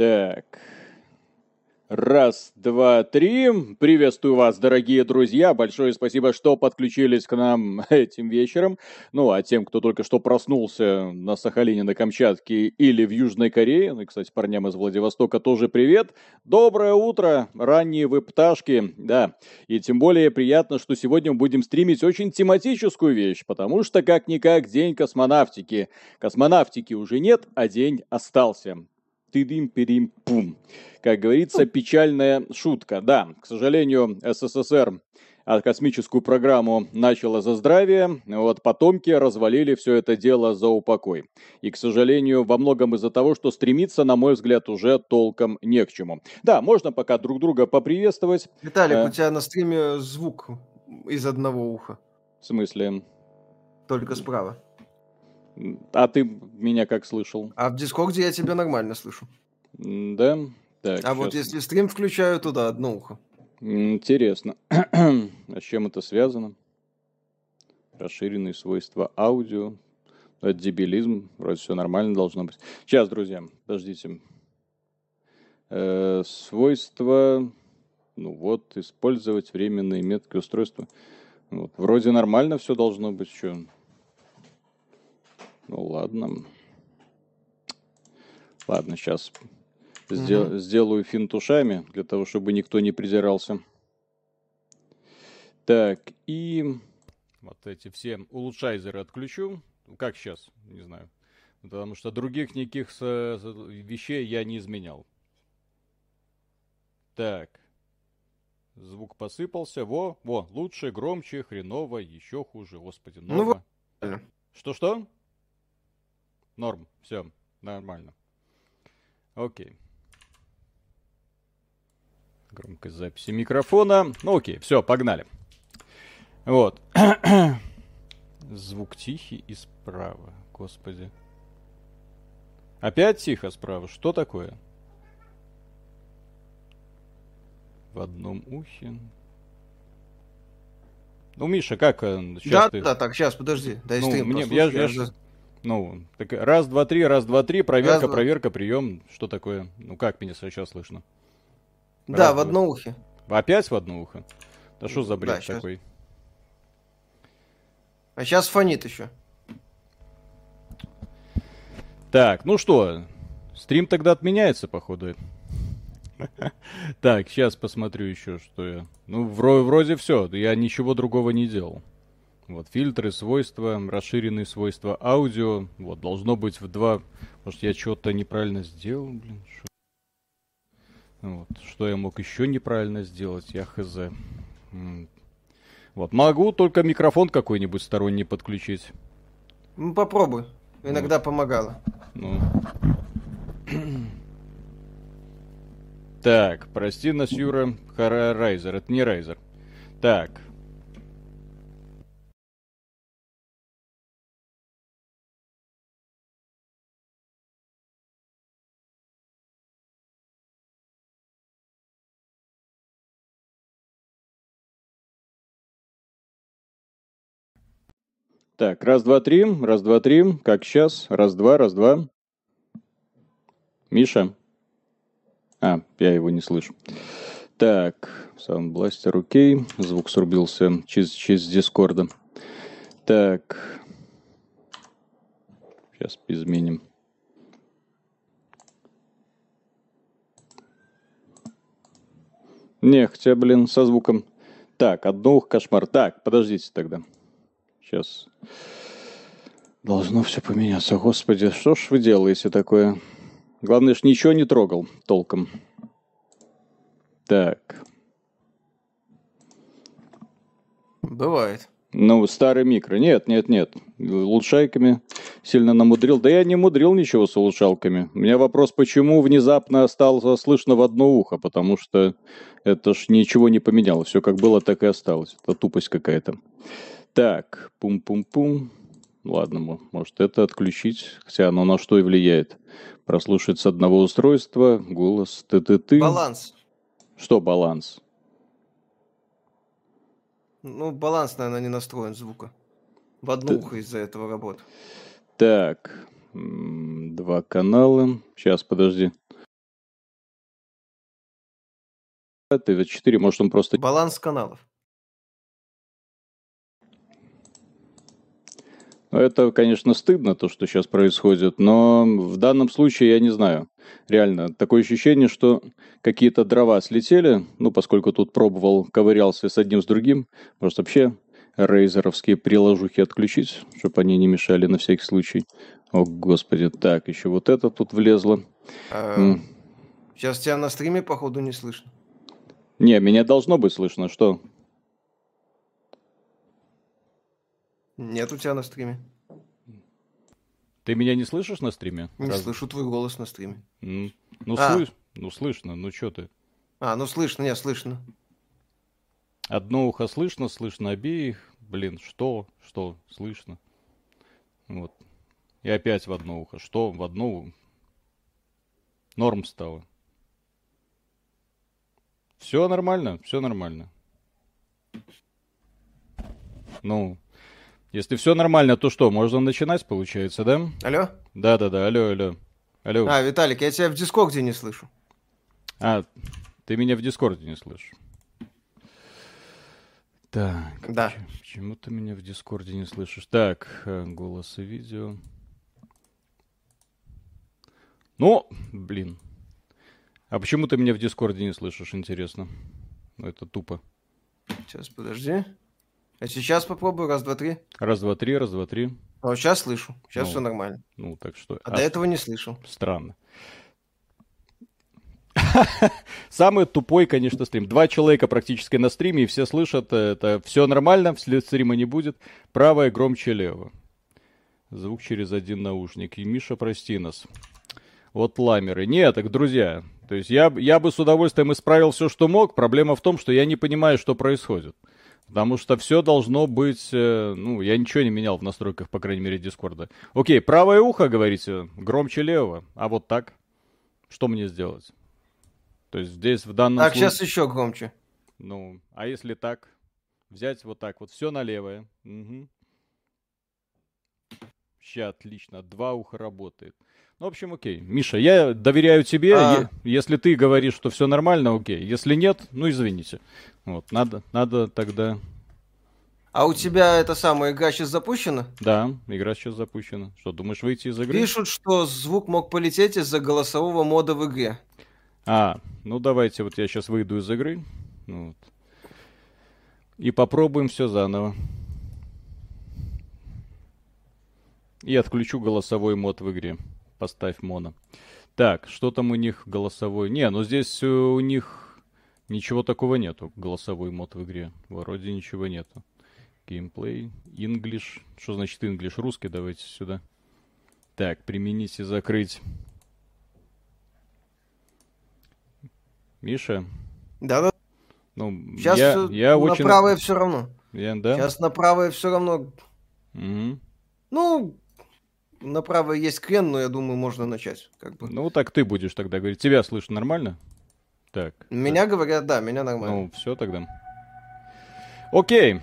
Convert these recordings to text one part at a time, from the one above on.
Так. Раз, два, три. Приветствую вас, дорогие друзья. Большое спасибо, что подключились к нам этим вечером. Ну, а тем, кто только что проснулся на Сахалине, на Камчатке или в Южной Корее, ну и, кстати, парням из Владивостока тоже привет. Доброе утро, ранние вы пташки, да. И тем более приятно, что сегодня мы будем стримить очень тематическую вещь, потому что, как-никак, день космонавтики. Космонавтики уже нет, а день остался тыдым-перим-пум. Как говорится, печальная шутка. Да, к сожалению, СССР а космическую программу начала за здравие, вот потомки развалили все это дело за упокой. И, к сожалению, во многом из-за того, что стремиться, на мой взгляд, уже толком не к чему. Да, можно пока друг друга поприветствовать. Виталик, э... у тебя на стриме звук из одного уха. В смысле? Только справа. А ты меня как слышал? А в Дискорде я тебя нормально слышу. Да? Так, а сейчас. вот если стрим включаю, то да, одно ухо. Интересно. а с чем это связано? Расширенные свойства аудио. Это дебилизм. Вроде все нормально должно быть. Сейчас, друзья, подождите. Э, свойства... Ну вот, использовать временные метки устройства. Вот. Вроде нормально все должно быть. Что? Ну ладно. Ладно, сейчас сдел- угу. сделаю финт ушами, для того, чтобы никто не придирался. Так, и вот эти все улучшайзеры отключу. Как сейчас, не знаю. Потому что других никаких вещей я не изменял. Так. Звук посыпался. Во, во, лучше, громче, хреново, еще хуже. Господи, ну норма. Ну, Что-что? Норм, все, нормально. Окей. Громкость записи микрофона. Ну окей, все, погнали. Вот. Звук тихий и справа. Господи. Опять тихо справа. Что такое? В одном ухе. Ну, Миша, как сейчас э, да, ты... Да, так, сейчас, подожди. Дай ну, мне, я, я, я, ну, так раз, два, три, раз, два, три, проверка, раз, проверка, прием. Что такое? Ну, как меня сейчас слышно? Да, раз, в одно ухо. Опять в одно ухо? Да что за бред да, такой? А сейчас фонит еще. Так, ну что, стрим тогда отменяется, походу. Так, сейчас посмотрю еще, что я... Ну, вроде все, я ничего другого не делал. Вот фильтры, свойства, расширенные свойства аудио. Вот, должно быть в два... Может, я что-то неправильно сделал, блин. Что... Вот, что я мог еще неправильно сделать, я хз. Вот, могу только микрофон какой-нибудь сторонний подключить. Ну, попробуй. Иногда вот. помогало. Ну. Так, прости нас, Юра, Хара Райзер. Это не Райзер. Так, Так, раз, два, три, раз, два, три, как сейчас, раз, два, раз, два. Миша? А, я его не слышу. Так, саундбластер окей, звук срубился через, через Дискорда. Так, сейчас изменим. Не, хотя, блин, со звуком. Так, одно кошмар. Так, подождите тогда. Сейчас должно все поменяться. Господи, что ж вы делаете такое? Главное, ж ничего не трогал толком. Так. Бывает. Ну, старый микро. Нет, нет, нет. Улучшайками сильно намудрил. Да я не мудрил ничего с улучшалками. У меня вопрос, почему внезапно стало слышно в одно ухо? Потому что это ж ничего не поменяло. Все как было, так и осталось. Это тупость какая-то. Так, пум-пум-пум. Ладно, может это отключить, хотя оно на что и влияет. Прослушать с одного устройства, голос, ты-ты-ты. Баланс. Что баланс? Ну, баланс, наверное, не настроен звука. В одно ухо из-за этого работает. Так, два канала. Сейчас, подожди. ТВ4, может он просто... Баланс каналов. Это, конечно, стыдно, то, что сейчас происходит, но в данном случае я не знаю. Реально, такое ощущение, что какие-то дрова слетели, ну, поскольку тут пробовал, ковырялся с одним, с другим, может, вообще рейзеровские приложухи отключить, чтобы они не мешали на всякий случай. О, господи, так, еще вот это тут влезло. А, сейчас тебя на стриме, походу, не слышно. Не, меня должно быть слышно, что? Нет у тебя на стриме. Ты меня не слышишь на стриме? Не Раз... слышу твой голос на стриме. Ну, ну, а. слыш... ну слышно, ну что ты? А, ну слышно, не, слышно. Одно ухо слышно, слышно обеих. Блин, что? Что? Слышно. Вот. И опять в одно ухо. Что? В одно Норм стало. Все нормально, все нормально. Ну, если все нормально, то что, можно начинать, получается, да? Алло? Да-да-да, алло, алло. Алло. А, Виталик, я тебя в Дискорде не слышу. А, ты меня в Дискорде не слышишь. Так, да. почему, почему ты меня в Дискорде не слышишь? Так, э, голос и видео. Ну, блин. А почему ты меня в Дискорде не слышишь, интересно? Ну, это тупо. Сейчас, подожди. А сейчас попробую. Раз, два, три. Раз, два, три, раз, два, три. А сейчас слышу. Сейчас ну, все нормально. Ну, так что... А, а до этого не слышал. Странно. Самый тупой, конечно, стрим. Два человека практически на стриме, и все слышат, это все нормально, вслед стрима не будет. Правое громче левого. Звук через один наушник. И Миша, прости нас. Вот ламеры. Нет, так, друзья, то есть я, я бы с удовольствием исправил все, что мог. Проблема в том, что я не понимаю, что происходит. Потому что все должно быть... Э, ну, я ничего не менял в настройках, по крайней мере, Дискорда. Окей, правое ухо, говорите, громче левого. А вот так? Что мне сделать? То есть здесь в данном Так, случае... сейчас еще громче. Ну, а если так? Взять вот так вот, все на левое. Угу. Сейчас, отлично. Два уха работает. Ну, в общем, окей. Миша, я доверяю тебе. А... Если ты говоришь, что все нормально, окей. Если нет, ну извините. Вот, надо, надо тогда. А у тебя это самая игра сейчас запущена? Да, игра сейчас запущена. Что, думаешь выйти из игры? Пишут, что звук мог полететь из-за голосового мода в игре. А, ну давайте, вот я сейчас выйду из игры. Ну вот. И попробуем все заново. И отключу голосовой мод в игре поставь моно. Так, что там у них голосовой? Не, ну здесь э, у них ничего такого нету, голосовой мод в игре. Вроде ничего нету. Геймплей, English. Что значит English? Русский давайте сюда. Так, применить и закрыть. Миша? Да-да. Ну, Сейчас я, я на очень... правое все равно. Я, да? Сейчас на правое все равно. Угу. Ну, направо есть крен, но я думаю, можно начать. Как бы. Ну, так ты будешь тогда говорить. Тебя слышно нормально? Так. Меня так. говорят, да, меня нормально. Ну, все тогда. Окей.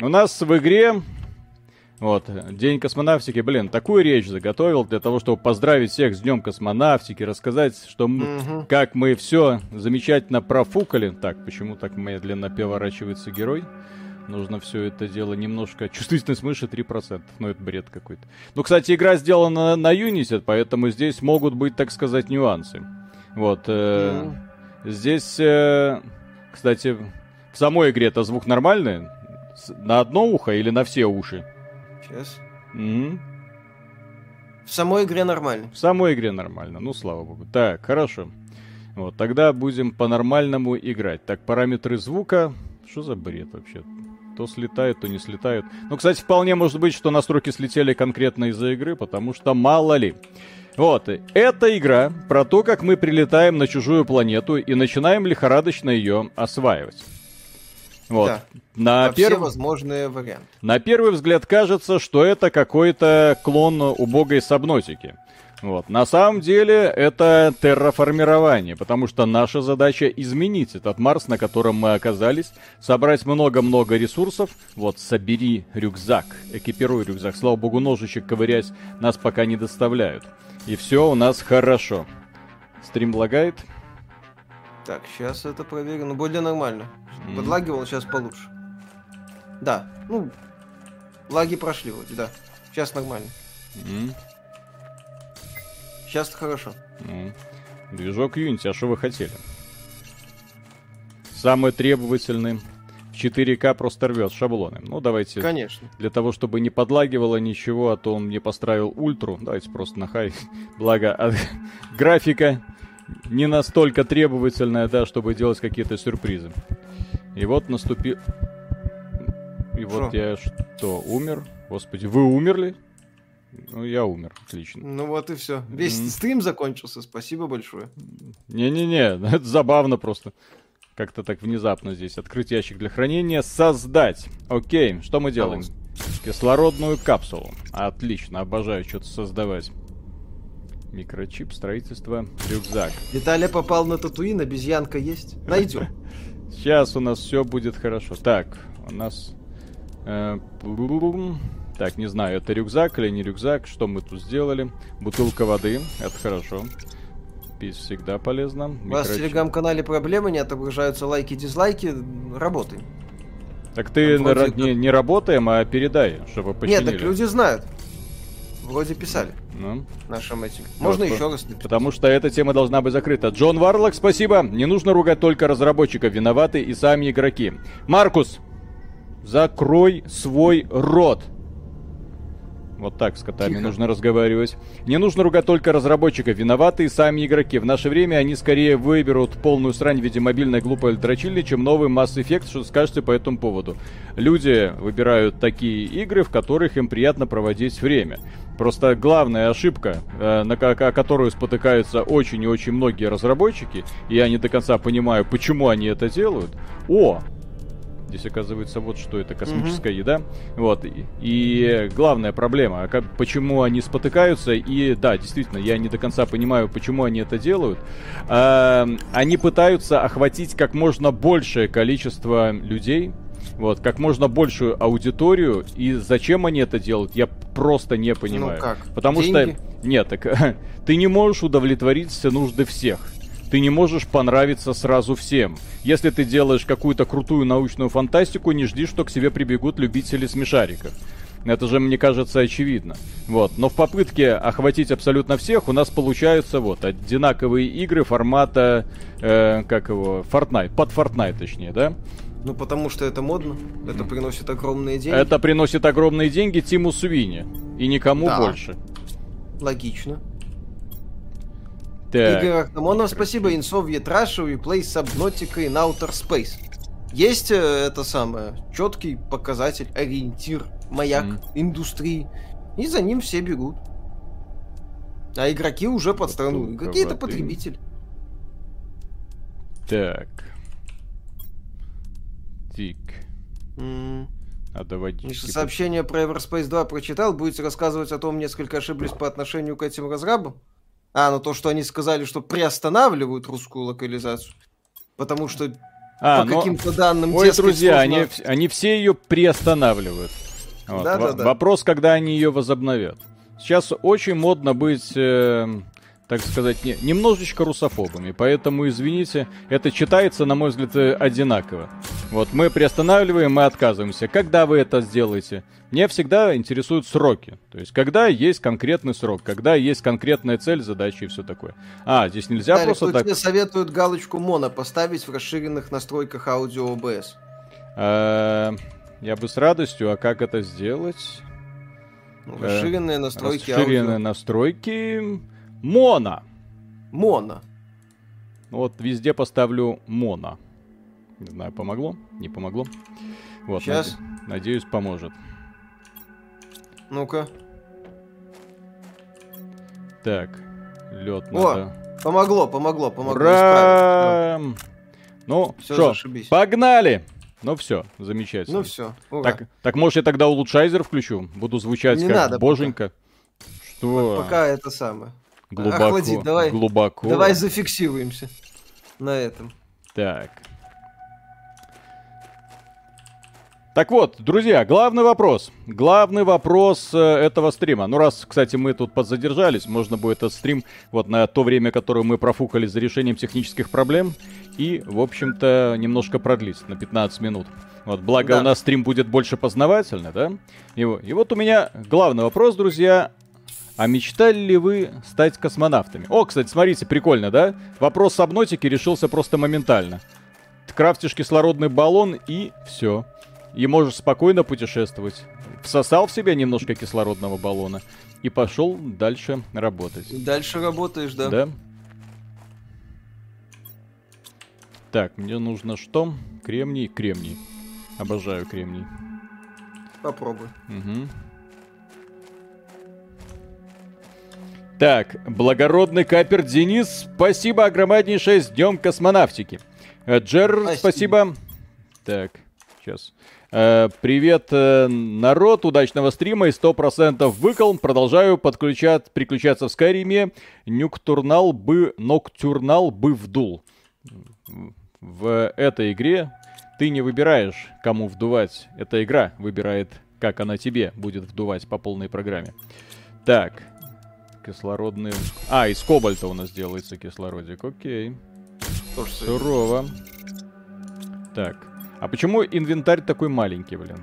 У нас в игре вот, День космонавтики, блин, такую речь заготовил для того, чтобы поздравить всех с Днем космонавтики, рассказать, что мы, угу. как мы все замечательно профукали. Так, почему так медленно переворачивается герой? Нужно все это дело немножко... Чувствительность мыши 3%. Ну, это бред какой-то. Ну, кстати, игра сделана на Unity, поэтому здесь могут быть, так сказать, нюансы. Вот. Э, mm. Здесь, э, кстати, в самой игре это звук нормальный? На одно ухо или на все уши? Сейчас. Mm. В самой игре нормально. В самой игре нормально. Ну, слава богу. Так, хорошо. Вот, тогда будем по-нормальному играть. Так, параметры звука. Что за бред вообще? То слетают, то не слетают. Ну, кстати, вполне может быть, что настройки слетели конкретно из-за игры, потому что мало ли. Вот, эта игра про то, как мы прилетаем на чужую планету и начинаем лихорадочно ее осваивать. Вот. Да. На, перв... все возможные варианты. На первый взгляд кажется, что это какой-то клон убогой сабнотики. Вот. На самом деле это терраформирование, потому что наша задача изменить этот Марс, на котором мы оказались, собрать много-много ресурсов. Вот, собери рюкзак, экипируй рюкзак. Слава богу, ножичек ковырять нас пока не доставляют. И все у нас хорошо. Стрим лагает? Так, сейчас это проверим. Ну, более нормально. М. Подлагивал, сейчас получше. Да, ну, лаги прошли вроде, да. Сейчас нормально. М, Сейчас хорошо. ну. Движок Unity, а что вы хотели? Самый требовательный. В 4К просто рвет шаблоны. Ну, давайте Конечно. для того, чтобы не подлагивало ничего, а то он мне поставил ультру. Давайте просто на хай. Благо, а, графика не настолько требовательная, да, чтобы делать какие-то сюрпризы. И вот наступил... И вот Шо? я что, умер? Господи, вы умерли? Ну, я умер, отлично. Ну вот и все. Весь Мгм. стрим закончился. Спасибо большое. Не-не-не, это забавно просто. Как-то так внезапно здесь. Открыть ящик для хранения. Создать. Окей, что мы делаем? Кислородную капсулу. Отлично, обожаю что-то создавать. Микрочип, строительство, рюкзак. Виталий попал на Татуин, обезьянка есть. Найдем. Сейчас у нас все будет хорошо. Так, у нас... э. Так, не знаю, это рюкзак или не рюкзак. Что мы тут сделали? Бутылка воды. Это хорошо. Пить всегда полезно. У вас в телеграм-канале проблемы, не отображаются лайки, дизлайки. Работаем. Так ты вроде не, не работаем, а передай, чтобы починили. Нет, так люди знают. Вроде писали Ну, нашим этим. Можно Вот, еще раз написать. потому что эта тема должна быть закрыта. Джон Варлок, спасибо. Не нужно ругать только разработчиков, виноваты и сами игроки. Маркус, закрой свой рот. Вот так с котами Тихо. нужно разговаривать. Не нужно ругать только разработчиков, виноваты и сами игроки. В наше время они скорее выберут полную срань в виде мобильной глупой дрочильни, чем новый Mass Effect. Что скажете по этому поводу? Люди выбирают такие игры, в которых им приятно проводить время. Просто главная ошибка, э, на ко- которую спотыкаются очень и очень многие разработчики, и я не до конца понимаю, почему они это делают. О, Здесь оказывается вот что это космическая еда. Вот. И, и главная проблема, а как, почему они спотыкаются, и да, действительно, я не до конца понимаю, почему они это делают. А, они пытаются охватить как можно большее количество людей. Вот, как можно большую аудиторию, и зачем они это делают, я просто не понимаю. Ну как? Потому Деньги? что, нет, так ты не можешь удовлетворить все нужды всех. Ты не можешь понравиться сразу всем. Если ты делаешь какую-то крутую научную фантастику, не жди, что к себе прибегут любители смешариков. Это же, мне кажется, очевидно. Вот. Но в попытке охватить абсолютно всех у нас получаются вот одинаковые игры формата, э, как его, Fortnite, под Fortnite точнее, да? Ну потому что это модно. Это приносит огромные деньги. Это приносит огромные деньги Тиму Суини. И никому Да. больше. Логично. Так. Игорь Ахтамонов, спасибо. In Soviet Russia we play Subnautica in Outer Space. Есть э, это самое, четкий показатель, ориентир, маяк Мгм. индустрии. И за ним все бегут. А игроки уже под страну. Какие-то потребители. Так. Тик. М, Надо водички. Сообщение про Everspace 2 прочитал, будете рассказывать о том, несколько ошиблись по отношению к этим разрабам? А, ну то, что они сказали, что приостанавливают русскую локализацию. Потому что А, по каким-то данным... ой, друзья, сложно- они, они все ее приостанавливают. Вот. Да, да, да. Вопрос, когда они ее возобновят. Сейчас очень модно быть, э, так сказать, не- немножечко русофобами, поэтому, извините, это читается, на мой взгляд, э, одинаково. Вот мы приостанавливаем, мы отказываемся. Когда вы это сделаете? Меня всегда интересуют сроки. То есть, когда есть конкретный срок, когда есть конкретная цель, задача и все такое. А, здесь нельзя Виталик, просто так... тебе советуют галочку моно поставить в расширенных настройках аудио OBS. Э, Я бы с радостью, а как это сделать? Ну, Э, Расширенные настройки Расширенные настройки. Моно. Моно. Вот везде поставлю моно. Не знаю, помогло? Не помогло. Вот, Щас. наде- надеюсь, поможет. Ну-ка. Так, лед О, надо. Помогло, помогло, помогло. исправить. Ура! Ну, что, зашибись. погнали! Ну все, замечательно. Ну все. Так, так может я тогда улучшайзер включу? Буду звучать Не как надо боженька. Что? Пока это самое. Глубоко, охладить, давай. глубоко. Давай зафиксируемся на этом. Так. Так вот, друзья, главный вопрос. Главный вопрос э, этого стрима. Ну, раз, кстати, мы тут подзадержались, можно будет этот стрим вот на то время, которое мы профукали за решением технических проблем, и, в общем-то, немножко продлить на 15 минут. Вот, благо Да. у нас стрим будет больше познавательный, да? И, и вот у меня главный вопрос, друзья. А мечтали ли вы стать космонавтами? О, кстати, смотрите, прикольно, да? Вопрос с обнотики решился просто моментально. Ты крафтишь кислородный баллон и все. И можешь спокойно путешествовать. Всосал в себя немножко кислородного баллона и пошел дальше работать. Дальше работаешь, да? Да? Так, мне нужно что? Кремний, кремний. Обожаю кремний. Попробуй. Мгм. Так, благородный капер Денис, спасибо огромнейшее с днем космонавтики. Э, Джер, Спасибо. спасибо. Так, сейчас. Э, привет, э, народ, удачного стрима и 100% выкол. Продолжаю подключать, приключаться в Скайриме. Нюктурнал бы, ноктюрнал бы вдул. В этой игре ты не выбираешь, кому вдувать. Эта игра выбирает, как она тебе будет вдувать по полной программе. Так, кислородный... А, из кобальта у нас делается кислородик, окей. Тоже. Сурово. Так, а почему инвентарь такой маленький, блин?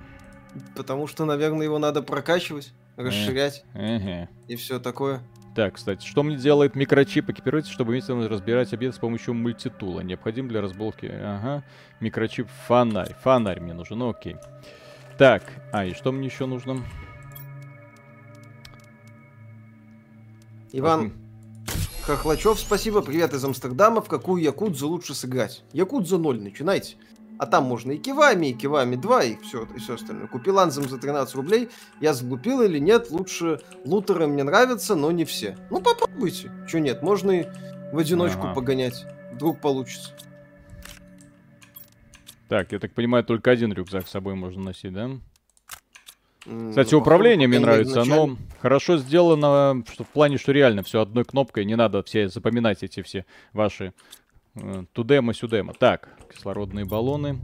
Потому что, наверное, его надо прокачивать, расширять Ага. и все такое. Так, кстати, что мне делает микрочип экипировать, чтобы уметь разбирать объект с помощью мультитула? Необходим для разболки. Ага. Микрочип фонарь. Фонарь мне нужен, ну окей. Так, а и что мне еще нужно? Иван Хохлачев, спасибо. Привет из Амстердама. В какую Якудзу лучше сыграть? Якудза 0 начинайте. А там можно и Кивами, и Кивами 2, и все, и все остальное. Купил Анзем за 13 рублей. Я заглупил или нет? Лучше лутеры мне нравятся, но не все. Ну попробуйте. Че нет, можно и в одиночку Ага. погонять. Вдруг получится. Так, я так понимаю, только один рюкзак с собой можно носить, да? Кстати, ну, управление походу, мне нравится. начальник. Оно хорошо сделано, что в плане, что реально все одной кнопкой, не надо все запоминать эти все ваши э, тудема сюдема. Так, кислородные баллоны.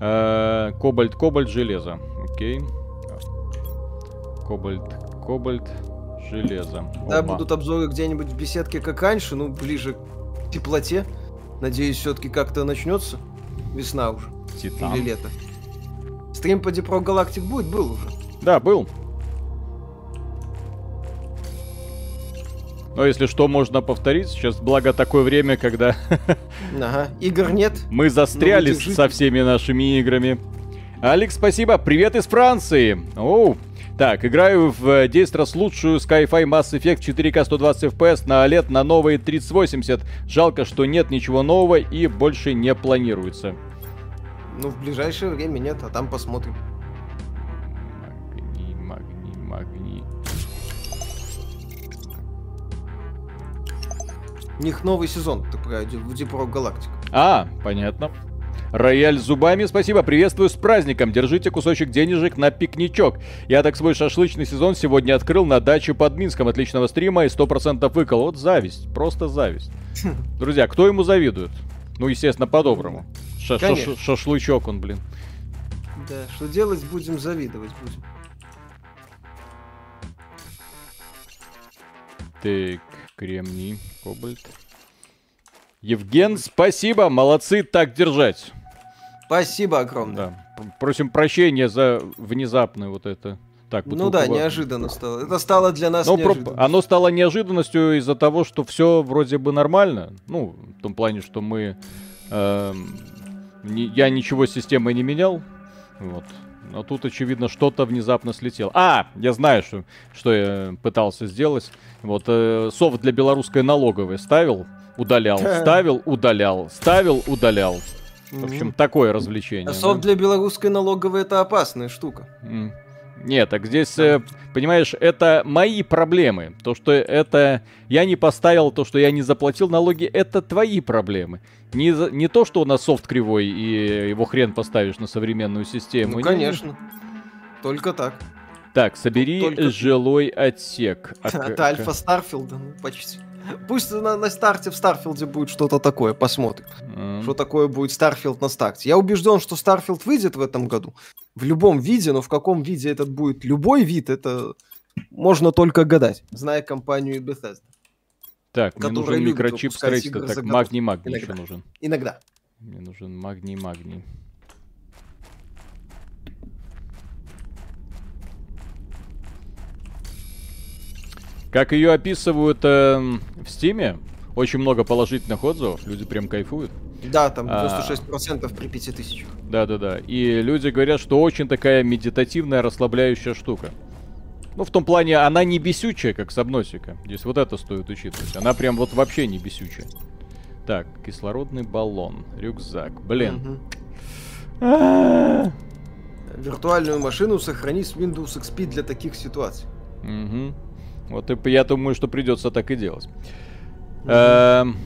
Э, Кобальт, кобальт, железо. Окей. Кобальт, кобальт, железо. Да, будут обзоры где-нибудь в беседке, как раньше, ну, ближе к теплоте. Надеюсь, все-таки как-то начнется. Весна уже. Титан. Или лето. Стрим по Rock Galactic будет? Был уже. Да, был. Но если что, можно повторить. Сейчас, благо, такое время, когда Ага. Игр нет. Мы застряли со всеми нашими играми. Алекс, спасибо. Привет из Франции. Оу. Так, играю в э, 10 раз лучшую Sky-Fi Mass Effect 4K 120 FPS на OLED на новые 3080. Жалко, что нет ничего нового и больше не планируется. Ну, в ближайшее время нет, а там посмотрим. У них новый сезон, про в Deep Rock Galactic. А, понятно. Рояль зубами, спасибо, приветствую с праздником. Держите кусочек денежек на пикничок. Я так свой шашлычный сезон сегодня открыл на даче под Минском. Отличного стрима и 100% выкол. Вот зависть, просто зависть. Друзья, кто ему завидует? Ну, естественно, по-доброму. Шашлычок он, блин. Да, что делать будем, завидовать будем. Так, кремний, кобальт. Евген, спасибо, молодцы, так держать. Спасибо огромное. Да. Просим прощения за внезапное вот это. Так, Ну да, неожиданно стало. Это стало для нас Ну, про- неожиданно. оно стало неожиданностью из-за того, что все вроде бы нормально. Ну, в том плане, что мы... эм, не- я ничего с системой не менял. Вот. Но тут, очевидно, что-то внезапно слетело. А, я знаю, что, что я пытался сделать. Вот, э, софт для белорусской налоговой ставил, удалял, ставил, удалял, ставил, удалял. В общем, такое развлечение. А да. софт для белорусской налоговой это опасная штука. М. Нет, так здесь, э, понимаешь, это мои проблемы. То, что это я не поставил, то, что я не заплатил налоги, это твои проблемы. Не, не то, что у нас софт кривой и его хрен поставишь на современную систему. Ну, Не- конечно. Только так. Так, собери Только- жилой отсек. К- Это Альфа Starfield а, ну, почти. Пусть на, на старте в Starfield е будет что-то такое, посмотрим. Mm. Что такое будет Starfield на старте. Я убежден, что Starfield выйдет в этом году. В любом виде, но в каком виде этот будет любой вид, это можно только гадать, зная компанию Bethesda. Так, мне нужен микрочип строительства. Так, магний-магний еще нужен. Иногда. Мне нужен магний-магний. Как ее описывают э, в Стиме, очень много положительных отзывов, люди прям кайфуют. Да, там 96% а, при 5000. Да-да-да. И люди говорят, что очень такая медитативная, расслабляющая штука. Ну, в том плане, она не бесючая, как сабносика. Здесь вот это стоит учитывать. Она прям вот вообще не бесючая. Так, кислородный баллон, рюкзак. Блин. Виртуальную машину сохрани с Windows XP для таких ситуаций. Угу. Вот и я думаю, что придется так и делать. Эм,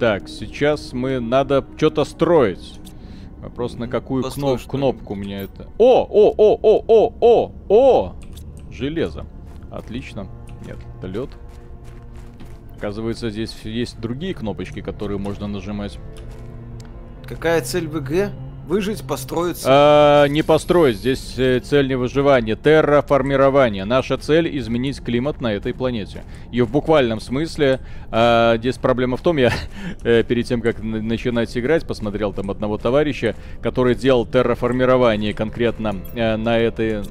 так, сейчас мы надо что-то строить. Вопрос, на какую кноп кнопку мне это... О, о, о, о, о, о, о! Железо. Отлично. Нет, это лед. Оказывается, здесь есть другие кнопочки, которые можно нажимать. Какая цель в игре? Выжить, построиться? А, не построить, здесь э, цель не выживание, терраформирование. Наша цель изменить климат на этой планете. И в буквальном смысле, а, здесь проблема в том, я э, перед тем, как начинать играть, посмотрел там одного товарища, который делал терраформирование конкретно а, на этой,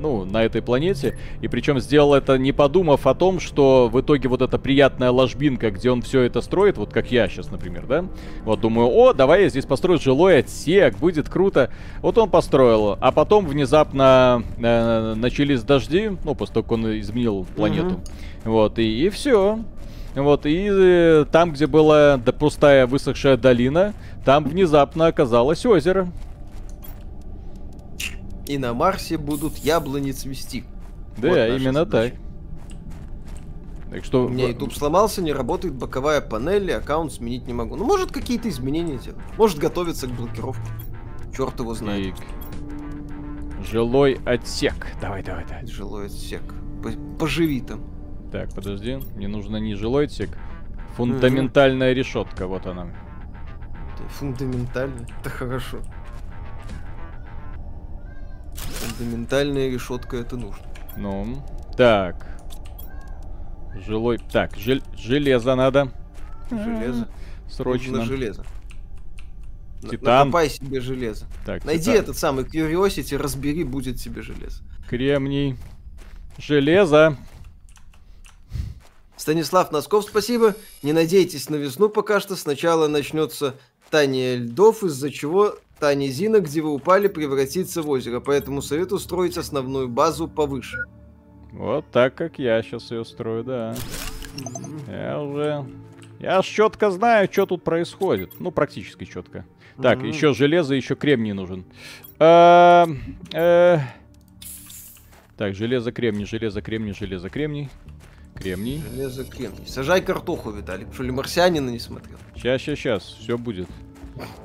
ну, на этой планете. И причем сделал это не подумав о том, что в итоге вот эта приятная ложбинка, где он все это строит, вот как я сейчас, например, да? Вот думаю, о, давай я здесь построю жилой отсек, будет круто. Вот он построил, а потом внезапно э, начались дожди, ну, после того, как он изменил планету. Mm-hmm. Вот, и, и все. Вот, и э, там, где была да, пустая высохшая долина, там внезапно оказалось озеро. И на Марсе будут яблони цвести. Да, вот именно задача. так. Так что... У меня YouTube сломался, не работает боковая панель, и аккаунт сменить не могу. Ну, может, какие-то изменения делать. Может, готовиться к блокировке. Черт его знает. И... Жилой отсек. Давай, давай, давай. Жилой отсек. Поживи там. Так, подожди. Мне нужно не жилой отсек. Фундаментальная угу. решетка, вот она. Фундаментальная? Это хорошо. Фундаментальная решетка это нужно. Ну, так. Жилой... Так, жел... железо надо. Железо? Срочно. Нужно железо. Титан. Накопай себе железо. Так, Найди титан. этот самый Curiosity, разбери, будет тебе железо. Кремний. Железо. Станислав Носков, спасибо. Не надейтесь на весну пока что. Сначала начнется таяние льдов, из-за чего Зина, где вы упали, превратится в озеро. Поэтому советую строить основную базу повыше. Вот так, как я сейчас ее строю, да. Я уже... Я четко знаю, что тут происходит. Ну, практически четко. Так, mm-hmm. еще железо, еще кремний нужен. А, э, так, железо, кремний, железо, кремний, железо, кремний. Кремний. Железо, кремний. Сажай картоху, Виталик. Что ли, марсианина не смотрел? Сейчас, сейчас, сейчас. Все будет.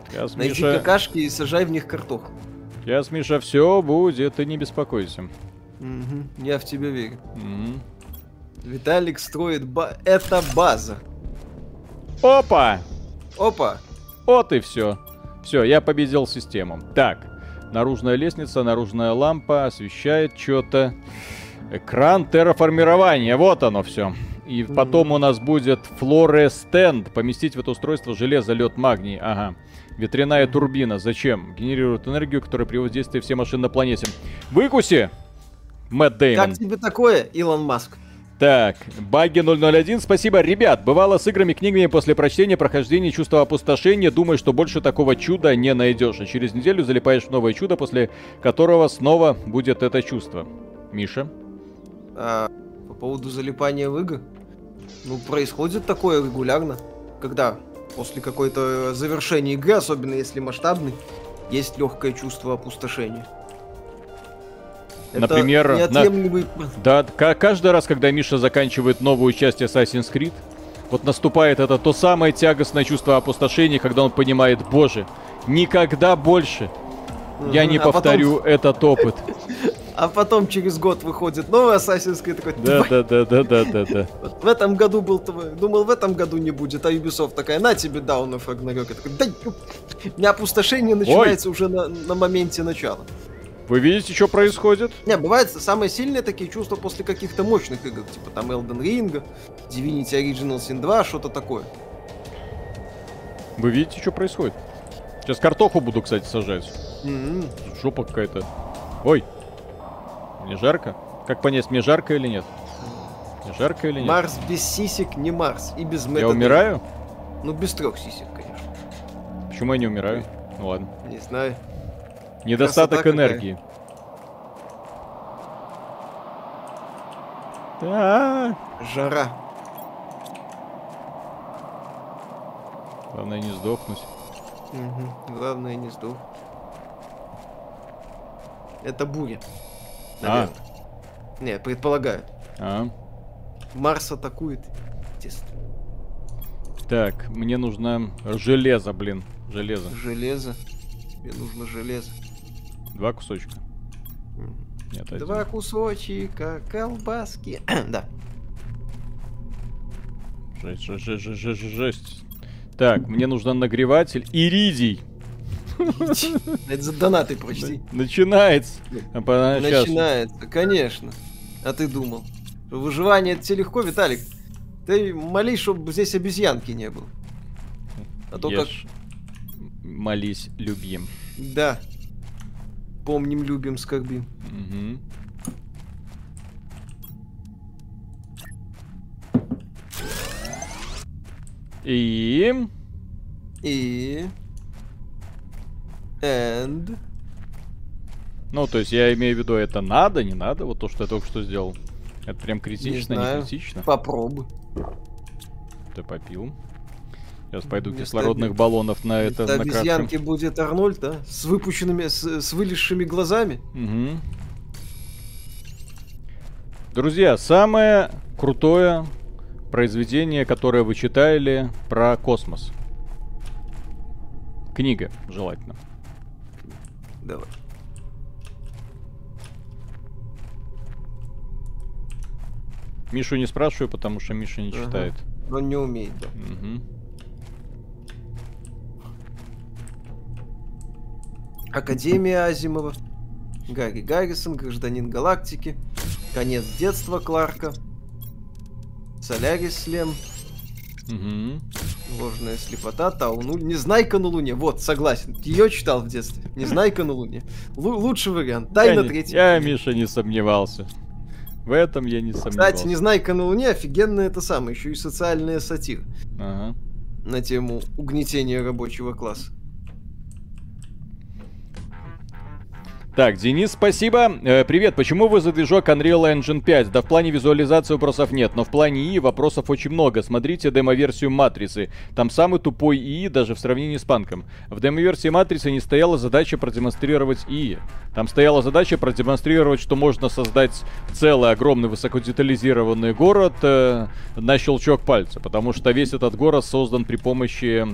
Сейчас, Найди Миша... какашки и сажай в них картоху. Сейчас, Миша, все будет, ты не беспокойся. Угу. Я в тебя верю. Угу. Виталик строит ба... Это база. Опа! Опа! Вот и все. Все, я победил систему. Так, наружная лестница, наружная лампа освещает что-то. Экран терраформирования, вот оно все. И mm-hmm. потом у нас будет флорестенд. Поместить в это устройство железо, лед, магний. Ага. Ветряная турбина. Зачем? Генерирует энергию, которая приводит в действие все машины на планете. Выкуси! Мэтт Дэймон. Как тебе такое, Илон Маск? Так, Багги 001, спасибо. Ребят, бывало с играми, книгами после прочтения, прохождения, чувства опустошения, думаешь, что больше такого чуда не найдешь. А через неделю залипаешь в новое чудо, после которого снова будет это чувство. Миша? А, по поводу залипания в игры? Ну, происходит такое регулярно. Когда после какой-то завершения игры, особенно если масштабный, есть легкое чувство опустошения. Например, на... да, каждый раз, когда Миша заканчивает новую часть Assassin's Creed, вот наступает это то самое тягостное чувство опустошения, когда он понимает, боже, никогда больше я не а повторю потом... этот опыт. А потом через год выходит новый Assassin's Creed такой, Да, да, да, да, да, да, да. В этом году был твой, думал, в этом году не будет, а Ubisoft такая, на тебе Dawn of Ragnarok. Я такой, да, ё». у меня опустошение начинается уже на, на моменте начала. Вы видите, что происходит? Не, бывают самые сильные такие чувства после каких-то мощных игр, типа там Elden Ring, Divinity Original Sin 2, что-то такое. Вы видите, что происходит? Сейчас картоху буду, кстати, сажать. М-м. Жопа какая-то. Ой. Мне жарко? Как понять, мне жарко или нет? Мне жарко или нет? Марс без сисек не Марс, и без Я Мэтта умираю? Ну, без трех сисек, конечно. Почему я не умираю? Ну ладно. Не знаю. Недостаток Красота энергии. Да. Жара. Главное не сдохнуть. Мгм. Главное, не сдох. Это буря. А. Не, предполагаю. А. Марс атакует. Естественно. Так, мне нужно железо, блин. Железо. Железо. Тебе нужно железо. Два кусочка. Нет, один. Два кусочка колбаски. да. Жесть, жесть, жесть, жесть, жесть, жесть. Так, мне нужен нагреватель. Иридий. Это за донаты прочти. Начинается. А щас. Начинается, конечно. А ты думал? Выживание это тебе легко, Виталик. Ты молись, чтобы здесь обезьянки не было. А то как... Ешь, молись, любим. Да. Помним, любим, скорбим. Мгм. И... И... And... Ну, то есть я имею в виду, это надо, не надо, вот то, что я только что сделал. Это прям критично, не, знаю. критично. Попробуй. Ты попил. Сейчас пойду Вместо кислородных баллонов на это Это накрафчу. обезьянки будет Арнольд, да? С выпущенными, с, с вылезшими глазами. Мгм. Друзья, самое крутое произведение, которое вы читали про космос. Книга, желательно. Давай. Мишу не спрашиваю, потому что Миша не Ага. читает. Он не умеет, да. Мгм. Академия Азимова. Гарри Гаррисон, Гражданин Галактики. Конец детства Кларка. Солярис Слем. Мгм. Ложная слепота, Тауну. Незнайка на Луне. Вот, согласен. Ее читал в детстве. Незнайка на Луне. Лу- лучший вариант. Тайна я, не- третьей. я, Миша, не сомневался. В этом я не сомневался. Кстати, Незнайка на Луне офигенная это самое, еще и социальная сатира Ага. на тему угнетения рабочего класса. Так, Денис, спасибо. Э, привет, почему вы за движок Unreal Engine 5? Да в плане визуализации вопросов нет, но в плане ИИ вопросов очень много. Смотрите демо-версию Матрицы. Там самый тупой ИИ даже в сравнении с Панком. В демо-версии Матрицы не стояла задача продемонстрировать ИИ. Там стояла задача продемонстрировать, что можно создать целый огромный высокодетализированный город э, на щелчок пальца. Потому что весь этот город создан при помощи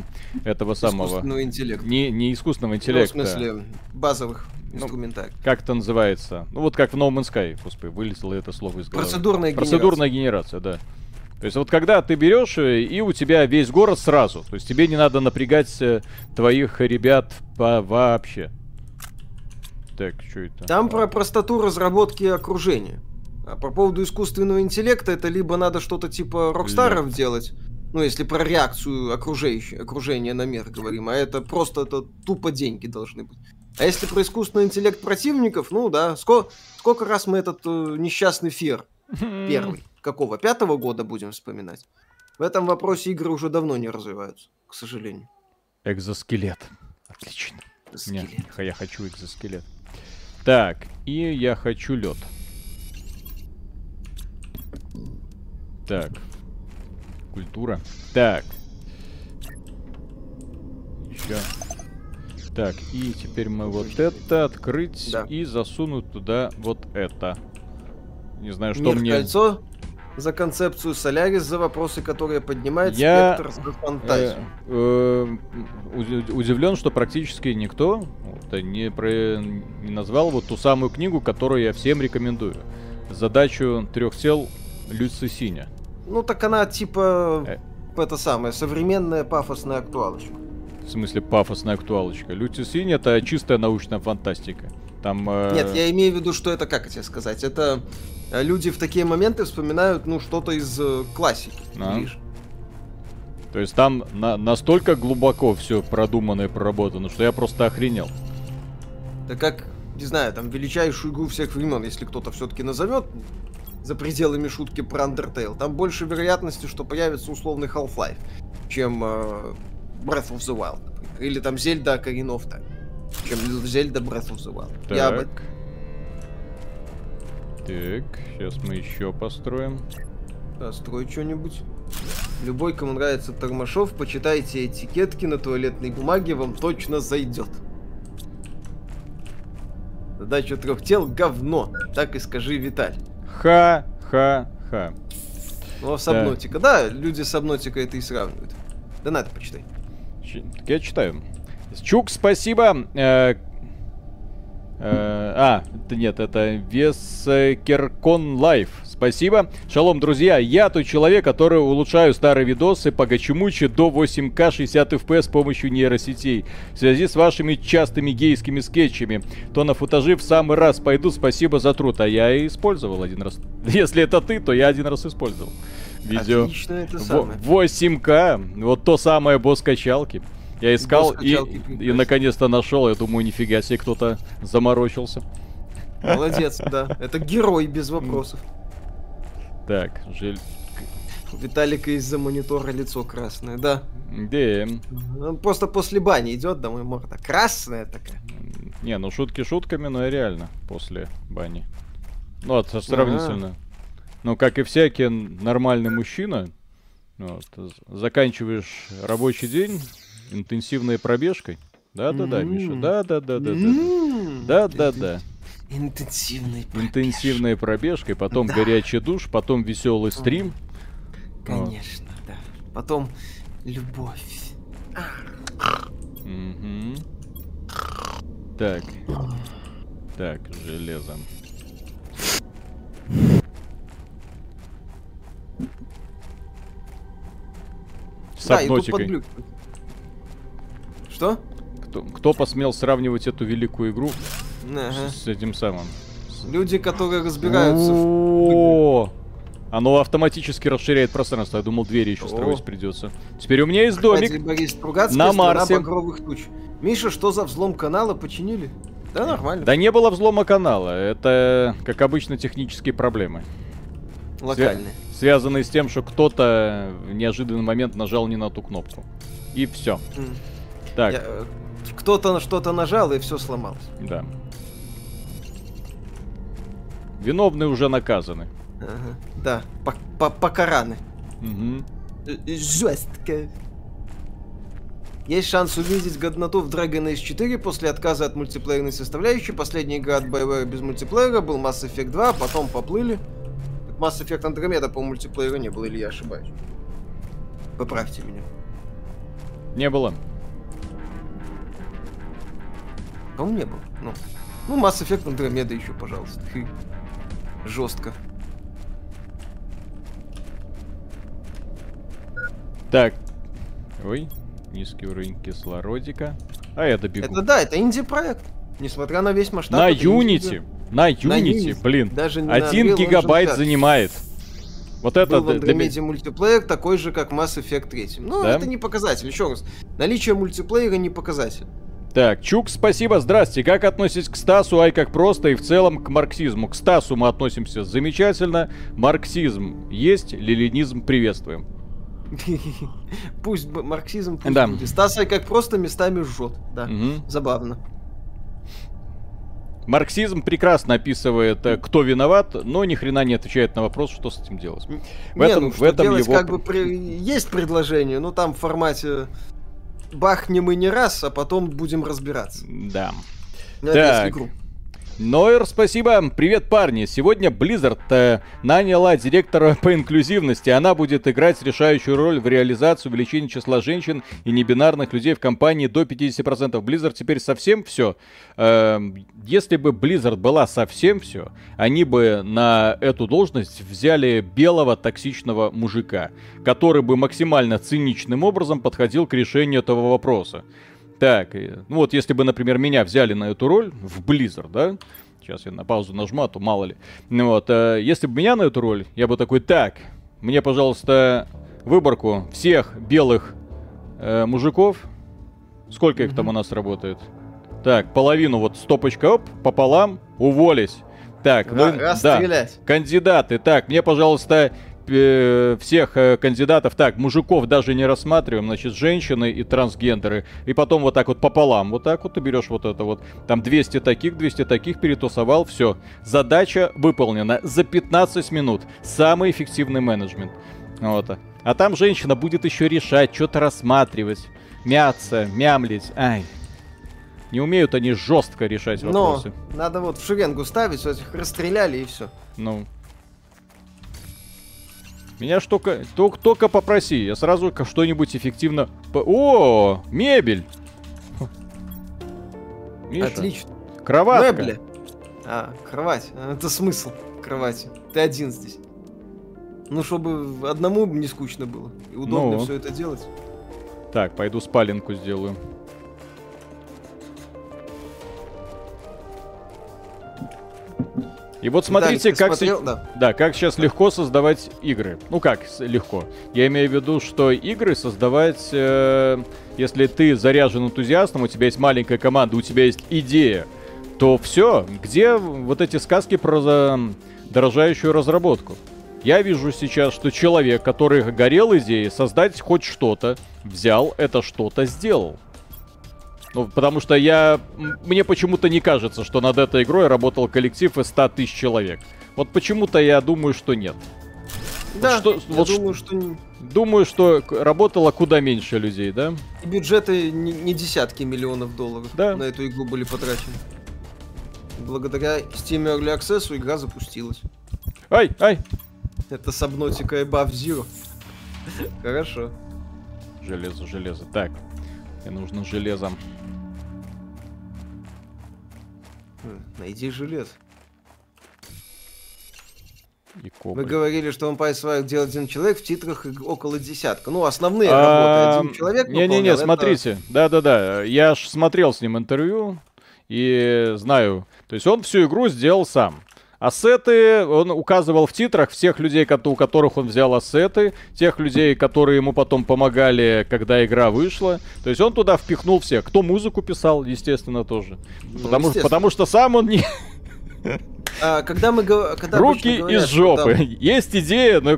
этого самого... Искусственного интеллекта. Не, не искусственного Ну, интеллекта. в смысле, базовых Ну, инструментариев. Как это называется? Ну вот как в No Man's Sky, господи, вылезло это слово из головы. Процедурная Процедурная генерация, да. То есть вот когда ты берешь э, и у тебя весь город сразу, то есть тебе не надо напрягать э, твоих ребят по вообще. Так, что это? Там про простоту разработки окружения. А по поводу искусственного интеллекта, это либо надо что-то типа Рокстаров делать, ну, если про реакцию окружающего, окружения на мир говорим, а это просто это тупо деньги должны быть. А если про искусственный интеллект противников, ну да, сколько, сколько раз мы этот э, несчастный фер первый, какого, пятого года будем вспоминать? В этом вопросе игры уже давно не развиваются, к сожалению. Экзоскелет. Отлично. Не, Скелет. я хочу экзоскелет. Так, и я хочу лед. Так. Культура. Так. Еще. Так, и теперь мы вот это открыть Да. и засунуть туда вот это. Не знаю, что Мир мне... кольцо, за концепцию Солярис, за вопросы, которые поднимает Я, спектр за фантазию. Э, э, удивлен, что практически никто вот, не, про, не назвал вот ту самую книгу, которую я всем рекомендую. Задачу трех тел Люци Синя. Ну так она типа э. это самое современная пафосная актуалочка. В смысле пафосная актуалочка. Люци Синя это чистая научная фантастика. Там, э... Нет, я имею в виду, что это, как тебе сказать, это э, люди в такие моменты вспоминают, ну, что-то из э, классики. А. То есть там на настолько глубоко все продумано и проработано, что я просто охренел. Да как, не знаю, там величайшую игру всех времен, если кто-то все-таки назовет за пределами шутки про Undertale, там больше вероятности, что появится условный Half-Life, чем э, Breath of the Wild. Или там Зельда Ocarina of Time чем Зельда Breath of the Wild. Так. Я бы... Так, сейчас мы еще построим. Построй что-нибудь. Любой, кому нравится Тормашов, почитайте этикетки на туалетной бумаге, вам точно зайдет. Задача трех тел говно. Так и скажи, Виталь. Ха-ха-ха. Ну, а Subnautica. Да. да, люди Subnautica это и сравнивают. Да на это почитай. Ч- я читаю. Чук, спасибо. Э, э, а, нет, это Weskercon Life. Спасибо. Шалом, друзья. Я тот человек, который улучшаю старые видосы по Гачимучи до 8К 60 FPS с помощью нейросетей. В связи с вашими частыми гейскими скетчами. То на футажи в самый раз пойду. Спасибо за труд. А я и использовал один раз. Если это ты, то я один раз использовал. Видео. Отлично, это самое. 8К. Вот то самое босс качалки. Я искал и, и наконец-то нашел. Я думаю, нифига себе кто-то заморочился. Молодец, да. Это герой без вопросов. Так, жаль. У Виталика из-за монитора лицо красное, да. Да. Он просто после бани идет домой, морда красная такая. Не, ну шутки шутками, но реально после бани. Ну, это сравнительно. Ну, как и всякий нормальный мужчина, вот, заканчиваешь рабочий день, Интенсивной пробежкой? Да-да-да, Миша. Да-да-да-да-да. Да-да-да. Интенсивной пробежкой. Интенсивной пробежкой, потом да. горячий душ, потом веселый стрим. Конечно, да. Потом любовь. Угу. Так. Так, железом. С да, обнотикой. Что? Кто, кто посмел сравнивать эту великую игру ага. с, с этим самым? Люди, которые разбираются О, Оно автоматически расширяет пространство. Я думал, двери еще строить придется. Теперь у меня есть домик на Марсе. Миша, что за взлом канала починили? Да, нормально. Да не было взлома канала. Это, как обычно, технические проблемы. Локальные. Связанные с тем, что кто-то в неожиданный момент нажал не на ту кнопку. И все. Mm. Так. Э, кто-то на что-то нажал, и все сломалось. Да. Виновные уже наказаны. Ага. Да, покараны. Угу. Жестко. Есть шанс увидеть годноту в Dragon Age 4 после отказа от мультиплеерной составляющей. Последняя игра от BioWare без мультиплеера был Mass Effect 2, потом поплыли. Mass Effect Andromeda по мультиплееру не было, или я ошибаюсь? Поправьте меня. Не было. По-моему, не было. Ну, ну Mass Effect Andromeda еще, пожалуйста. Хы. Жестко. Так. Ой, низкий уровень кислородика. А я добегу. Это да, это инди-проект. Несмотря на весь масштаб. На Unity. На Unity, на Unity, блин. Даже не 1 гигабайт занимает. Вот это... Был в Андромеде мультиплеер такой же, как Mass Effect 3. Ну, да? это не показатель. Еще раз. Наличие мультиплеера не показатель. Так, Чук, спасибо, здрасте. Как относитесь к Стасу, ай как просто и в целом к марксизму? К Стасу мы относимся замечательно. Марксизм есть, ленинизм приветствуем. Пусть марксизм пусть да. будет. Стас, ай как просто местами жжет. Да, угу. забавно. Марксизм прекрасно описывает, э, кто виноват, но ни хрена не отвечает на вопрос, что с этим делать. В не, этом, ну, в этом делать, его... как бы при... есть предложение, но там в формате бахнем и не раз, а потом будем разбираться. Да. На так. Игру. Нойер, спасибо. Привет, парни. Сегодня Blizzard э, наняла директора по инклюзивности. Она будет играть решающую роль в реализации увеличения числа женщин и небинарных людей в компании до 50%. Blizzard теперь совсем все. Э, если бы Blizzard была совсем все, они бы на эту должность взяли белого токсичного мужика, который бы максимально циничным образом подходил к решению этого вопроса. Так, ну вот если бы, например, меня взяли на эту роль в Blizzard, да? Сейчас я на паузу нажму, а то мало ли. Ну вот, э, если бы меня на эту роль, я бы такой, так, мне, пожалуйста, выборку всех белых э, мужиков. Сколько их там у нас работает? Так, половину вот стопочка, оп, пополам, уволись. Так, вы, да, кандидаты. Так, мне, пожалуйста, всех э, кандидатов, так, мужиков даже не рассматриваем, значит, женщины и трансгендеры. И потом вот так вот пополам, вот так вот ты берешь вот это вот. Там 200 таких, 200 таких перетусовал, все. Задача выполнена за 15 минут. Самый эффективный менеджмент. Вот. А там женщина будет еще решать, что-то рассматривать, мяться, мямлить. Ай, не умеют они жестко решать вопросы. Но надо вот в шеренгу ставить, вот их расстреляли и все. Ну. Меня ж только, только, только попроси, я сразу что-нибудь эффективно... О, мебель! Миша, Отлично. Кроватка. Мебли. А, кровать. Это смысл кровати. Ты один здесь. Ну, чтобы одному не скучно было. И удобно ну. все это делать. Так, пойду спаленку сделаю. И вот смотрите, как, смотрел, се... да. Да, как сейчас легко создавать игры. Ну как легко? Я имею в виду, что игры создавать, э, если ты заряжен энтузиастом, у тебя есть маленькая команда, у тебя есть идея, то все, где вот эти сказки про за... дорожающую разработку? Я вижу сейчас, что человек, который горел идеей создать хоть что-то, взял это что-то, сделал. Ну, потому что я... Мне почему-то не кажется, что над этой игрой работал коллектив из 100 тысяч человек. Вот почему-то я думаю, что нет. Да, вот что, я вот думаю, что... Думаю, что работало куда меньше людей, да? И бюджеты не, не десятки миллионов долларов да. на эту игру были потрачены. Благодаря Steam Early Access игра запустилась. Ай, ай! Это Subnautica и Zero. Хорошо. Железо, железо. Так, мне нужно железом. Найди желез. И Мы говорили, что он Vampire делает один человек, в титрах около десятка. Ну, основные работы один человек Не-не-не, смотрите. Да-да-да, я ж смотрел с ним интервью и знаю. То есть он всю игру сделал сам. Ассеты, он указывал в титрах всех людей, у которых он взял ассеты, тех людей, которые ему потом помогали, когда игра вышла. То есть он туда впихнул всех. Кто музыку писал, естественно, тоже. Ну, потому, естественно. потому что сам он не... А, когда мы когда Руки говорят, из жопы. Там... Есть идея, но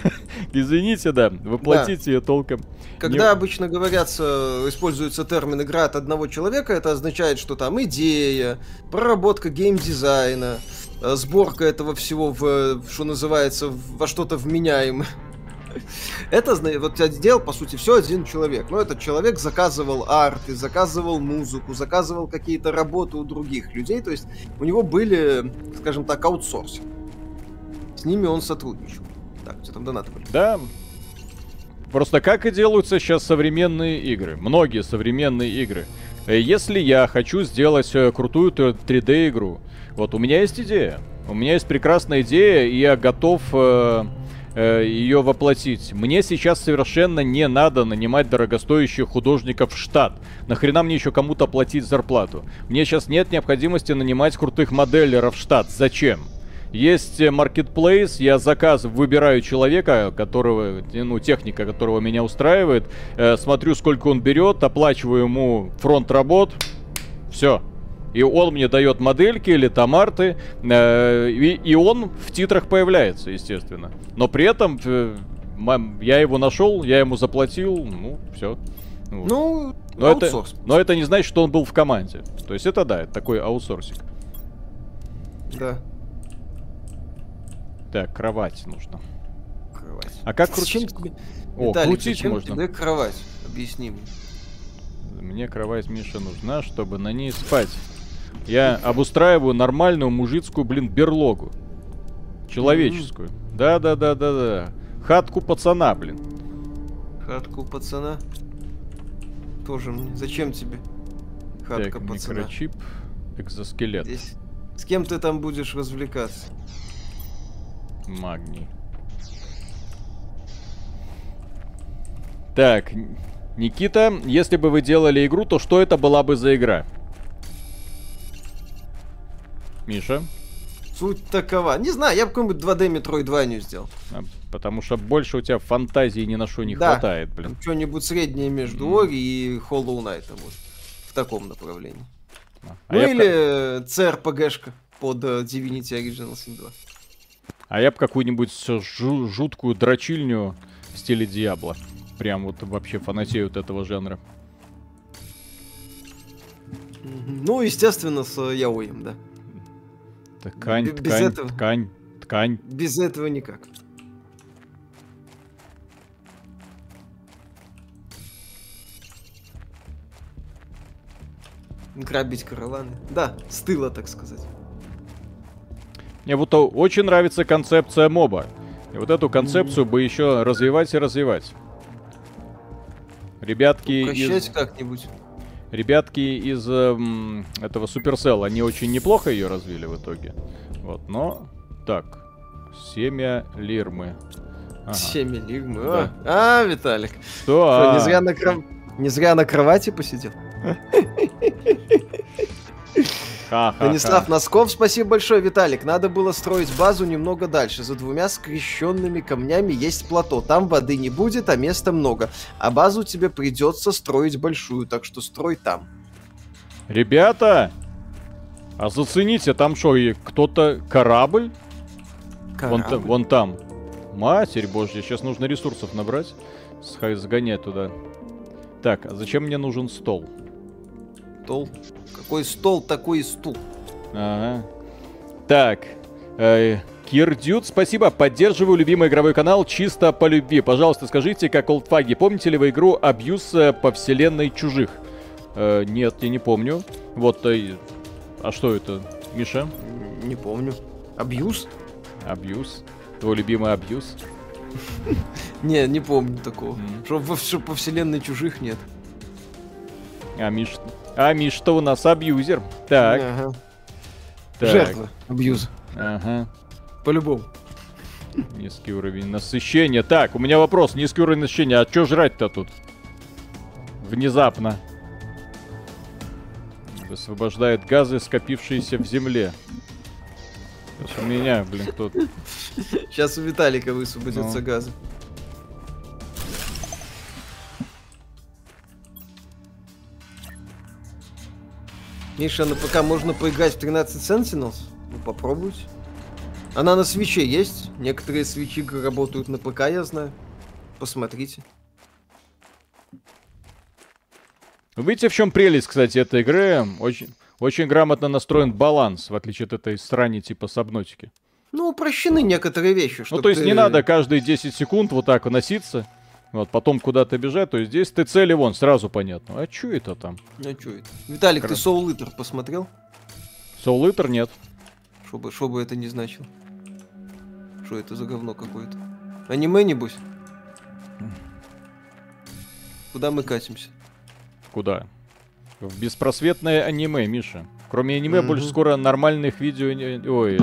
извините, да, воплотить да. ее толком. Когда не... обычно говорят, используется термин игра от одного человека, это означает, что там идея, проработка геймдизайна, Э, сборка этого всего в, что называется, во что-то вменяемое. Это, вот делал, по сути, все один человек. Но этот человек заказывал арты, заказывал музыку, заказывал какие-то работы у других людей. То есть у него были, скажем так, аутсорсинг. С ними он сотрудничал. Так, что там донаты были? Да. Просто как и делаются сейчас современные игры. Многие современные игры. Э, если я хочу сделать э, крутую 3D-игру, вот, у меня есть идея. У меня есть прекрасная идея, и я готов э, э, ее воплотить. Мне сейчас совершенно не надо нанимать дорогостоящих художников в штат. Нахрена мне еще кому-то платить зарплату? Мне сейчас нет необходимости нанимать крутых моделеров в штат. Зачем? Есть marketplace, я заказ выбираю человека, которого, ну, техника, которого меня устраивает, э, смотрю, сколько он берет, оплачиваю ему фронт работ, все, и он мне дает модельки или томарты, э, и, и он в титрах появляется, естественно. Но при этом э, я его нашел, я ему заплатил, ну, все. Вот. Ну, но аутсорс. это, но это не значит, что он был в команде. То есть это да, это такой аутсорсик. Да. Так, кровать нужно. Кровать. А как крутить? Тебе... О, Виталик, крутить зачем можно. тебе кровать? Объясни мне. Мне кровать Миша нужна, чтобы на ней спать. Я обустраиваю нормальную мужицкую, блин, берлогу. Человеческую. Да-да-да-да-да. Хатку пацана, блин. Хатку пацана. Тоже мне. Зачем тебе? Хатка так, пацана. микрочип, экзоскелет. Здесь... С кем ты там будешь развлекаться? Магний. Так, Никита, если бы вы делали игру, то что это была бы за игра? Миша? Суть такова. Не знаю, я бы какой-нибудь 2D Metroidvania сделал. А, потому что больше у тебя фантазии ни на что не Да. хватает, блин. Что-нибудь среднее между. Ори и Hollow Knight. Вот. В таком направлении. А ну я б или э, CRPG-шка под э, Divinity Original Sin 2. А я бы какую-нибудь жу- жуткую дрочильню в стиле Диабло. Прям вот вообще фанатею от этого жанра. Ну, естественно, с Яоем, да. Ткань, без ткань, этого. ткань, ткань. Без этого никак. Грабить караваны. Да, с тыла, так сказать. Мне вот очень нравится концепция моба. И вот эту концепцию бы еще развивать и развивать. Ребятки из, Прощать как-нибудь. Ребятки из эм, этого Supercell, они очень неплохо ее развили в итоге. Вот, но так, семя лирмы. Ага. Семя лигмы. Да. А, а, Виталик. Что? Что, А, не, зря на кров- не зря на кровати посидел? ха-ха-ха. Станислав Носков, спасибо большое, Виталик. Надо было строить базу немного дальше. За двумя скрещенными камнями есть плато. Там воды не будет, а места много. А базу тебе придется строить большую, так что строй там. Ребята, а зацените, там что, и кто-то корабль? Вон, та- Корабль. вон там. Матерь божья, сейчас нужно ресурсов набрать. Сгонять туда. Так, а зачем мне нужен стол? Стол. Какой стол, такой и стул. Ага. Так. Э, Кирдют, спасибо. Поддерживаю любимый игровой канал чисто по любви. Пожалуйста, скажите, как олдфаги, помните ли вы игру Абьюз э, по вселенной чужих? Э, нет, я не помню. Вот, э, а что это, Миша? Не помню. Абьюз? Абьюз? Твой любимый абьюз? Не, не помню такого. Что по вселенной чужих нет. А Миш... А Миш-то у нас абьюзер. Так, Ага. так. Жертва абьюза. Ага. По-любому. Низкий уровень насыщения. Так, у меня вопрос. Низкий уровень насыщения. А что жрать-то тут? Внезапно. Высвобождает газы, скопившиеся в земле. Сейчас у меня, блин, кто-то... Сейчас у Виталика высвободятся Ну. газы. Миша, на ПК можно поиграть в 13 Sentinels? Ну, попробуйте. Она на свече есть. Некоторые свечи работают на ПК, я знаю. Посмотрите. Видите, в чем прелесть, кстати, этой игры? Очень, очень грамотно настроен баланс, в отличие от этой срани типа сабнотики. Ну, упрощены некоторые вещи. Ну, то есть ты- не надо каждые 10 секунд вот так носиться, вот, потом куда-то бежать, то здесь ты цели вон, сразу понятно. А чё это там? Ну, чё это? Виталик, ты Хорошо. Soul Eater посмотрел? Soul Eater нет. Что бы, что бы это ни значило. Что это за говно какое-то? Аниме, небось? Куда мы катимся? Куда? В беспросветное аниме, Миша. Кроме аниме Мгм. больше скоро нормальных видео, не- ой,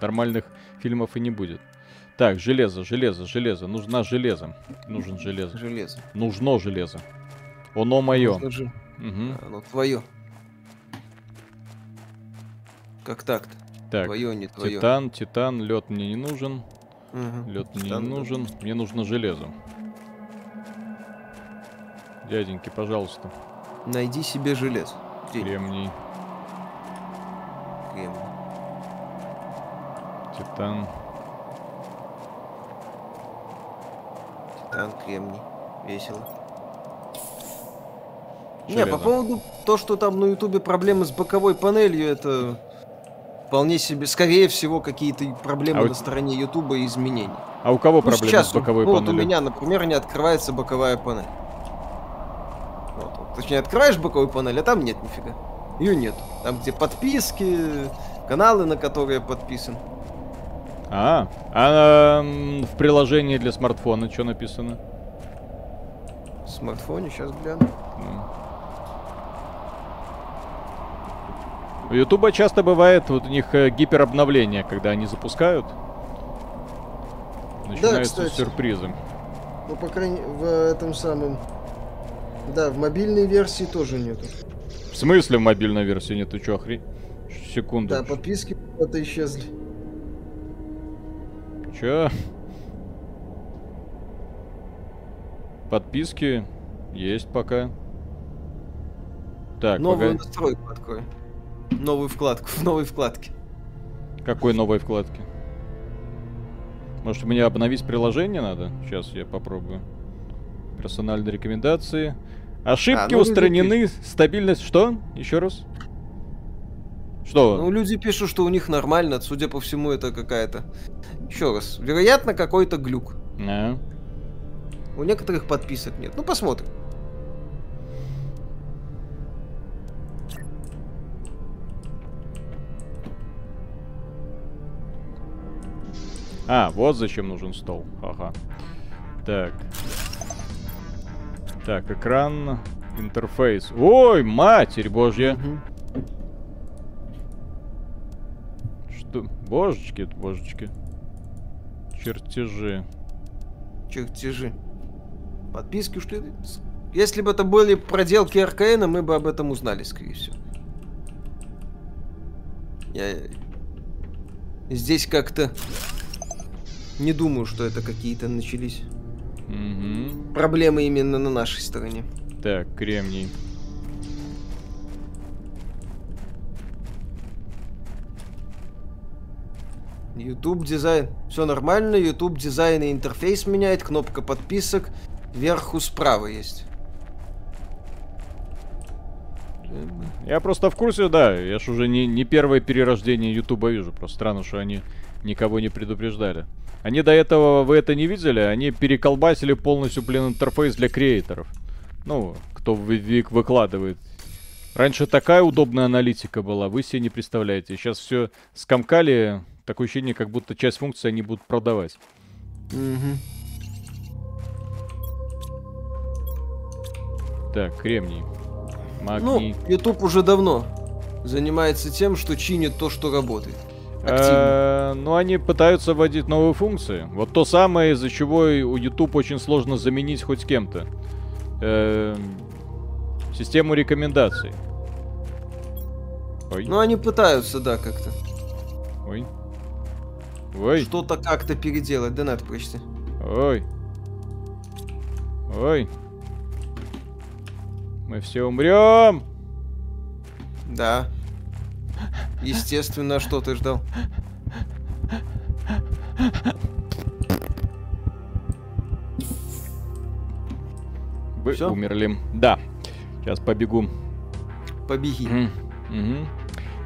нормальных фильмов и не будет. Так, железо, железо, железо. Нужна железо. Нужен железо. Железо. Нужно железо. Оно мое. Нужно же. А, Оно твое. Как так-то? Так, Твое, не твое. титан, титан, лед мне не нужен. Мгм. Лед мне не Титан, да. нужен. Мне нужно железо. Дяденьки, пожалуйста. Найди себе железо. Где? Кремний, Кремний. титан. Титан, кремний. Весело. Не, Железо. по поводу то, что там на Ютубе проблемы с боковой панелью, это вполне себе, скорее всего, какие-то проблемы А у- на стороне Ютуба и изменений. А у кого Ну, проблемы сейчас с боковой ну, вот панелью? у меня, например, не открывается боковая панель. Вот, вот. Точнее, открываешь боковую панель, а там нет нифига. Ее нет. Там, где подписки, каналы, на которые подписан. А, а в приложении для смартфона что написано? В смартфоне, сейчас гляну. У Ютуба часто бывает, вот у них э, гиперобновление, когда они запускают. Начинаются да, сюрпризы. Ну, по крайней в этом самом... Да, в мобильной версии тоже нету. В смысле в мобильной версии нету? Чё, охрень? Секунду. Да, подписки куда-то исчезли. Чё? Подписки есть пока. Так, Новую погоди. настройку открой. Новую вкладку, в новой вкладке. Какой новой вкладке? Может, мне обновить приложение надо? Сейчас я попробую. Персональные рекомендации. Ошибки а, ну, устранены. Стабильность. Что? Еще раз? Что? Ну, люди пишут, что у них нормально. Судя по всему, это какая-то... Еще раз. Вероятно, какой-то глюк. А. У некоторых подписок нет. Ну, посмотрим. А, вот зачем нужен стол. Ага. Так. Так, экран, интерфейс. Ой, матерь божья. Угу. Что? Божечки, божечки. Чертежи. Чертежи. Подписки ушли. Если бы это были проделки РКН, мы бы об этом узнали, скорее всего. Я... Здесь как-то не думаю, что это какие-то начались угу. проблемы именно на нашей стороне. Так, кремний. YouTube дизайн. Все нормально. YouTube дизайн и интерфейс меняет. Кнопка подписок. Вверху справа есть. Я просто в курсе, да. Я ж уже не, не первое перерождение Ютуба вижу. Просто странно, что они никого не предупреждали. Они до этого, вы это не видели, они переколбасили полностью, блин, интерфейс для креаторов. Ну, кто выкладывает. Раньше такая удобная аналитика была, вы себе не представляете. Сейчас все скомкали, такое ощущение, как будто часть функций они будут продавать. Угу. Так, кремний. Магний. Ну, YouTube уже давно занимается тем, что чинит то, что работает. Э, ну, они пытаются вводить новые функции. Вот то самое, из-за чего у YouTube очень сложно заменить хоть кем-то. Э, систему рекомендаций. Ой. Ну, они пытаются, да, как-то. Ой. Ой. Что-то как-то переделать. Да, надо прочти. Ой. Ой. Мы все умрем. Да. Естественно, что ты ждал? Вы Всё? умерли. Да. Сейчас побегу. Побеги. Угу.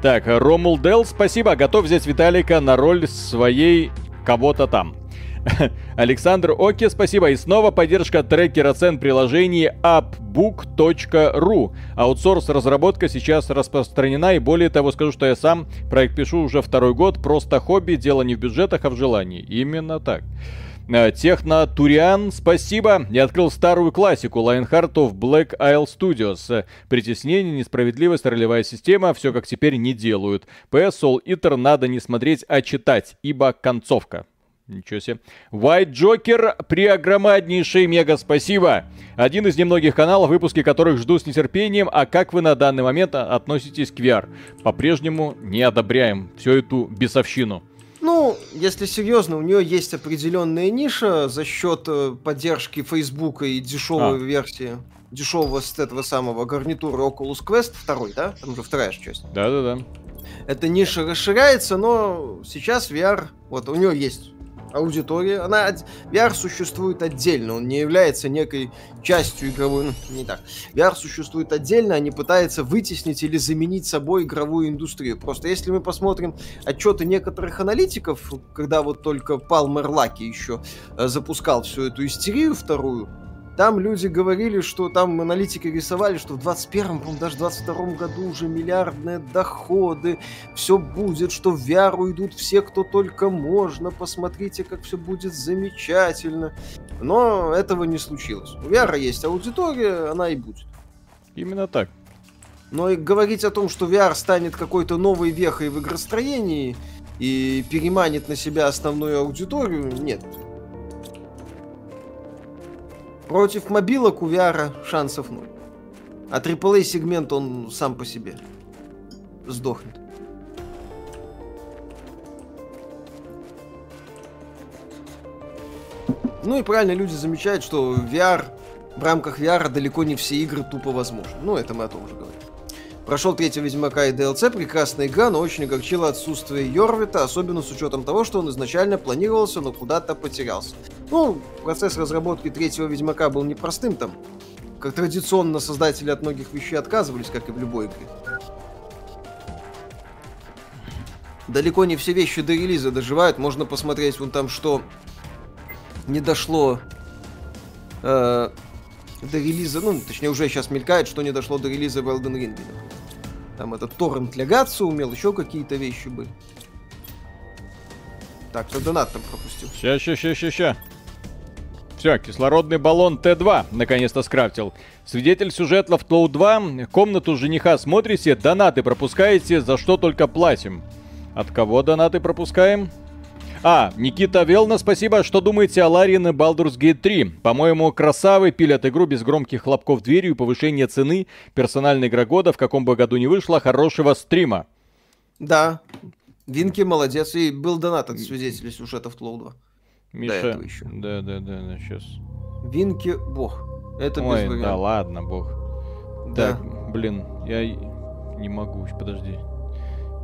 Так, Ромул Дел, спасибо. Готов взять Виталика на роль своей кого-то там. Александр Оки, спасибо. И снова поддержка трекера цен приложений upbook.ru. Аутсорс разработка сейчас распространена, и более того, скажу, что я сам проект пишу уже второй год. Просто хобби, дело не в бюджетах, а в желании. Именно так. Э, Техно Туриан, спасибо. Я открыл старую классику Lionheart of Black Isle Studios. Притеснение, несправедливость, ролевая система, все как теперь не делают. PS Soul Eater надо не смотреть, а читать, ибо концовка. Ничего себе. White Joker, преогромаднейший мега спасибо. Один из немногих каналов, выпуски которых жду с нетерпением. А как вы на данный момент относитесь к VR? По-прежнему не одобряем всю эту бесовщину. Ну, если серьезно, у нее есть определенная ниша за счет э, поддержки Фейсбука и дешевой а. версии дешевого с этого самого гарнитура Oculus Quest второй, да? Там уже вторая часть. Да-да-да. Эта ниша расширяется, но сейчас VR, вот у нее есть аудитория. Она, VR существует отдельно, он не является некой частью игровой... Ну, не так. VR существует отдельно, а не пытается вытеснить или заменить собой игровую индустрию. Просто если мы посмотрим отчеты некоторых аналитиков, когда вот только Палмер Лаки еще э, запускал всю эту истерию вторую, Там люди говорили, что там аналитики рисовали, что в 21 по даже в 22 году уже миллиардные доходы, все будет, что в VR уйдут все, кто только можно, посмотрите, как все будет замечательно. Но этого не случилось. У VR есть аудитория, она и будет. Именно так. Но и говорить о том, что VR станет какой-то новой вехой в игростроении и переманит на себя основную аудиторию, нет. Против мобилок у VR шансов ноль. А AAA сегмент он сам по себе сдохнет. Ну и правильно люди замечают, что VR в рамках VR далеко не все игры тупо возможны. Ну, это мы о том уже говорим. Прошел третьего Ведьмака и DLC, прекрасная игра, но очень огорчило отсутствие Йорвита, особенно с учетом того, что он изначально планировался, но куда-то потерялся. Ну, процесс разработки третьего Ведьмака был непростым там. Как традиционно создатели от многих вещей отказывались, как и в любой игре. Далеко не все вещи до релиза доживают. Можно посмотреть вон там, что не дошло э, до релиза, ну, точнее, уже сейчас мелькает, что не дошло до релиза в Elden Ring. Там этот торрент лягаться умел, еще какие-то вещи были. Так, кто донат там пропустил? Ща, ща, ща, ща, ща. Все, кислородный баллон Т2 наконец-то скрафтил. Свидетель сюжета в Тлоу 2. Комнату жениха смотрите, донаты пропускаете, за что только платим. От кого донаты пропускаем? А, Никита Велна, спасибо. Что думаете о Ларин и Baldur's Gate 3? По-моему, красавы пилят игру без громких хлопков дверью и повышения цены. Персональная игра года, в каком бы году не вышла, хорошего стрима. Да, Винки молодец. И был донат от свидетелей сюжетов Тлоу 2. Миша. Да, да, да, да, сейчас. Винки бог. Это Ой, без вариантов. да ладно, бог. Да. Так, блин, я не могу, подожди.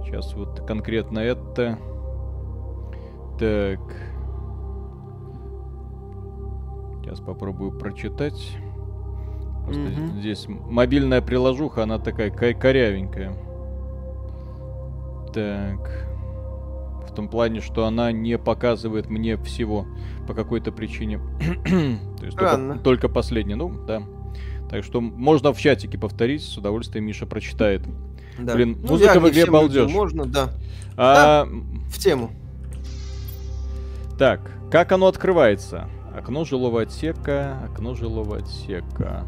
Сейчас вот конкретно это... Так. Сейчас попробую прочитать. Просто mm-hmm. здесь мобильная приложуха, она такая корявенькая. Так. В том плане, что она не показывает мне всего по какой-то причине. То есть только, только последний. Ну, да. Так что можно в чатике повторить, с удовольствием Миша прочитает. Да. Блин, ну, музыка в игре балдеж. Можно, да. А... да. В тему. Так, как оно открывается? Окно жилого отсека, окно жилого отсека.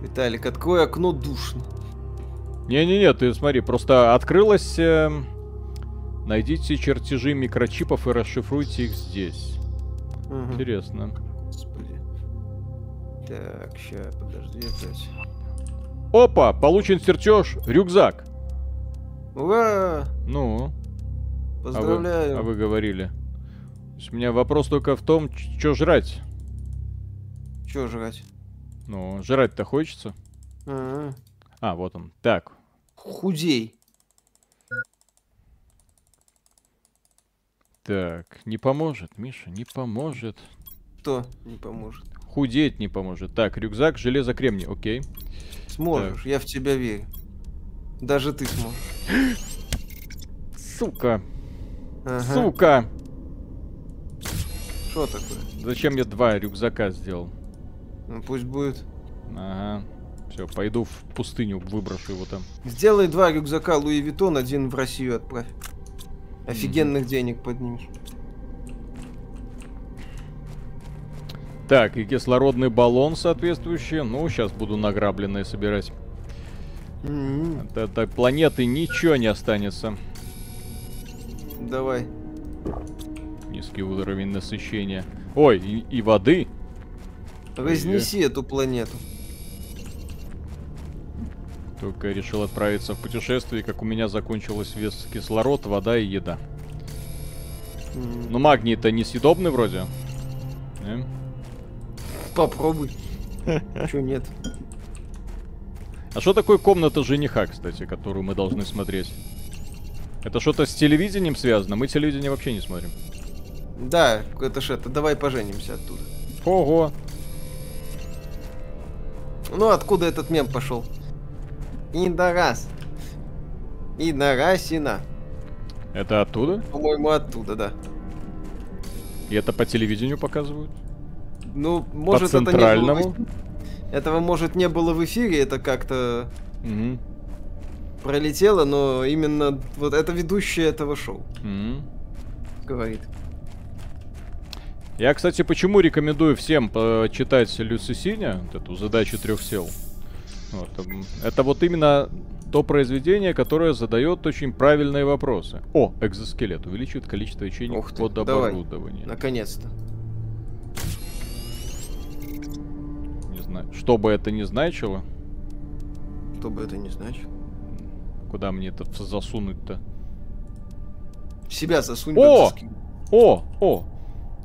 Виталик, открой окно душно. Не-не-не, ты смотри, просто открылось... Э, найдите чертежи микрочипов и расшифруйте их здесь. Угу. Интересно. Господи. Так, ща, подожди опять. Опа, получен чертеж, рюкзак. Ура! Ну. Поздравляю. А вы, а вы говорили у меня вопрос только в том, что жрать. Что жрать? Ну, жрать-то хочется. А, -а, а, вот он. Так. Худей. Так, не поможет, Миша, не поможет. Кто не поможет? Худеть не поможет. Так, рюкзак, железо, кремний, окей. Сможешь, так. я в тебя верю. Даже ты сможешь. Сука. Ага. Сука. Что такое? Зачем я два рюкзака сделал? Ну пусть будет. Ага. Все, пойду в пустыню, выброшу его там. Сделай два рюкзака Луи Виттон, один в Россию отправь. Офигенных mm-hmm. денег поднимешь. Так, и кислородный баллон соответствующий. Ну, сейчас буду награбленное собирать. Mm-hmm. От этой планеты ничего не останется. Давай. Низкий уровень насыщения. Ой, и, и воды. Разнеси и... эту планету. Только решил отправиться в путешествие, как у меня закончилась вес кислород, вода и еда. Mm. Ну магний-то несъедобный вроде. Не? Попробуй. Чё нет? А что такое комната жениха, кстати, которую мы должны смотреть? Это что-то с телевидением связано? Мы телевидение вообще не смотрим. Да, это ж это, давай поженимся оттуда. Ого. Ну, откуда этот мем пошел? Индорас. Индорасина. Это оттуда? По-моему, оттуда, да. И это по телевидению показывают? Ну, может, По это не центральному. было... Этого, может, не было в эфире, это как-то Мгм. пролетело, но именно вот это ведущая этого шоу Мгм. говорит. Я, кстати, почему рекомендую всем почитать Люци Синя, вот эту задачу трех сел. Вот, это вот именно то произведение, которое задает очень правильные вопросы. О, экзоскелет увеличивает количество ячеек ты, под оборудование. Наконец-то. Не знаю, что бы это ни значило, Что бы это ни значило. куда мне это засунуть-то. В себя засунь. О! О, о,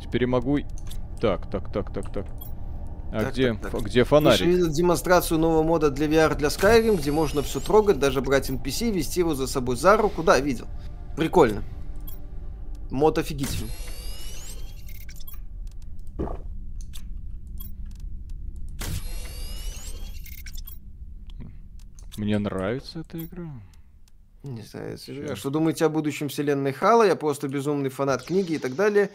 теперь я могу... Так, так, так, так, так. А Так, где, так, так. где фонарик? видел демонстрацию нового мода для VR для Skyrim, где можно все трогать, даже брать NPC, вести его за собой за руку. Да, видел. Прикольно. Мод офигительный. Мне нравится эта игра. Не знаю, а что думаете о будущем вселенной Хала? Я просто безумный фанат книги и так далее.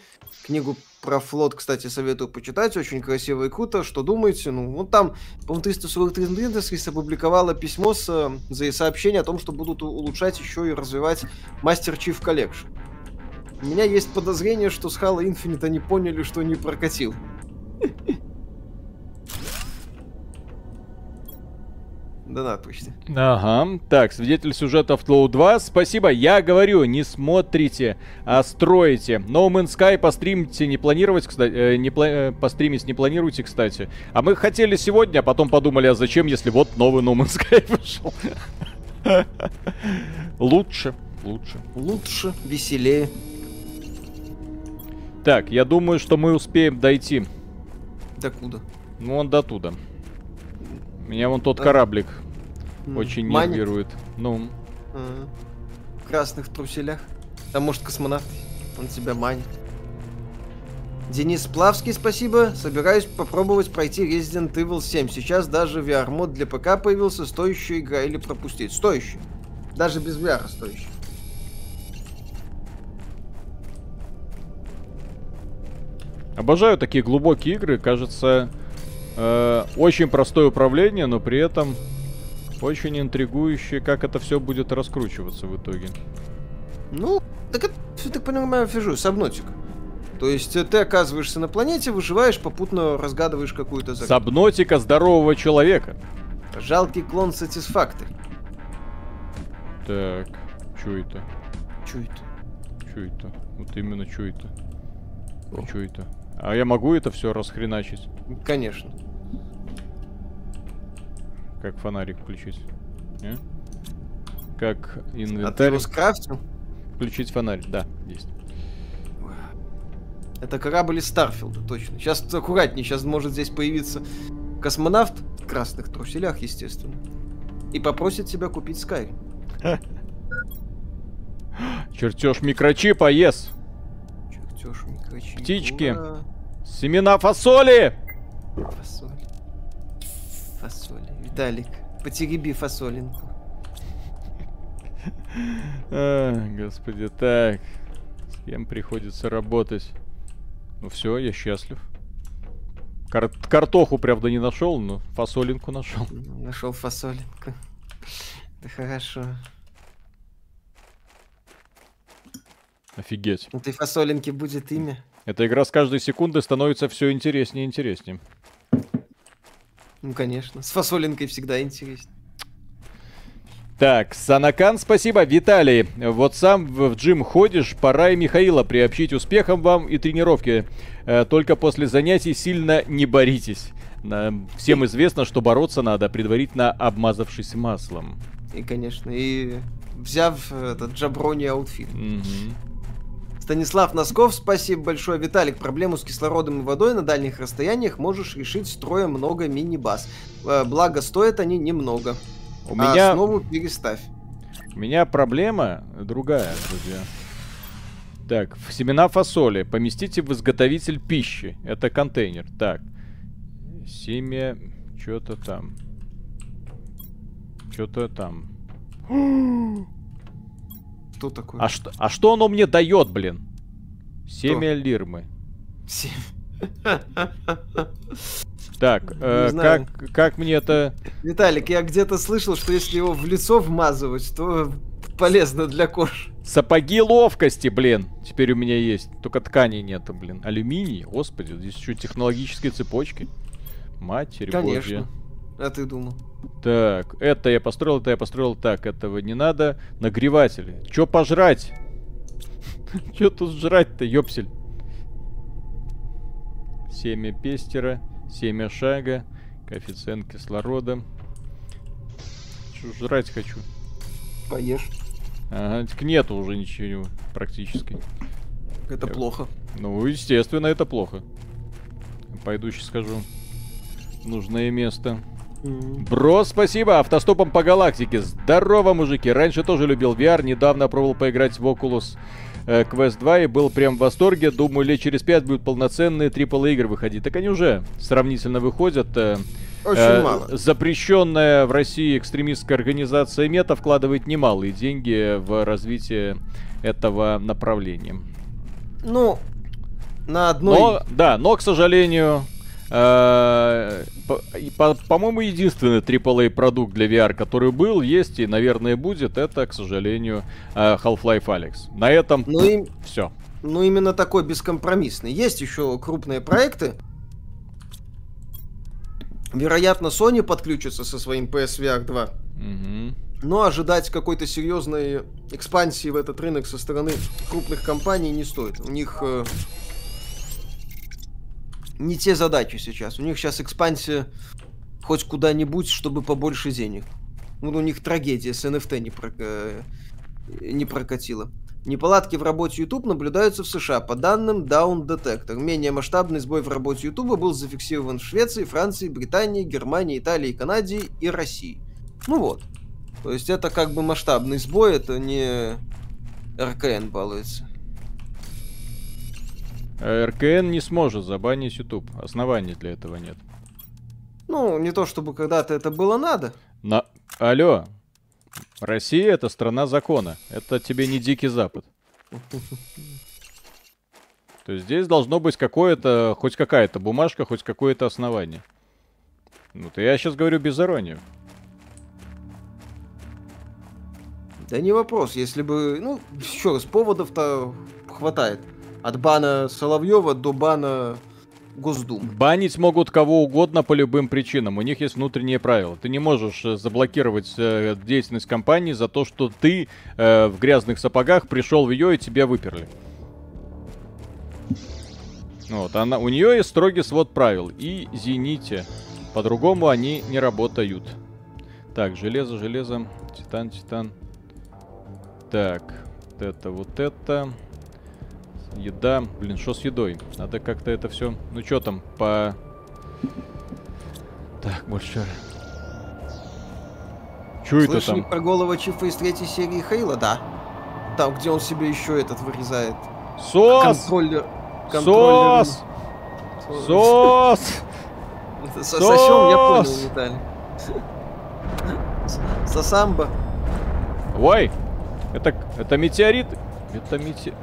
Книгу про флот, кстати, советую почитать. Очень красиво и круто. Что думаете? Ну, вот там, по-моему, 343 Industries опубликовала письмо с э, за сообщение о том, что будут улучшать еще и развивать Master Chief Collection. У меня есть подозрение, что с Halo Infinite они поняли, что не прокатил. Донат почти. Ага. Так, свидетель сюжета в Тлоу 2. Спасибо. Я говорю, не смотрите, а строите. No Man's Sky постримите, не планировать, кстати, э, не пла- э, постримить не планируйте, кстати. А мы хотели сегодня, а потом подумали, а зачем, если вот новый No Man's Sky вышел. Лучше, лучше. Лучше, веселее. Так, я думаю, что мы успеем дойти. Докуда? Ну, он до туда. Меня вон тот А. кораблик очень манит? нервирует. Ну, Ага. В красных труселях. Там, может, космонавт. Он тебя манит. Денис Плавский, спасибо. Собираюсь попробовать пройти Resident Evil 7. Сейчас даже VR-мод для ПК появился. Стоящая игра или пропустить? Стоящая. Даже без VR стоящая. Обожаю такие глубокие игры. Кажется, э, очень простое управление, но при этом очень интригующее, как это все будет раскручиваться в итоге. Ну, так это, я так понимаю, фижу, сабнотика. То есть э, ты оказываешься на планете, выживаешь, попутно разгадываешь какую-то загадку. Сабнотика здорового человека. Жалкий клон Satisfactory. Так, что это? Чё это? Что это? Вот именно что это? Что это? А я могу это все расхреначить? Конечно. Как фонарик включить? Не? Как А ты инвентарь его скрафтил? включить фонарь? Да, есть. Это корабль из Старфилда, точно. Сейчас аккуратнее, сейчас может здесь появиться космонавт в красных труселях, естественно. И попросит тебя купить Skyrim. Чертеж микрочипа, ес! Чертёж, микрочип. Птички. Ура. Семена фасоли! Фасоль. Фасоли. Виталик, потереби фасолинку. А, господи, так. С кем приходится работать? Ну все, я счастлив. Кар- картоху, правда, не нашел, но фасолинку нашел. Нашел фасолинку. Да хорошо. Офигеть. У этой фасолинки будет имя. Эта игра с каждой секунды становится все интереснее и интереснее. Ну, конечно. С фасолинкой всегда интересно. Так, Санакан, спасибо. Виталий, вот сам в джим ходишь, пора и Михаила приобщить успехом вам и тренировке. Э, Только после занятий сильно не боритесь. Всем известно, что бороться надо, предварительно обмазавшись маслом. И, конечно, и взяв этот jabroni outfit. Мгм. Станислав Носков, спасибо большое. Виталик, проблему с кислородом и водой на дальних расстояниях можешь решить, строя много мини-баз. Э, Благо, стоят они немного. У а меня... основу переставь. У меня проблема другая, друзья. Так, семена фасоли поместите в изготовитель пищи. Это контейнер. Так. Семя... Что-то там. Что-то там. Что такое? А что, а что оно мне дает, блин? Семя лирмы. Семь. Так, э, как, как мне это... Виталик, я где-то слышал, что если его в лицо вмазывать, то полезно для кожи. Сапоги ловкости, блин. Теперь у меня есть. Только ткани нету, блин. Алюминий, господи, здесь еще технологические цепочки. Матерь Конечно. божья. А ты думал? Так, это я построил, это я построил. Так, этого не надо. Нагреватели. Че пожрать? Че тут жрать-то, ёпсель? Семя пестера, семя шага, коэффициент кислорода. Чё жрать хочу? Поешь. Ага, так нету уже ничего практически. Это Я- плохо. Ну, естественно, это плохо. Пойду сейчас скажу. Нужное место. Бро, спасибо. Автостопом по галактике. Здорово, мужики. Раньше тоже любил VR. Недавно пробовал поиграть в Oculus э, Quest 2 и был прям в восторге. Думаю, лет через пять будут полноценные AAA игры выходить. Так они уже сравнительно выходят. э, Очень э, мало. Запрещенная в России экстремистская организация Мета вкладывает немалые деньги в развитие этого направления. Ну, на одной... Но, да, но, к сожалению, по-моему, единственный AAA продукт для VR, который был, есть и, наверное, будет, это, к сожалению, э, Half-Life Alex. На этом Ну, им, все. ну, именно такой бескомпромиссный. Есть еще крупные проекты. Вероятно, Sony подключится со своим PSVR 2. Но ожидать какой-то серьезной экспансии в этот рынок со стороны крупных компаний не стоит. У них э, не те задачи сейчас. У них сейчас экспансия хоть куда-нибудь, чтобы побольше денег. Вот у них трагедия с NFT не, про- э, не прокатила. Неполадки в работе YouTube наблюдаются в США. По данным Down Detector, менее масштабный сбой в работе YouTube был зафиксирован в Швеции, Франции, Британии, Германии, Италии, Канаде и России. Ну вот. То есть это как бы масштабный сбой, это не РКН балуется. Э, РКН не сможет забанить YouTube. Оснований для этого нет. Ну, не то чтобы когда-то это было надо. На... Алло. Россия это страна закона. Это тебе не дикий запад. То есть здесь должно быть какое-то, хоть какая-то бумажка, хоть какое-то основание. Ну, то я сейчас говорю без иронии. Да не вопрос, если бы... Ну, еще раз, поводов-то хватает. От бана Соловьева до бана Госдумы. Банить могут кого угодно по любым причинам. У них есть внутренние правила. Ты не можешь э, заблокировать э, деятельность компании за то, что ты э, в грязных сапогах пришел в ее и тебя выперли. Вот, она, у нее есть строгий свод правил. И извините, по-другому они не работают. Так, железо, железо, титан, титан. Так, вот это, вот это. Еда. Блин, что с едой? Надо как-то это все. Ну что там по. Так, больше. Что это там? про голого Чифа из третьей серии Хейла? Да. Там, где он себе еще этот вырезает. Сос! Контроллер. контроллер- Сос! Сос! Сосем, я понял! Виталий. Сосамба. Ой! Это, это метеорит? Это метеорит.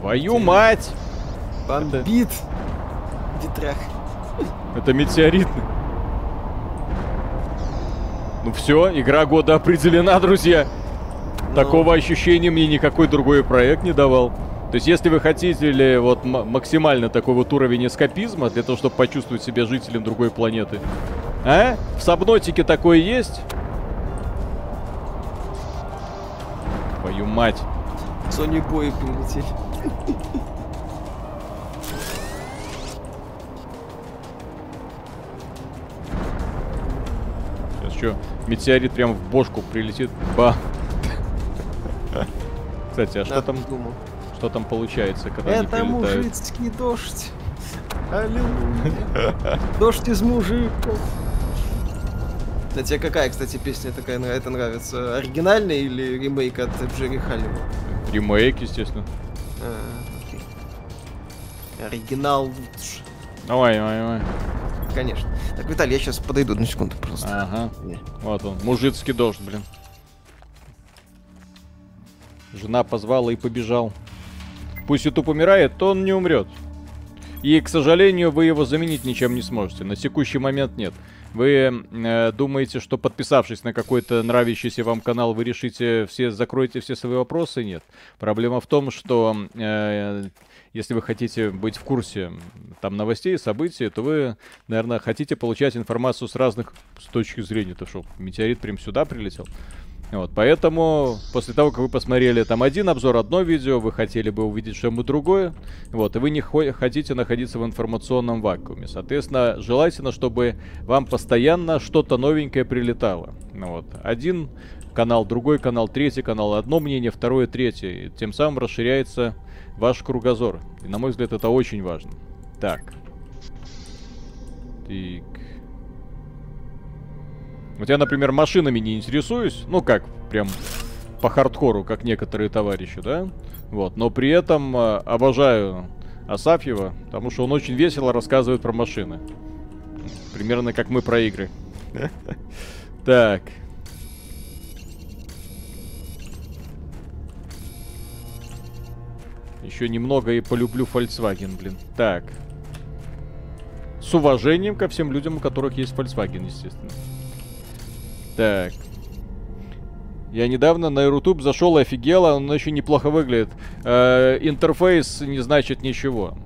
Твою мать! Бомбит. Ветрах. Это метеоритный. Ну все, игра года определена, друзья. Ну, Такого ощущения мне никакой другой проект не давал. То есть, если вы хотите ли вот максимально такой вот уровень эскапизма для того, чтобы почувствовать себя жителем другой планеты, а? В Сабнотике такое есть? Твою мать. Sony бои прилетели. Сейчас что, метеорит прям в бошку прилетит. Ба. Кстати, а что там, думал. что там получается, когда они Это прилетают? мужицкий дождь. Аллилуйя. Дождь из мужиков. А тебе какая, кстати, песня такая это нравится? Оригинальная или ремейк от Джерри Халлива? Ремейк, естественно. Оригинал лучше. Давай, давай, давай. Конечно. Так, Виталий, я сейчас подойду на секунду просто. Ага. Не. Вот он, мужицкий дождь, блин. Жена позвала и побежал. Пусть YouTube умирает, то он не умрет. И, к сожалению, вы его заменить ничем не сможете. На текущий момент нет. Вы э, думаете, что подписавшись на какой-то нравящийся вам канал, вы решите все, закроете все свои вопросы? Нет. Проблема в том, что э, если вы хотите быть в курсе там новостей, событий, то вы, наверное, хотите получать информацию с разных с точки зрения. То что, метеорит прям сюда прилетел? Вот, поэтому после того, как вы посмотрели там один обзор, одно видео, вы хотели бы увидеть что-нибудь другое, вот, и вы не хотите находиться в информационном вакууме. Соответственно, желательно, чтобы вам постоянно что-то новенькое прилетало. Вот, один канал, другой канал, третий канал, одно мнение, второе, третье. Тем самым расширяется ваш кругозор. И, на мой взгляд, это очень важно. Так. Так. Вот я, например, машинами не интересуюсь. Ну как, прям по хардкору, как некоторые товарищи, да? Вот, но при этом э, обожаю Асафьева, потому что он очень весело рассказывает про машины. Примерно как мы про игры. Так. Еще немного и полюблю Volkswagen, блин. Так. С уважением ко всем людям, у которых есть Volkswagen, естественно. Так. Я недавно на YouTube зашел и офигел, он очень неплохо выглядит. Э, интерфейс не значит ничего.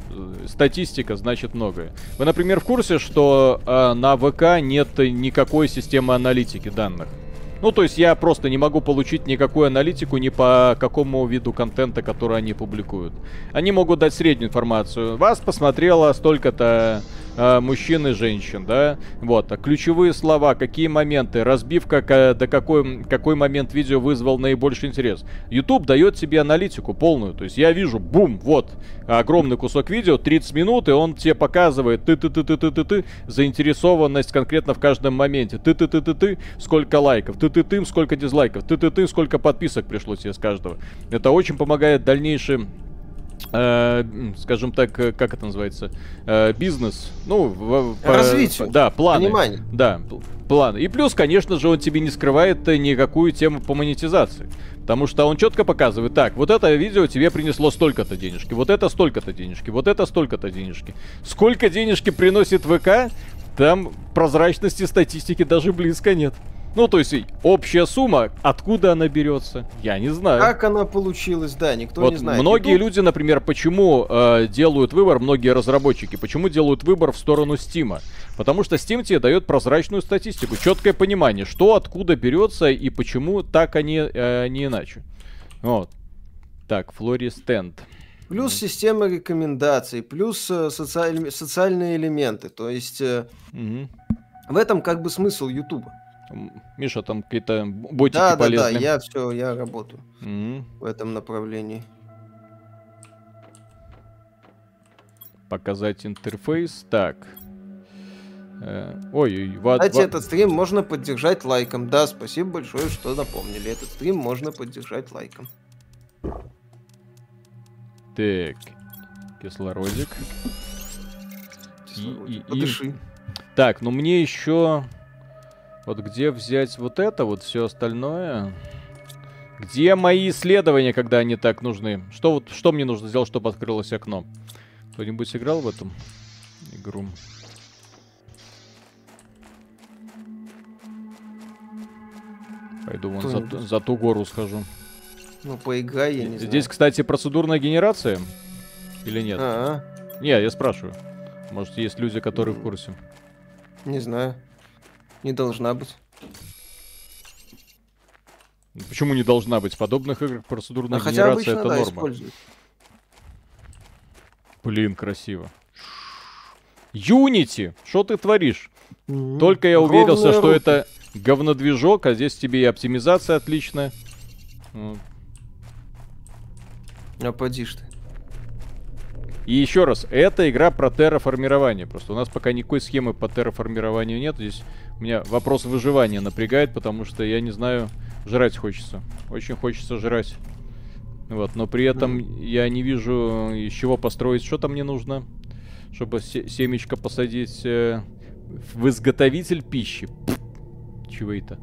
Статистика значит многое. Вы, например, в курсе, что э, на ВК нет никакой системы аналитики данных? Ну, то есть я просто не могу получить никакую аналитику ни по какому виду контента, который они публикуют. Они могут дать среднюю информацию. Вас посмотрело столько-то э, мужчин и женщин, да, вот, а ключевые слова, какие моменты, разбивка, до какой, какой момент видео вызвал наибольший интерес. YouTube дает тебе аналитику полную, то есть я вижу, бум, вот, огромный кусок видео, 30 минут, и он тебе показывает ты-ты-ты-ты-ты-ты-ты, заинтересованность конкретно в каждом моменте, ты-ты-ты-ты-ты, сколько лайков, ты-ты-ты, сколько дизлайков, ты-ты-ты, сколько подписок пришло тебе с каждого. Это очень помогает дальнейшим э, скажем так, э, как это называется, э, бизнес, ну, в, по, развитию, да, планы, понимание. да, планы. И плюс, конечно же, он тебе не скрывает никакую тему по монетизации. Потому что он четко показывает, так, вот это видео тебе принесло столько-то денежки, вот это столько-то денежки, вот это столько-то денежки. Сколько денежки приносит ВК, там прозрачности статистики даже близко нет. Ну, то есть общая сумма, откуда она берется, я не знаю. Как она получилась, да, никто вот не знает. Многие YouTube... люди, например, почему э, делают выбор, многие разработчики, почему делают выбор в сторону Стима? Потому что Steam тебе дает прозрачную статистику, четкое понимание, что откуда берется и почему так, а не, э, не иначе. Вот. Так, Флори Стенд. Плюс система рекомендаций, плюс э, социаль... социальные элементы. То есть э, угу. в этом как бы смысл Ютуба. Миша, там какие-то ботики да, полезные. Да, да, я все, я работаю mm в этом направлении. Показать интерфейс. Так. Э, ой, ой, Кстати, ва... этот стрим можно поддержать лайком. Да, спасибо большое, что напомнили. Этот стрим можно поддержать лайком. Так. Кислородик. Кислородик. И, и, Подыши. И... Так, ну мне еще вот где взять вот это, вот все остальное? Где мои исследования, когда они так нужны? Что, вот, что мне нужно сделать, чтобы открылось окно? Кто-нибудь играл в эту игру? Пойду вон за, за ту гору схожу. Ну, поиграй, я не знаю. Здесь, кстати, процедурная генерация? Или нет? А-а. Не, я спрашиваю. Может, есть люди, которые в курсе? Не знаю. Не должна быть. Почему не должна быть? В подобных играх процедурная а генерация это да, норма. Используют. Блин, красиво. Юнити! Что ты творишь? Mm-hmm. Только я уверился, Ровная что это говнодвижок, а здесь тебе и оптимизация отличная. Вот. А поди ты. И еще раз, это игра про терраформирование. Просто у нас пока никакой схемы по терраформированию нет. Здесь меня вопрос выживания напрягает, потому что я не знаю, жрать хочется. Очень хочется жрать. Вот, но при этом mm. я не вижу, из чего построить. Что там мне нужно, чтобы се семечко посадить э, в изготовитель пищи. Пфф, чего это?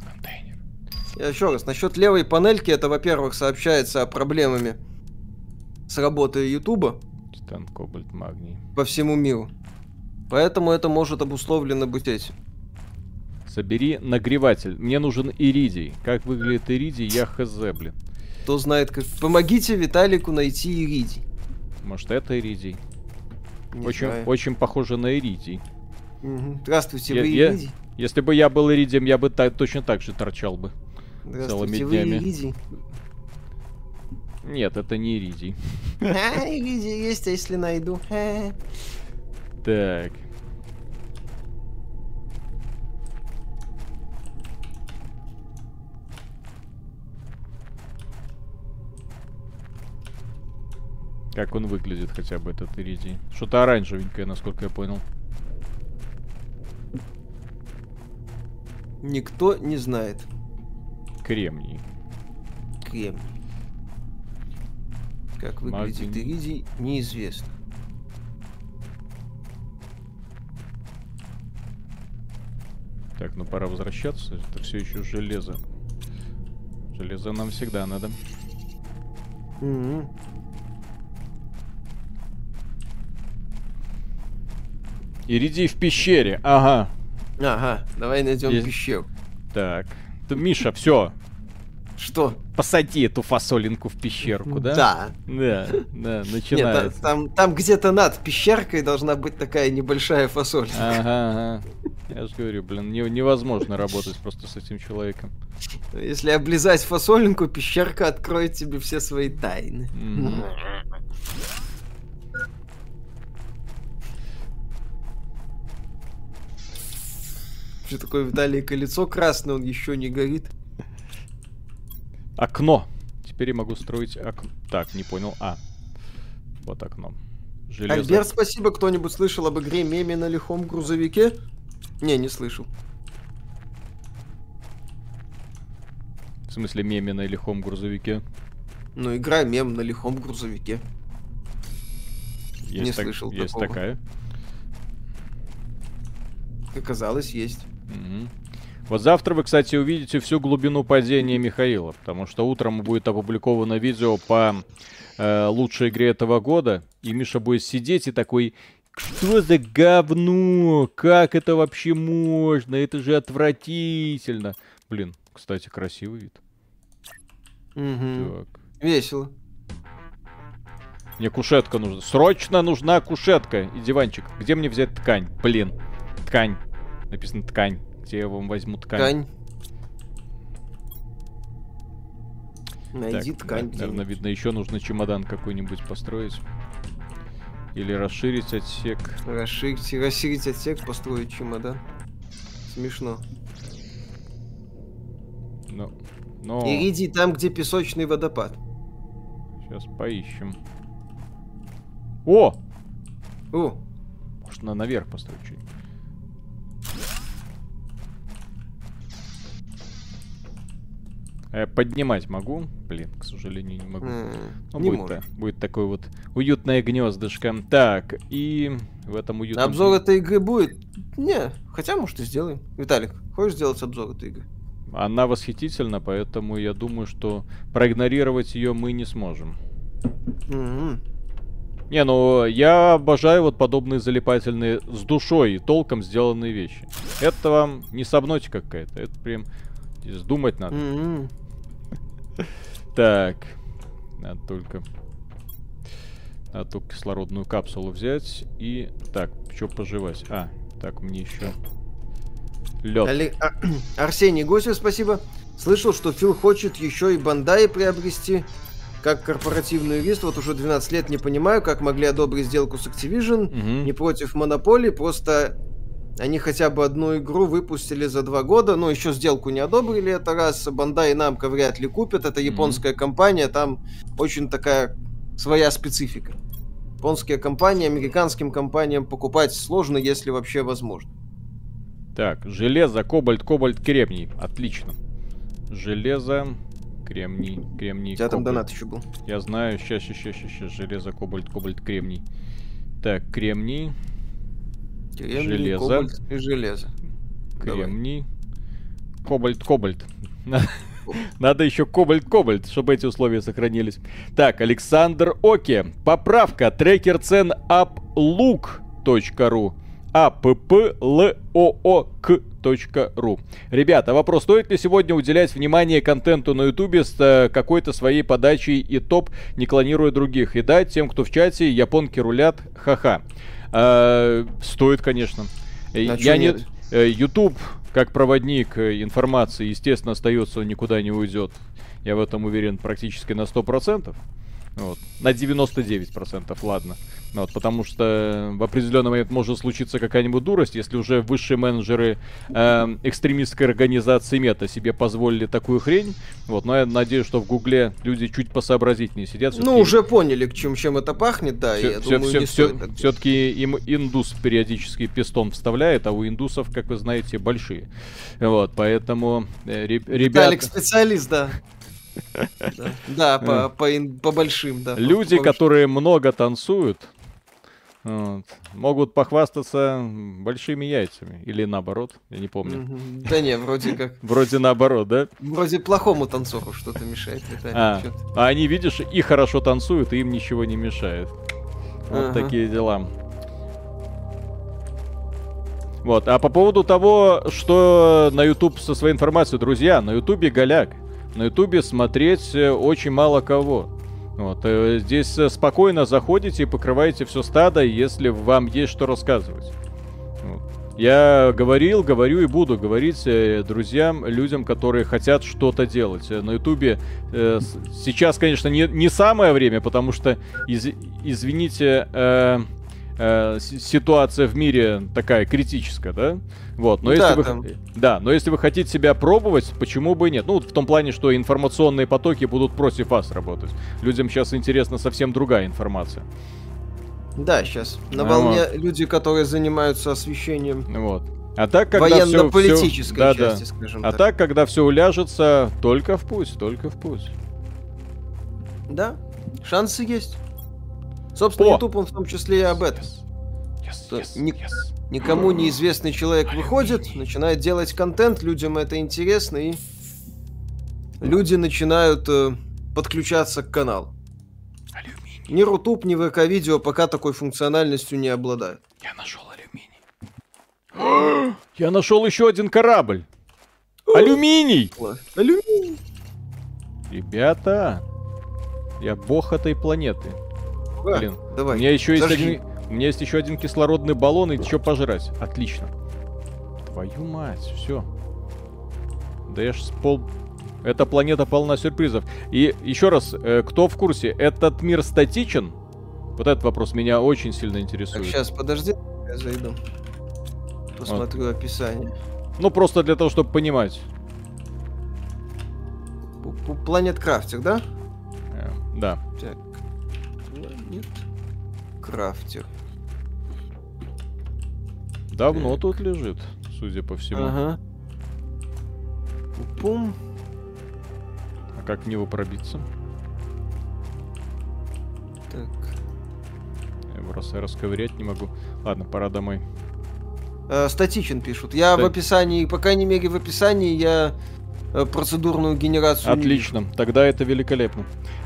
Контейнер. Я еще раз, насчет левой панельки, это, во-первых, сообщается о проблемами с работой Ютуба. Титан, кобальт, магний. По всему миру. Поэтому это может обусловлено быть этим. Собери нагреватель. Мне нужен иридий. Как выглядит иридий, я хз, блин. Кто знает как... Помогите Виталику найти иридий. Может, это иридий? Не очень, знаю. очень похоже на иридий. Здравствуйте, Я- вы я-? Если бы я был иридием, я бы та- точно так же торчал бы. Здравствуйте, вы днями. иридий? Нет, это не иридий. А, иридий есть, если найду? Так. Как он выглядит хотя бы этот иридий? Что-то оранжевенькое, насколько я понял. Никто не знает. Кремний. Кремний. Как выглядит иридий, неизвестно. Так, ну пора возвращаться. Это все еще железо. Железо нам всегда надо. Мгм. Иридий в пещере. Ага. Ага, давай найдем Есть. пещеру. Так. Ты, Миша, все. Что? Посади эту фасолинку в пещерку, да? Да. Да, да, Нет, начинается. там, там где-то над пещеркой должна быть такая небольшая фасоль. Ага, ага. Я же говорю, блин, не- невозможно работать просто с этим человеком. Если облизать фасолинку, пещерка откроет тебе все свои тайны. Мгм. Что такое Виталий колесо красное, он еще не горит. Окно. Теперь я могу строить окно. Так, не понял. А. Вот окно. Железо. Альберт, спасибо. Кто-нибудь слышал об игре меме на лихом грузовике? Не, не слышал. В смысле меме на лихом грузовике. Ну, игра мем на лихом грузовике. Есть Не так- слышал Есть такого. такая. Оказалось, есть. Мгм. Вот завтра вы, кстати, увидите всю глубину падения Михаила, потому что утром будет опубликовано видео по э, лучшей игре этого года, и Миша будет сидеть и такой, что за говно? Как это вообще можно? Это же отвратительно. Блин, кстати, красивый вид. Мгм. Так. Весело. Мне кушетка нужна. Срочно нужна кушетка и диванчик. Где мне взять ткань? Блин, ткань. Написано ткань. Где я вам возьму ткань? Ткань. Найди Так, ткань. да, наверное, видно, еще нужно чемодан какой-нибудь построить. Или расширить отсек. Расширить, расширить отсек, построить чемодан. Смешно. Ну, но Иридий там, где песочный водопад. сейчас поищем. О! О, Можно наверх построить чуть. Поднимать могу? Блин, к сожалению, не могу. Ну, не будет, та- будет такое вот уютное гнездышко. Так, и в этом уютном... Обзор этой игры будет? Не, хотя, может, и сделаем. Виталик, хочешь сделать обзор этой игры? Она восхитительна, поэтому я думаю, что проигнорировать ее мы не сможем. Мгм. Не, ну я обожаю вот подобные залипательные с душой и толком сделанные вещи. Это вам не сабнотика какая-то, это прям здесь думать надо. Мгм. Так, надо только... Надо только кислородную капсулу взять и... Так, что пожевать? А, так, мне еще... Лед. Олег- а, Арсений Госев, спасибо. Слышал, что Фил хочет еще и Бандай приобрести. Как корпоративный юрист, вот уже 12 лет не понимаю, как могли одобрить сделку с Activision. Не против монополии, просто они хотя бы одну игру выпустили за два года, но еще сделку не одобрили, это раз. Бандай и Намка вряд ли купят, это японская компания, там очень такая своя специфика. Японские компании, американским компаниям покупать сложно, если вообще возможно. Так, железо, кобальт, кобальт, кремний. Отлично. Железо, кремний, кремний, У тебя там кобальт. донат еще был. Я знаю, сейчас, сейчас, сейчас, сейчас, железо, кобальт, кобальт, кремний. Так, кремний, Кремний, Железо. кобальт и железо. Давай. кремний, кобальт, кобальт. Надо еще кобальт-кобальт, чтобы эти условия сохранились. Так, Александр Оке. Поправка. Трекер цен uplook.ru applok.ru. Ребята, вопрос, стоит ли сегодня уделять внимание контенту на ютубе с э, какой-то своей подачей и топ, не клонируя других? И дать тем, кто в чате, японки рулят, ха-ха. А, стоит, конечно. А Я не... Э, YouTube как проводник э, информации, естественно, остается, он никуда не уйдет. Я в этом уверен практически на 100%. Вот. На 99%, ладно. Вот, потому что в определенный момент может случиться какая-нибудь дурость, если уже высшие менеджеры э, экстремистской организации Мета себе позволили такую хрень. Вот, но я надеюсь, что в Гугле люди чуть посообразительнее сидят. Ну, уже поняли, к чем, чем это пахнет, да, все, я все, думаю, все, не все, стоит Все-таки им индус периодически пистон вставляет, а у индусов, как вы знаете, большие. Вот, поэтому э, ребята... Виталик специалист, да. Да, по большим, да. Люди, которые много танцуют, вот. Могут похвастаться большими яйцами. Или наоборот, я не помню. Да не, вроде как. Вроде наоборот, да? Вроде плохому танцору что-то мешает. А, а они, видишь, и хорошо танцуют, и им ничего не мешает. Вот ага. такие дела. Вот, а по поводу того, что на YouTube со своей информацией, друзья, на YouTube голяк. На YouTube смотреть э, очень мало кого. Вот, э, здесь э, спокойно заходите и покрываете все стадо, если вам есть что рассказывать. Вот. Я говорил, говорю и буду говорить друзьям, людям, которые хотят что-то делать. На Ютубе э, сейчас, конечно, не, не самое время, потому что, из, извините, э, э, ситуация в мире такая критическая, да? Вот, но ну, если да, вы, там... да, но если вы хотите себя пробовать, почему бы и нет? Ну, в том плане, что информационные потоки будут против вас работать. Людям сейчас интересна совсем другая информация. Да, сейчас на а волне вот. люди, которые занимаются освещением. Вот. А так, когда военно-политической все, части, да. скажем а так. А так, когда все уляжется, только в путь, только в путь. Да, шансы есть. Собственно, О! YouTube он в том числе и об этом. Yes, yes, yes, Ник-. Никому неизвестный человек выходит, начинает делать контент, людям это интересно, и люди начинают э, подключаться к каналу. Ни Рутуб, ни ВК-видео пока такой функциональностью не обладают. Я нашел алюминий. Я нашел еще один корабль. Алюминий! Алюминий! Ребята, я бог этой планеты. Блин, давай. У меня еще есть один, у меня есть еще один кислородный баллон и что пожрать. Отлично. Твою мать, все. Да я ж с пол... Эта планета полна сюрпризов. И еще раз, э, кто в курсе, этот мир статичен? Вот этот вопрос меня очень сильно интересует. Так, сейчас, подожди, я зайду. Посмотрю вот. описание. Ну, просто для того, чтобы понимать. Планет Крафтер, да? Э, да. Так. Крафтер. Давно так. тут лежит, судя по всему. Ага. Пум. А как в него пробиться? Так. Я его раз расковырять не могу. Ладно, пора домой. Э, статичен пишут. Я Ста... в описании, по крайней мере в описании я Э, процедурную генерацию. Отлично, тогда это великолепно.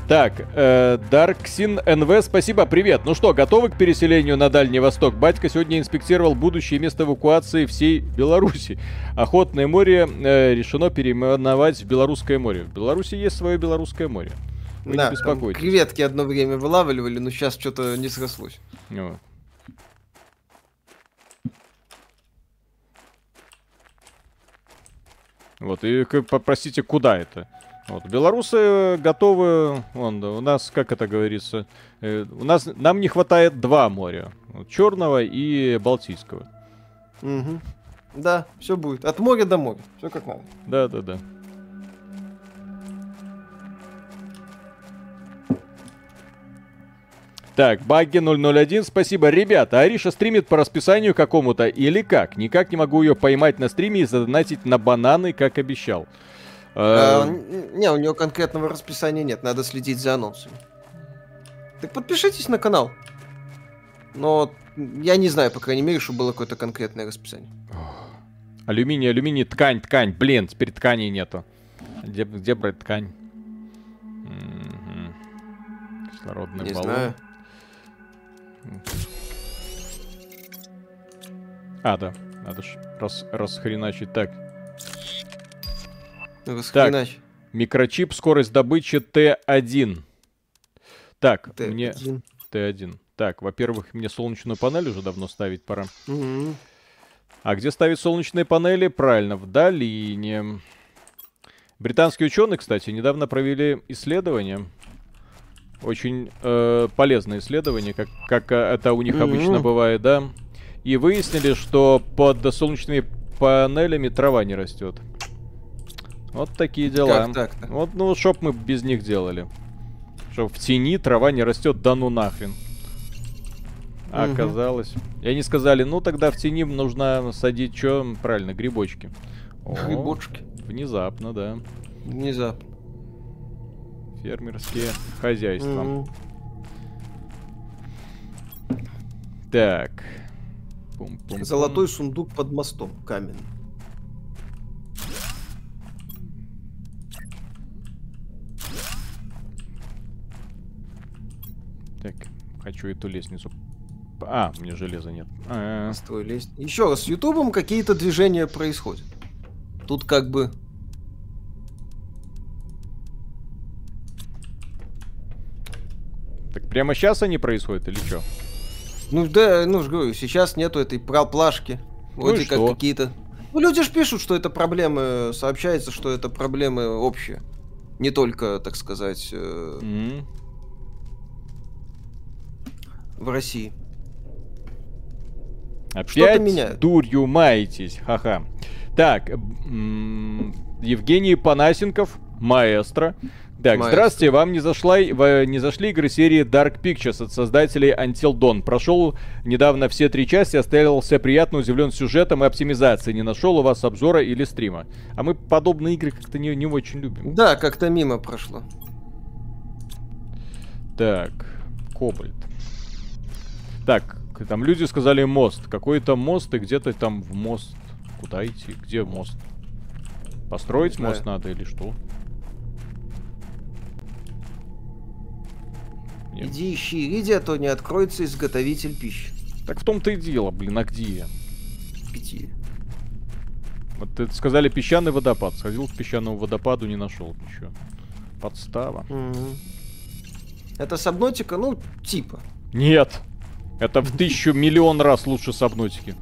Так, э, Дарксин НВ, спасибо, привет. Ну что, готовы к переселению на Дальний Восток? Батька сегодня инспектировал будущее место эвакуации всей Беларуси. Охотное море э, решено переименовать в Белорусское море. В Беларуси есть свое Белорусское море. Вы да, не беспокойтесь. креветки одно время вылавливали, но сейчас что-то не срослось. Вот. Вот, и попросите, куда это? Вот, белорусы готовы, вон, у нас, как это говорится, э, у нас, нам не хватает два моря, Черного и Балтийского. Угу. Да, все будет, от моря до моря, все как надо. Да, да, да. Так, Багги 001, спасибо. Ребята, Ариша стримит по расписанию какому-то или как? Никак не могу ее поймать на стриме и задонатить на бананы, как обещал. А, не, у нее конкретного расписания нет, надо следить за анонсами. Так подпишитесь на канал. Но я не знаю, по крайней мере, что было какое-то конкретное расписание. Алюминий, алюминий, ткань, ткань. Блин, теперь ткани нету. Где, где брать ткань? Угу. Кислородный Не баллон. знаю. А, да. Надо ж рас, расхреначить. Так, Расхреначь. микрочип, скорость добычи Т1. Так, Ты мне один. Т1. Так, во-первых, мне солнечную панель уже давно ставить пора. Мгм. А где ставить солнечные панели? Правильно, в долине. Британские ученые, кстати, недавно провели исследование. Очень э, полезное исследование, как, как э, это у них Мгм. обычно бывает, да. И выяснили, что под солнечными панелями трава не растет. Вот такие дела. Как так-то? Вот, ну, чтоб мы без них делали. Чтоб в тени трава не растет, да ну нахрен. А Мгм. оказалось. И они сказали, ну тогда в тени нужно садить, что правильно, грибочки. О, Грибочки. Внезапно, да. Внезапно. Фермерские хозяйства. Мгм. Так. Пум-пум-пум. Золотой сундук под мостом. Каменный. Так, хочу эту лестницу. А, у меня железа нет. А, Построй лезть. Еще раз, с Ютубом какие-то движения происходят. Тут как бы... Так прямо сейчас они происходят или что? Ну да, ну же говорю, сейчас нету этой проплашки. Ну Вроде и как какие-то... Ну люди же пишут, что это проблемы, сообщается, что это проблемы общие. Не только, так сказать, э, в России. Опять меняют. дурью маетесь, ха-ха. Так, Евгений Панасенков, маэстро. Так, Маэстро. здравствуйте, вам не, зашла, не зашли игры серии Dark Pictures от создателей Until Dawn. Прошел недавно все три части, остался приятно удивлен сюжетом и оптимизацией. Не нашел у вас обзора или стрима. А мы подобные игры как-то не, не очень любим. Да, как-то мимо прошло. Так, Кобальт. Так, там люди сказали мост. Какой-то мост, и где-то там в мост. Куда идти? Где мост? Построить мост надо или что? Нет. Иди ищи Ириди, а то не откроется изготовитель пищи. Так в том-то и дело, блин, а где я? Где? Вот это сказали песчаный водопад. Сходил к песчаному водопаду, не нашел ничего. Подстава. Мгм. Это сабнотика, ну, типа. Нет! Это в тысячу миллион раз лучше сабнотики.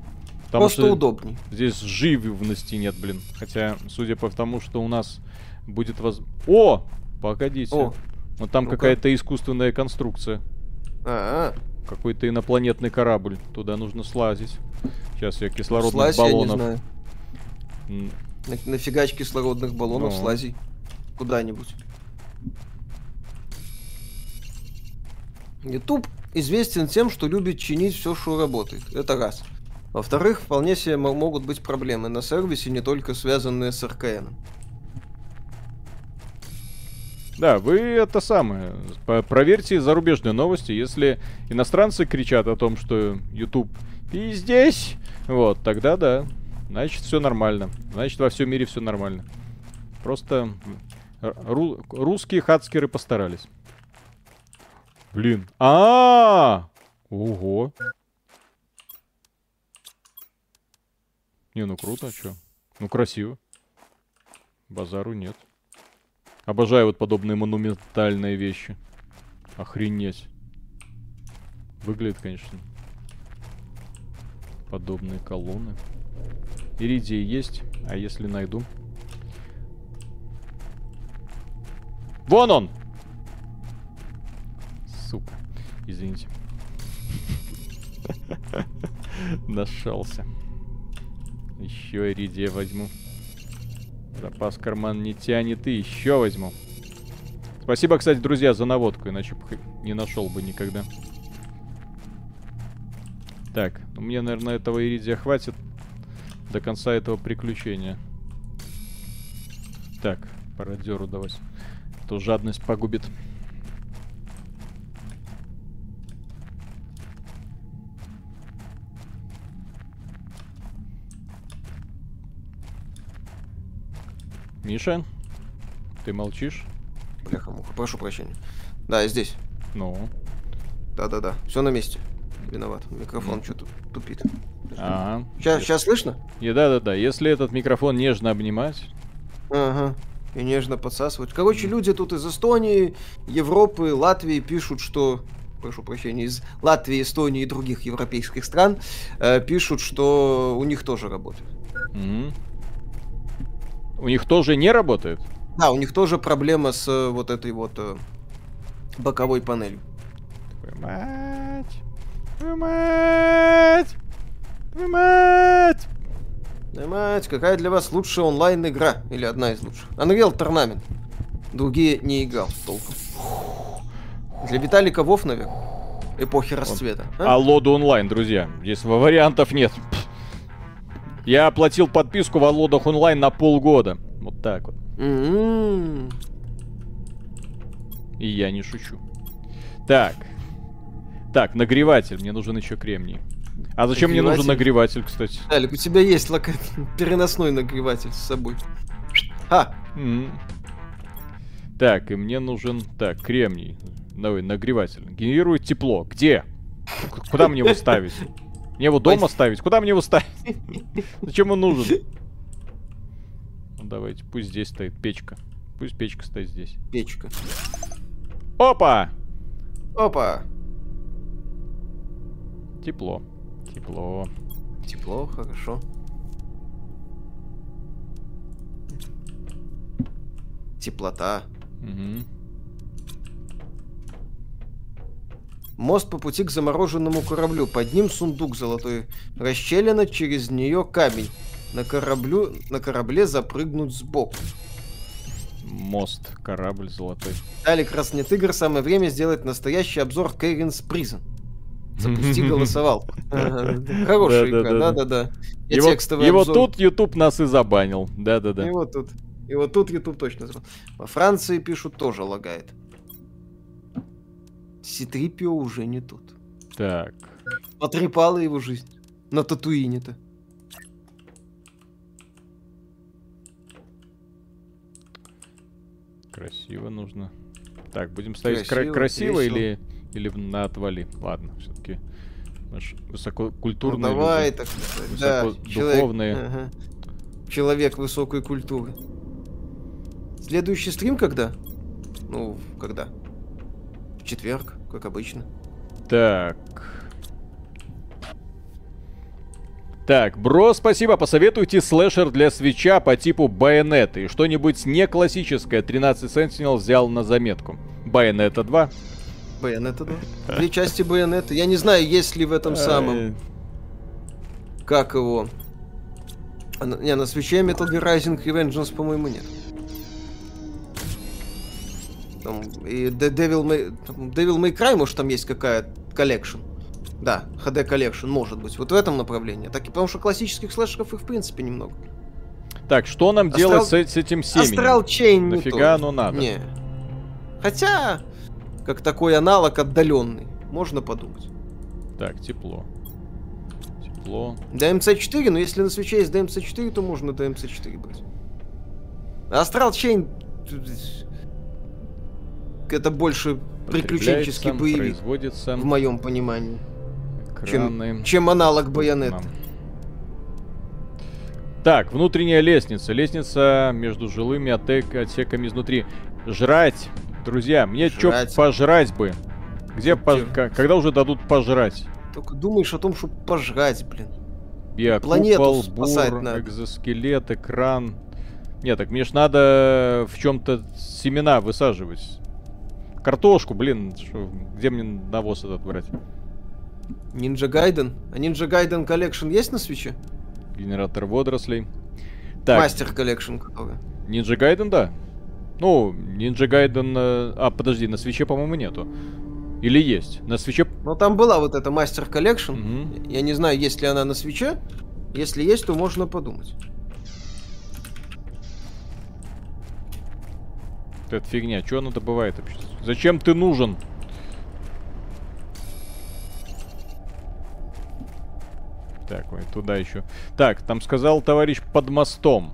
Потому Просто что удобней. Здесь живности нет, блин. Хотя, судя по тому, что у нас будет воз... О! Погодите. О, Вот там ну-ка. какая-то искусственная конструкция. а, Какой-то инопланетный корабль. Туда нужно слазить. Сейчас я кислородных слазь, я не баллонов. знаю. На- Нафигач кислородных баллонов Ну. слази. Куда-нибудь. YouTube известен тем, что любит чинить все, что работает. Это раз. Во-вторых, вполне себе мо- могут быть проблемы на сервисе, не только связанные с РКН. Да, вы это самое. Проверьте зарубежные новости. Если иностранцы кричат о том, что YouTube пиздесь, вот, тогда да. Значит, все нормально. Значит, во всем мире все нормально. Просто ру- русские хацкеры постарались. Блин. А! Ого. Не, ну круто, а чё? Ну красиво. Базару нет. Обожаю вот подобные монументальные вещи. Охренеть. Выглядит, конечно. Подобные колонны. Иридии есть, а если найду? Вон он! Сука. Извините. Нашелся. Еще иридия возьму. Запас карман не тянет и еще возьму. Спасибо, кстати, друзья, за наводку, иначе бы не нашел бы никогда. Так, ну мне, наверное, этого иридия хватит до конца этого приключения. Так, пародеру давать. А То жадность погубит. Миша? Ты молчишь? Бляха-муха, прошу прощения. Да, я здесь. Ну. Да-да-да, все на месте. Виноват, микрофон что-то тупит. Ага. Сейчас, сейчас слышно? И да-да-да, если этот микрофон нежно обнимать, Ага. И нежно подсасывать. Короче, люди тут из Эстонии, Европы, Латвии пишут, что прошу прощения, из Латвии, Эстонии и других европейских стран э, пишут, что у них тоже работает. Мгм. У них тоже не работает? Да, у них тоже проблема с э, вот этой вот э, боковой панелью. Твою мать! Твою мать! Твою мать! Понимаете, какая для вас лучшая онлайн-игра? Или одна из лучших? Unreal Tournament. Другие не играл толком. Для Виталика Вов, наверное. Эпохи расцвета. а? А лоду онлайн, друзья. Здесь вариантов нет. Я оплатил подписку в Аллодах онлайн на полгода. Вот так вот. М-м. И я не шучу. Так. Так, нагреватель. Мне нужен еще кремний. А зачем мне нужен нагреватель, кстати? Далек, у тебя есть лока- переносной нагреватель с собой. А, М. Так, и мне нужен... Так, кремний. Давай, нагреватель. Генерирует тепло. Где? Куда мне его ставить? Мне его дома ставить? Куда мне его ставить? Зачем он нужен? Ну, давайте, пусть здесь стоит печка. Пусть печка стоит здесь. печка. Опа! Опа. Тепло. Тепло. Тепло, хорошо. Теплота. Мгм. Мост по пути к замороженному кораблю. Под ним сундук золотой. Расщелина, через нее камень. На, кораблю, на корабле запрыгнуть сбоку. Мост, корабль золотой. Далее, Красный Тигр, самое время сделать настоящий обзор Кэринс Призен. Запусти голосовал. Хорошая игра, Да-да-да. Его, его тут YouTube нас и забанил. Да-да-да. Вот тут. И вот тут YouTube точно. Во Франции пишут, тоже лагает. Ситрипио уже не тут. Так. Потрепала его жизнь. На Татуине-то. Красиво нужно. Так, будем ставить кра- Красиво, красиво, весело. или, или на отвали. Ладно, все-таки. Ну, Высококультурные давай, люди. так сказать. Да, Высокодуховные. человек, ага. человек высокой культуры. Следующий стрим когда? Ну, когда? В четверг, как обычно. Так. Так, бро, спасибо. Посоветуйте слэшер для свеча по типу Байонета. И что-нибудь не классическое 13 Sentinel взял на заметку. Байонета 2. Байонета, да. Две части Байонета. Я не знаю, есть ли в этом самом... Как его? А Не, на Switch е Metal Gear Rising Revengeance, по-моему, нет. Там, и Devil May... Devil May Cry, может, там есть какая collection. Да, HD collection, может быть. Вот в этом направлении. Так, и потому что классических слэшеров их, в принципе, немного. Так, что нам Астрал- делать с, э- с этим семенем? Астрал не Нафига оно надо? Не. Хотя, как такой аналог отдаленный. Можно подумать. Так, тепло. Тепло. DMC4, но если на свече есть DMC4, то можно DMC4 брать. Астрал Chain это больше приключенческий боевик, в моем понимании, Экраны. чем аналог Байонета. Так, внутренняя лестница. Лестница между жилыми отек- отсеками изнутри. Жрать. Друзья, мне чё Жрать. пожрать бы? Где Чтоб пож- ка- Когда уже дадут пожрать? Только думаешь о том, чтобы пожрать, блин. Я Планету купол, спасать бур, надо. экзоскелет, экран. Нет, так мне ж надо в чем-то семена высаживать. Картошку, блин, шо, где мне навоз этот брать? Ninja Gaiden. А Ninja Gaiden Collection есть на свече? Генератор водорослей. Так, Мастер Collection, который. Ninja Gaiden, да. Ну, Ninja Gaiden... э, А, подожди, на свече, по-моему, нету. Или есть? На свече... Но там была вот эта Мастер Collection. Мгм. Я не знаю, есть ли она на свече. Если есть, то можно подумать. Вот эта фигня, что она добывает вообще? Зачем ты нужен? Так, ой, туда еще. Так, там сказал товарищ под мостом.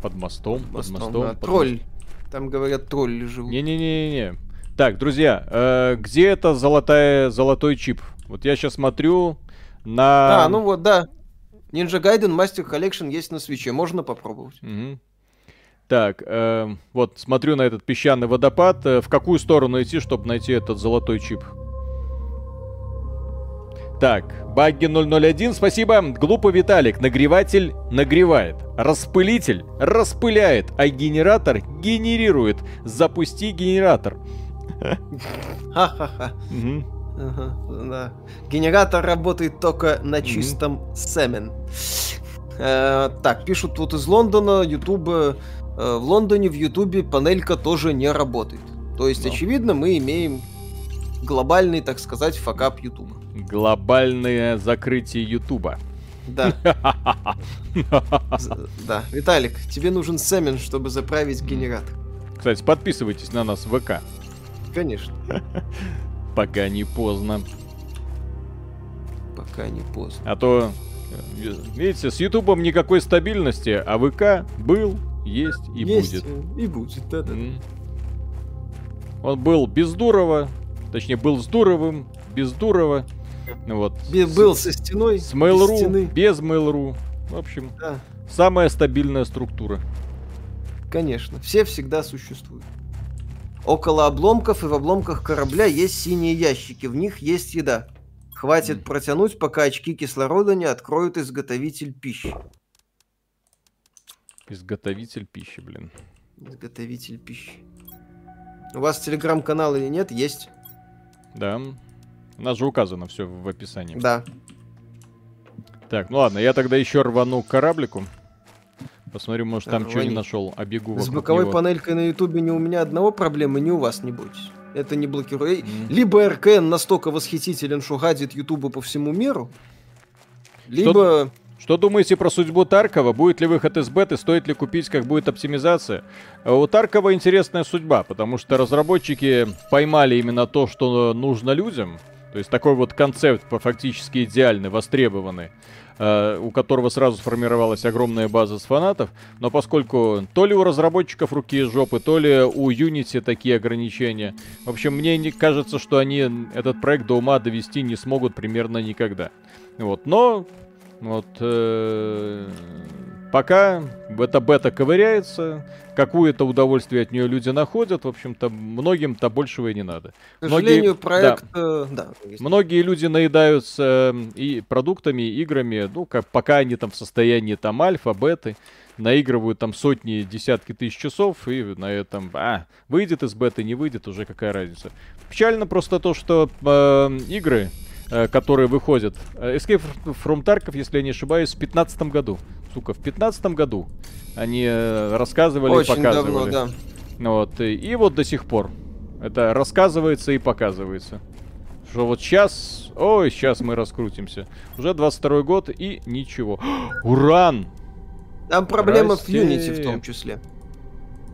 Под мостом, под Мостом, мостом. да. под Тролль. мостом. Там, говорят, тролли живут. Не-не-не-не. Так, друзья, э, где это золотая, золотой чип? Вот я сейчас смотрю на... А, ну вот, да. Ninja Gaiden Master Collection есть на свече, можно попробовать. Мгм. Так, э, вот смотрю на этот песчаный водопад. Э, В какую сторону идти, чтобы найти этот золотой чип? Так, Багги 001, спасибо. Глупый Виталик, нагреватель нагревает. Распылитель распыляет, а генератор генерирует. Запусти генератор. Ха-ха-ха. Да. Генератор работает только на чистом семен. Э, так, пишут вот из Лондона, Ютуба. Э, в Лондоне в Ютубе панелька тоже не работает. То есть, Ну. очевидно, мы имеем глобальный, так сказать, факап Ютуба. Глобальное закрытие Ютуба. Да. Да. Виталик, тебе нужен семен, чтобы заправить генератор. Кстати, подписывайтесь на нас в ВК, Конечно. пока не поздно. Пока не поздно. А то, э, видите, с Ютубом никакой стабильности, а ВК был, есть и Есть, будет. э, И будет, да-да. М. Он был без Дурова, точнее, был с Дуровым, без Дурова. Вот. С- Был со стеной, С без Mail.ru, стены. без Mail.ru. В общем, Да, самая стабильная структура. конечно. Все всегда существуют. Около обломков и в обломках корабля есть синие ящики. В них есть еда. Хватит протянуть, пока очки кислорода не откроют изготовитель пищи. Изготовитель пищи, блин. Изготовитель пищи. У вас телеграм-канал или нет? Есть. Да. У нас же указано все в описании. Да. Так, ну ладно, я тогда еще рвану к кораблику. Посмотрю, может там что не нашел, а бегу С боковой него. панелькой на ютубе ни у меня одного проблемы, ни у вас, не бойтесь. Это не блокирует. М. Либо РКН настолько восхитителен, что гадит ютубу по всему миру, либо... Что думаете про судьбу Таркова? Будет ли выход из беты? Стоит ли купить? Как будет оптимизация? Э, У Таркова интересная судьба, потому что разработчики поймали именно то, что нужно людям. То есть такой вот концепт по фактически идеальный, востребованный, э, у которого сразу сформировалась огромная база с фанатов. Но поскольку то ли у разработчиков руки и жопы, то ли у Unity такие ограничения. В общем, мне не кажется, что они этот проект до ума довести не смогут примерно никогда. Вот, но вот э, пока эта бета ковыряется, какое-то удовольствие от нее люди находят, в общем-то, многим-то большего и не надо. К сожалению, многие- проект... э, Да. Многие люди наедаются м, и продуктами, и играми, ну, как, пока они там в состоянии там альфа, беты, наигрывают там сотни, десятки тысяч часов, и на этом, а, выйдет из беты, не выйдет, уже какая разница. Печально просто то, что э, игры, которые выходят, э, Escape from Tarkov, если я не ошибаюсь, в 15 году. Сука, в 15 году они э, рассказывали и Очень показывали. давно, да. Вот, и, и вот до сих пор. Это рассказывается и показывается. Что вот сейчас... Ой, сейчас мы раскрутимся. Уже 22 год и ничего. Уран! Там проблема Здрасте. в Unity в том числе.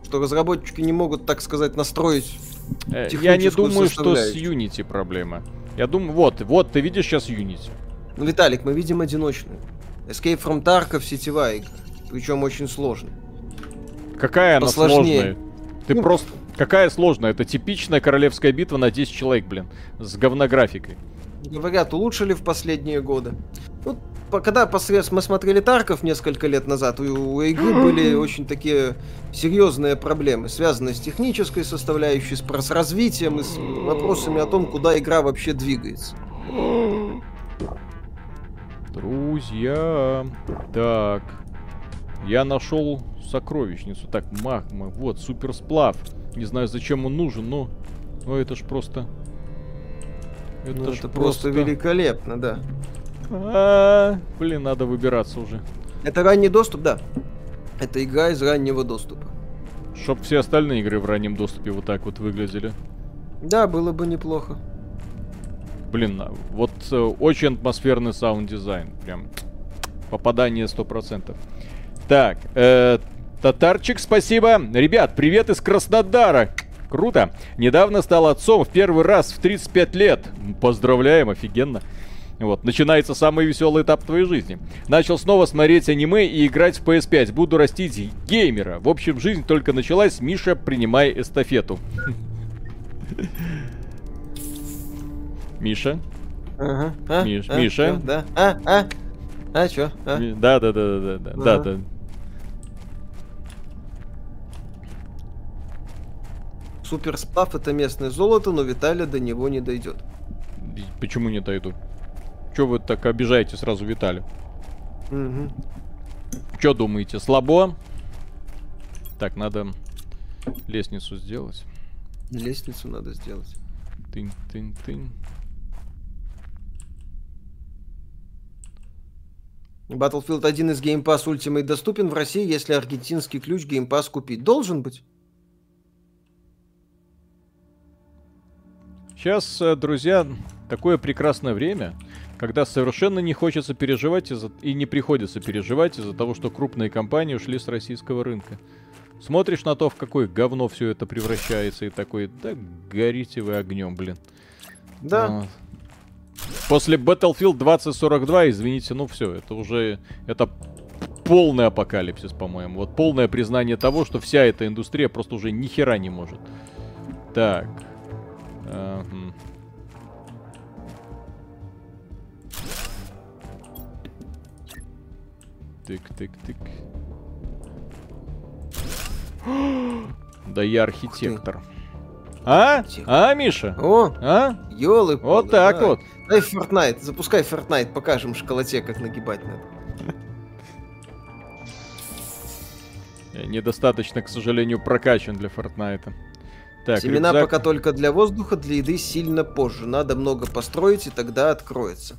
Что разработчики не могут, так сказать, настроить. Э, Я не думаю, что с. Unity проблема. Я думаю, вот, вот, ты видишь сейчас Unity. Ну, Виталик, мы видим одиночную. Escape from Tarkov сетевая игра. Причем очень сложная. Какая она Посложнее. сложная. Ты Ну, просто... Какая сложная? Это типичная королевская битва на 10 человек, блин. С говнографикой. Говорят, улучшили в последние годы. Ну, по- когда посредством мы смотрели Тарков несколько лет назад, у, у игры были очень такие серьезные проблемы, связанные с технической составляющей, с, с развитием и с вопросами о том, куда игра вообще двигается. Друзья. Так. Я нашел сокровищницу. Так, магма. Вот, суперсплав. Не знаю, зачем он нужен, но... Но это ж просто... Это, Ну, это просто великолепно, да. А, Блин, надо выбираться уже. Это ранний доступ, да. Это игра из раннего доступа. Чтоб все остальные игры в раннем доступе вот так вот выглядели. Да, было бы неплохо. Блин, а, вот э, очень атмосферный саунд-дизайн. Прям попадание 100%. Так, э, Татарчик, спасибо. Ребят, привет из Краснодара. Круто. Недавно стал отцом в первый раз в 35 лет. Поздравляем, офигенно. Вот, начинается самый веселый этап твоей жизни. Начал снова смотреть аниме и играть в PS5. Буду растить геймера. В общем, жизнь только началась. Миша, принимай эстафету. Миша? Ага. А? Миш-? Миша? Чё? Да. А? А? А, чё? А? Да, да, да, да, да, да, да. Суперсплав это местное золото, но Виталия до него не дойдет. Почему не дойду? Че вы так обижаете сразу Виталию? Мгм. Че думаете, слабо? Так, надо лестницу сделать. Лестницу надо сделать. Тынь-тынь-тынь. Battlefield 1 из Game Pass Ultimate доступен в России, если аргентинский ключ Game Pass купить. Должен быть. Сейчас, э, друзья, такое прекрасное время, когда совершенно не хочется переживать из-за... и не приходится переживать из-за того, что крупные компании ушли с российского рынка. Смотришь на то, в какое говно все это превращается, и такой, да горите вы огнем, блин. Да. А. После Battlefield 2042, извините, ну все, это уже... Это полный апокалипсис, по-моему. Вот полное признание того, что вся эта индустрия просто уже ни хера не может. Так. Ага. Тык-тык-тык. Да я архитектор. А? А, Миша? О, А? елы Вот так вот. Дай Fortnite, запускай Fortnite, покажем школоте, как нагибать надо. Я недостаточно, к сожалению, прокачан для Фортнайта. Так, Семена рюкзак. пока только для воздуха, для еды сильно позже. Надо много построить, и тогда откроется.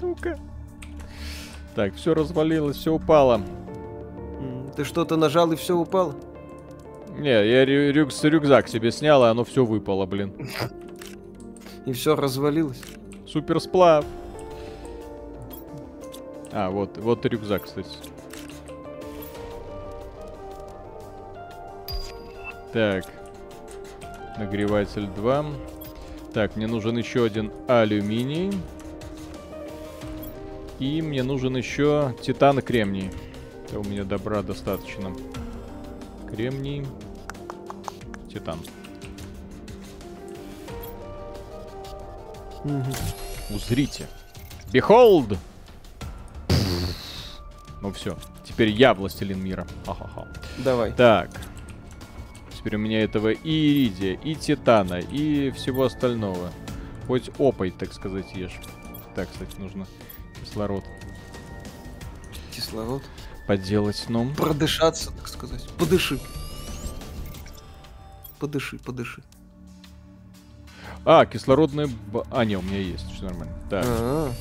Сука. Так, все развалилось, все упало. Ты что-то нажал и все упало? Не, я рю- рюкс- рюкзак себе снял, и оно все выпало, блин. И все развалилось. Суперсплав. А, вот, вот и рюкзак, кстати. Так. Нагреватель 2. Так, мне нужен еще один алюминий. И мне нужен еще титан и кремний. Это у меня добра достаточно. Кремний. Титан. Узрите. Behold! Ну все. Теперь я властелин мира. Ха-ха-ха. Давай. Так. Теперь у меня этого и иридия, и титана, и всего остального. Хоть опой, так сказать, ешь. Так, кстати, нужно кислород Кислород. подделать. Ну, Продышаться, так сказать. Подыши. Подыши, подыши. а, кислородная... А, не, у меня есть, все нормально. Так, А-а.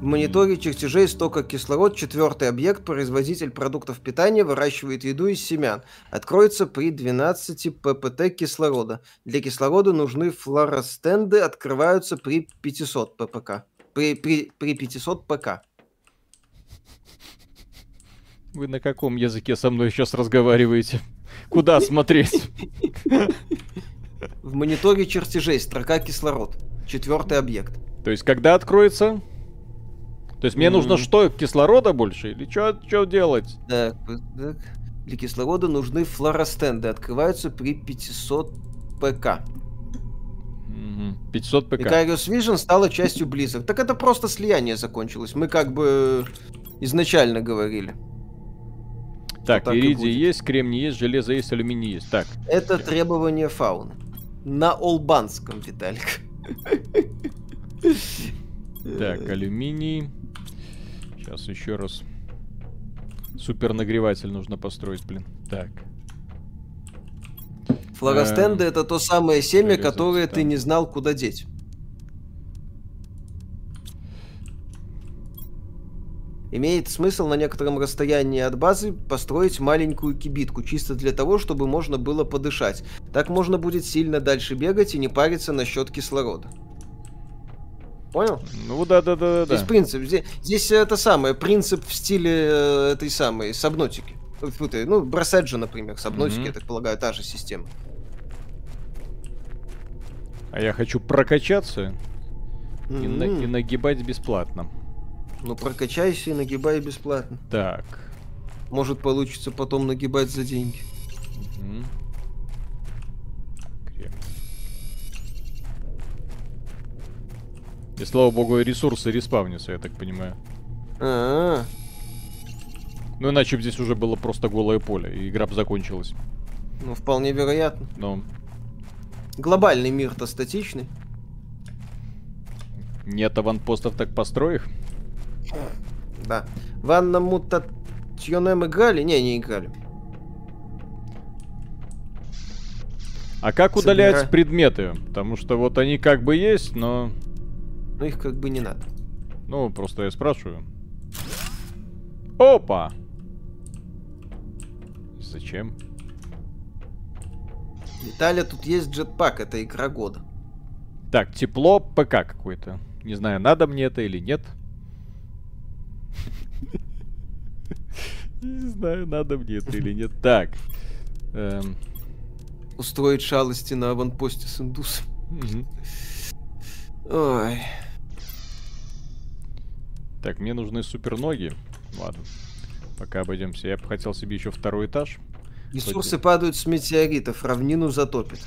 В мониторе чертежей стока кислород четвертый объект, производитель продуктов питания, выращивает еду из семян. Откроется при 12 ППТ кислорода. Для кислорода нужны флоростенды, открываются при 500 ППК. При, при, при 500 ПК. вы на каком языке со мной сейчас разговариваете? Куда смотреть? В мониторе чертежей строка кислород. Четвертый объект. То есть, когда откроется? То есть, мне нужно М. что, кислорода больше? Или что делать? Так, так. Для кислорода нужны флоростенды. Открываются при 500 ПК. Мгм. 500 ПК. Vicarious Vision стала частью Blizzard. Так это просто слияние закончилось. Мы как бы изначально говорили. Так, так иридий есть, кремний есть, железо есть, алюминий есть. Так, Это требование фауны. На олбанском, Виталик. так, алюминий. Сейчас еще раз. Супер нагреватель нужно построить, блин. Так. Флоростенды это то самое семя, которое ты не знал, куда деть. Имеет смысл на некотором расстоянии от базы построить маленькую кибитку, чисто для того, чтобы можно было подышать. Так можно будет сильно дальше бегать и не париться насчет кислорода. Понял? Ну да, да, да, да. Здесь принцип, здесь, здесь это самое, принцип в стиле э, этой самой сабнотики. Ну, бросать же, например, с обносики, Мгм. я так полагаю, та же система. А я хочу прокачаться и, на- и нагибать бесплатно. Ну, прокачайся и нагибай бесплатно. Так. Может, получится потом нагибать за деньги. Мгм. И слава богу, ресурсы респавнятся, я так понимаю. А, Ну иначе бы здесь уже было просто голое поле, и игра бы закончилась. ну, вполне вероятно. Но Глобальный мир-то статичный. нет аванпостов, так построй их. Да. В Анна Мутационем играли? Не, не играли. А как удалять Собира- предметы? Потому что вот они как бы есть, но... Но их как бы не надо. Ну, просто я спрашиваю. Опа! Зачем? Виталия, тут есть джетпак, это игра года. Так, тепло ПК какой-то. Не знаю, надо мне это или нет. Не знаю, надо мне это или нет. Так. Эм, Устроить шалости на аванпосте с индусом. Ой. Так, мне нужны суперноги. Ладно. Пока обойдемся. Я бы хотел себе еще второй этаж. Ресурсы падают с метеоритов, равнину затопит.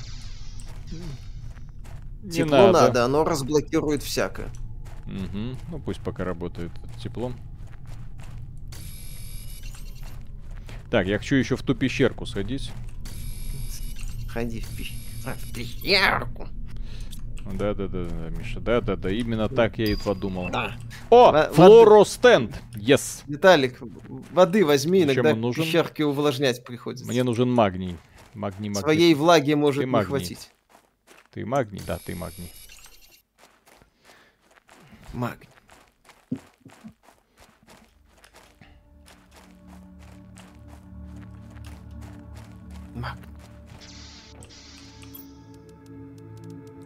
Не Тепло надо. оно разблокирует всякое. Мгм. Ну пусть пока работает тепло. Так, я хочу еще в ту пещерку сходить. Ходи в, пещ- а, в пещерку. Да, да, да, да, Миша, да, да, да, именно так я и подумал. Да. О, Во- флоростенд! Yes! Виталик, воды возьми, Зачем иногда нужен? пещерки увлажнять приходится. Мне нужен магний. Магний, магний. Своей влаги может Ты не магний. хватить. Ты магний? Да, ты. Магний. Магний.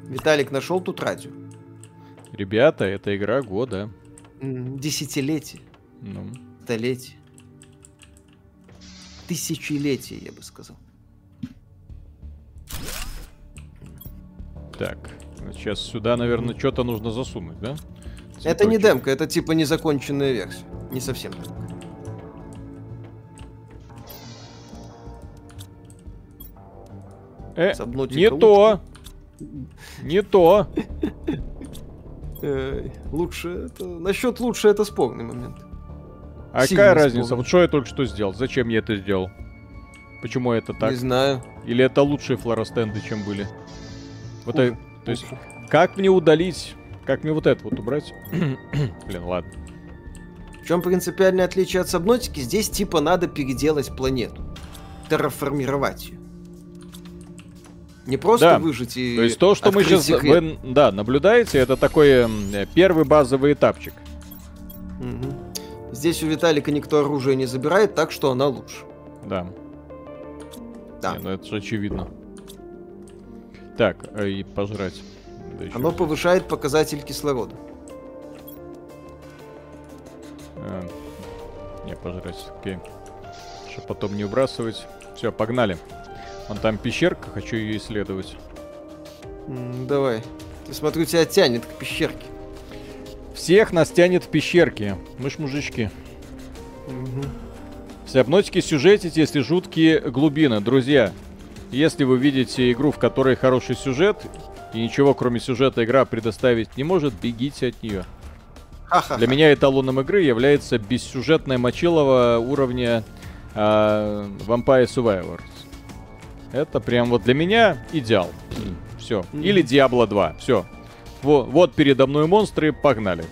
Виталик нашел тут радио. Ребята, это игра года. Десятилетие, Ну, столетие. Тысячелетие, я бы сказал. так. Сейчас сюда, наверное, что-то нужно засунуть, да? Это не Цветочек. демка, это типа незаконченная версия. Не совсем демка. Э, не лучше. то! Не то! Эй, лучше это... Насчет лучше это спорный момент. А Сильно какая разница? Вот что я только что сделал? Зачем я это сделал? Почему это так? Не знаю. Или это лучшие флоростенды, чем были? Вот Хуже. это, то есть, как мне удалить? Как мне вот это вот убрать? Блин, ладно. В чем принципиальное отличие от Сабнотики? Здесь типа надо переделать планету. Терраформировать ее. Не просто Да. выжить и То есть то, что мы сейчас секрет. вы, да, наблюдаете, это такой первый базовый этапчик. Мгм. Здесь у Виталика никто оружие не забирает, так что она лучше. Да. Да. Не, ну это же очевидно. Так, э, и пожрать. Да Оно повышает показатель кислорода. Э, Не, пожрать, окей. Чтобы потом не выбрасывать. Все, погнали. Вон там пещерка, хочу ее исследовать. М, давай. Я смотрю, тебя тянет к пещерке. Всех нас тянет в пещерки. Мы ж мужички. Мгм. В Сабнотике сюжетите, если жуткие глубины. Друзья, если вы видите игру, в которой хороший сюжет, и ничего кроме сюжета игра предоставить не может, бегите от нее. Для меня эталоном игры является бессюжетная мочилова уровня а, Vampire Survivors. Это прям вот для меня идеал. Все. Или Diablo 2. Все. вот передо мной монстры, погнали.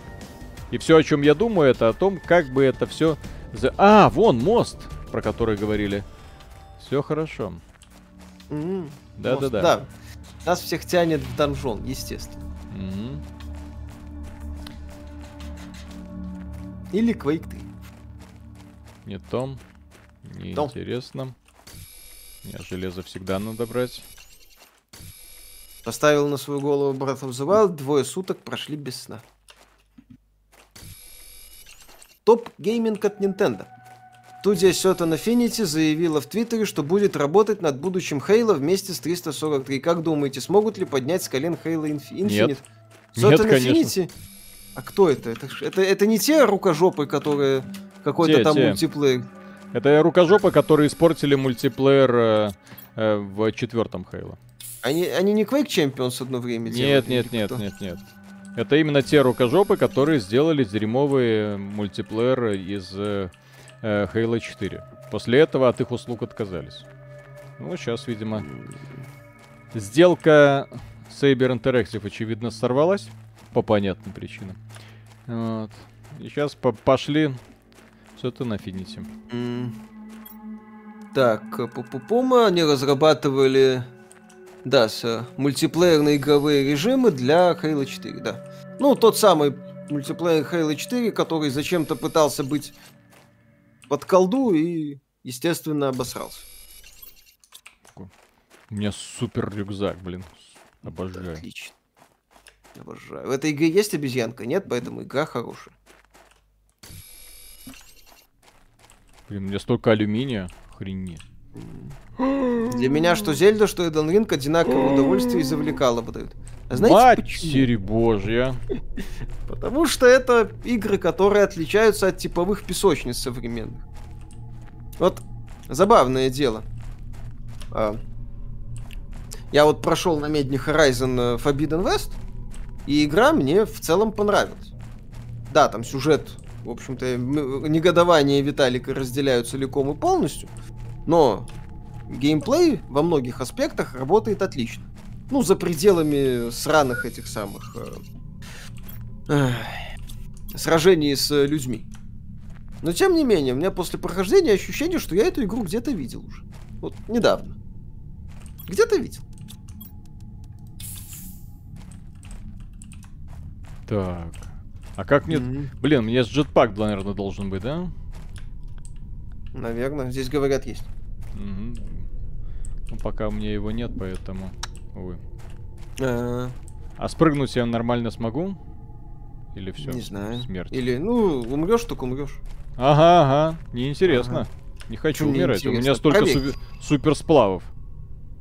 И все, о чем я думаю, это о том, как бы это все... А, вон мост, про который говорили. Все хорошо. Да-да-да. Да. Нас всех тянет в донжон, естественно. Мгм. Или Quake 3. Не то. Неинтересно. Мне железо всегда надо брать. Поставил на свою голову Breath of the Wild, двое суток прошли без сна. Топ гейминг от Nintendo. Студия Satan Affinity заявила в Твиттере, что будет работать над будущим Хейла вместе с 343. Как думаете, смогут ли поднять с колен Хейла Infinite? Нет. Satan Нет, конечно. Infinity? А кто это? Это, это, это не те рукожопы, которые какой-то там те. мультиплеер. Это рукожопы, которые испортили мультиплеер э, э, в четвертом Хейла. Они, они не Quake Champions одно время делали? Нет, нет, нет, нет, нет. Это именно те рукожопы, которые сделали дерьмовый мультиплеер из э, э, Halo 4. После этого от их услуг отказались. Ну, сейчас, видимо, сделка Saber Interactive, очевидно, сорвалась по понятным причинам. Вот. И сейчас пошли все это на Affinity. М. Так, э, пу-пу-пум, они разрабатывали, да, с, э, мультиплеерные игровые режимы для Halo 4, да. Ну, тот самый мультиплеер Halo 4, который зачем-то пытался быть под колду и, естественно, обосрался. У меня супер рюкзак, блин. Обожаю. Отлично. Обожаю. В этой игре есть обезьянка? Нет, поэтому игра хорошая. Блин, у меня столько алюминия. Охренеть. Для меня что Зельда, что Эден Ринг одинаковое удовольствие и завлекало бы дают. А знаете почему? Матерь божья. Потому что это игры, которые отличаются от типовых песочниц современных. Вот забавное дело. А, Я вот прошел на медне Horizon э, Forbidden West, и игра мне в целом понравилась. Да, там сюжет, в общем-то, негодование Виталика разделяю целиком и полностью, но геймплей во многих аспектах работает отлично. Ну, за пределами сраных этих самых э, эх, сражений с э, людьми. Но тем не менее, у меня после прохождения ощущение, что я эту игру где-то видел уже. Вот недавно. Где-то видел. Так. А как мне... Мгм. Блин, у меня с джетпак, наверное, должен быть, да? Наверное, здесь говорят есть. Мгм. Ну, пока у меня его нет, поэтому... Увы. А, А спрыгнуть я нормально смогу? Или все? не знаю. Смерть. Или, ну, умрешь, так умрешь. Ага, ага. Неинтересно. Ага. Не хочу Почему умирать. У меня столько Проверь. супер, суперсплавов.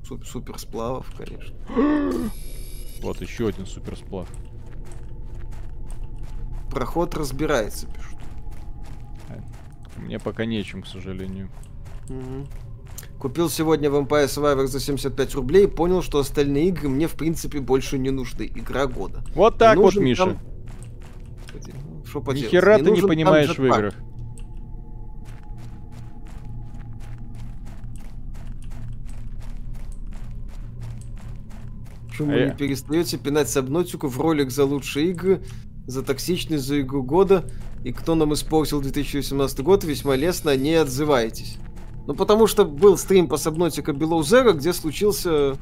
Суп- супер сплавов, конечно. Вот еще один суперсплав. Проход разбирается, пишут. Мне пока нечем, к сожалению. Мгм. Купил сегодня Vampire Survivor за 75 рублей и понял, что остальные игры мне, в принципе, больше не нужны. Игра года. Вот так Не вот, Миша. там- Что поделать? Ни хера ты не нужен там понимаешь в играх. Почему А вы я- не перестаете пинать Сабнотику в ролик за лучшие игры, за токсичность, за игру года, и кто нам испортил 2018 год, весьма лестно не отзываетесь. Ну, потому что был стрим по Сабнотика Below Zero, где случился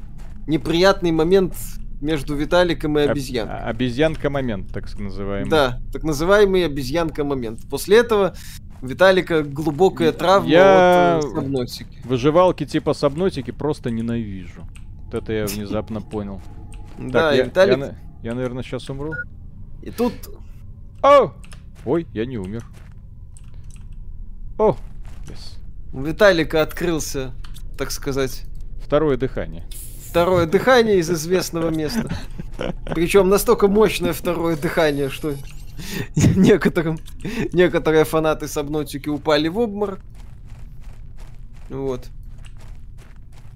неприятный момент между Виталиком и Об- обезьянкой. а- Обезьянка момент, так называемый. Да, так называемый обезьянка момент. После этого Виталика глубокая травма Я- от э, Сабнотики. Выживалки типа Сабнотики просто ненавижу. Вот это я внезапно понял. Да, Так, и я, Виталик... я, наверное, сейчас умру. И тут О! Ой, я не умер. О! Yes. у Виталика открылся, так сказать, Второе дыхание. второе дыхание из известного места. Причем настолько мощное второе дыхание, что некоторым, некоторые фанаты Сабнотики упали в обморок. Вот.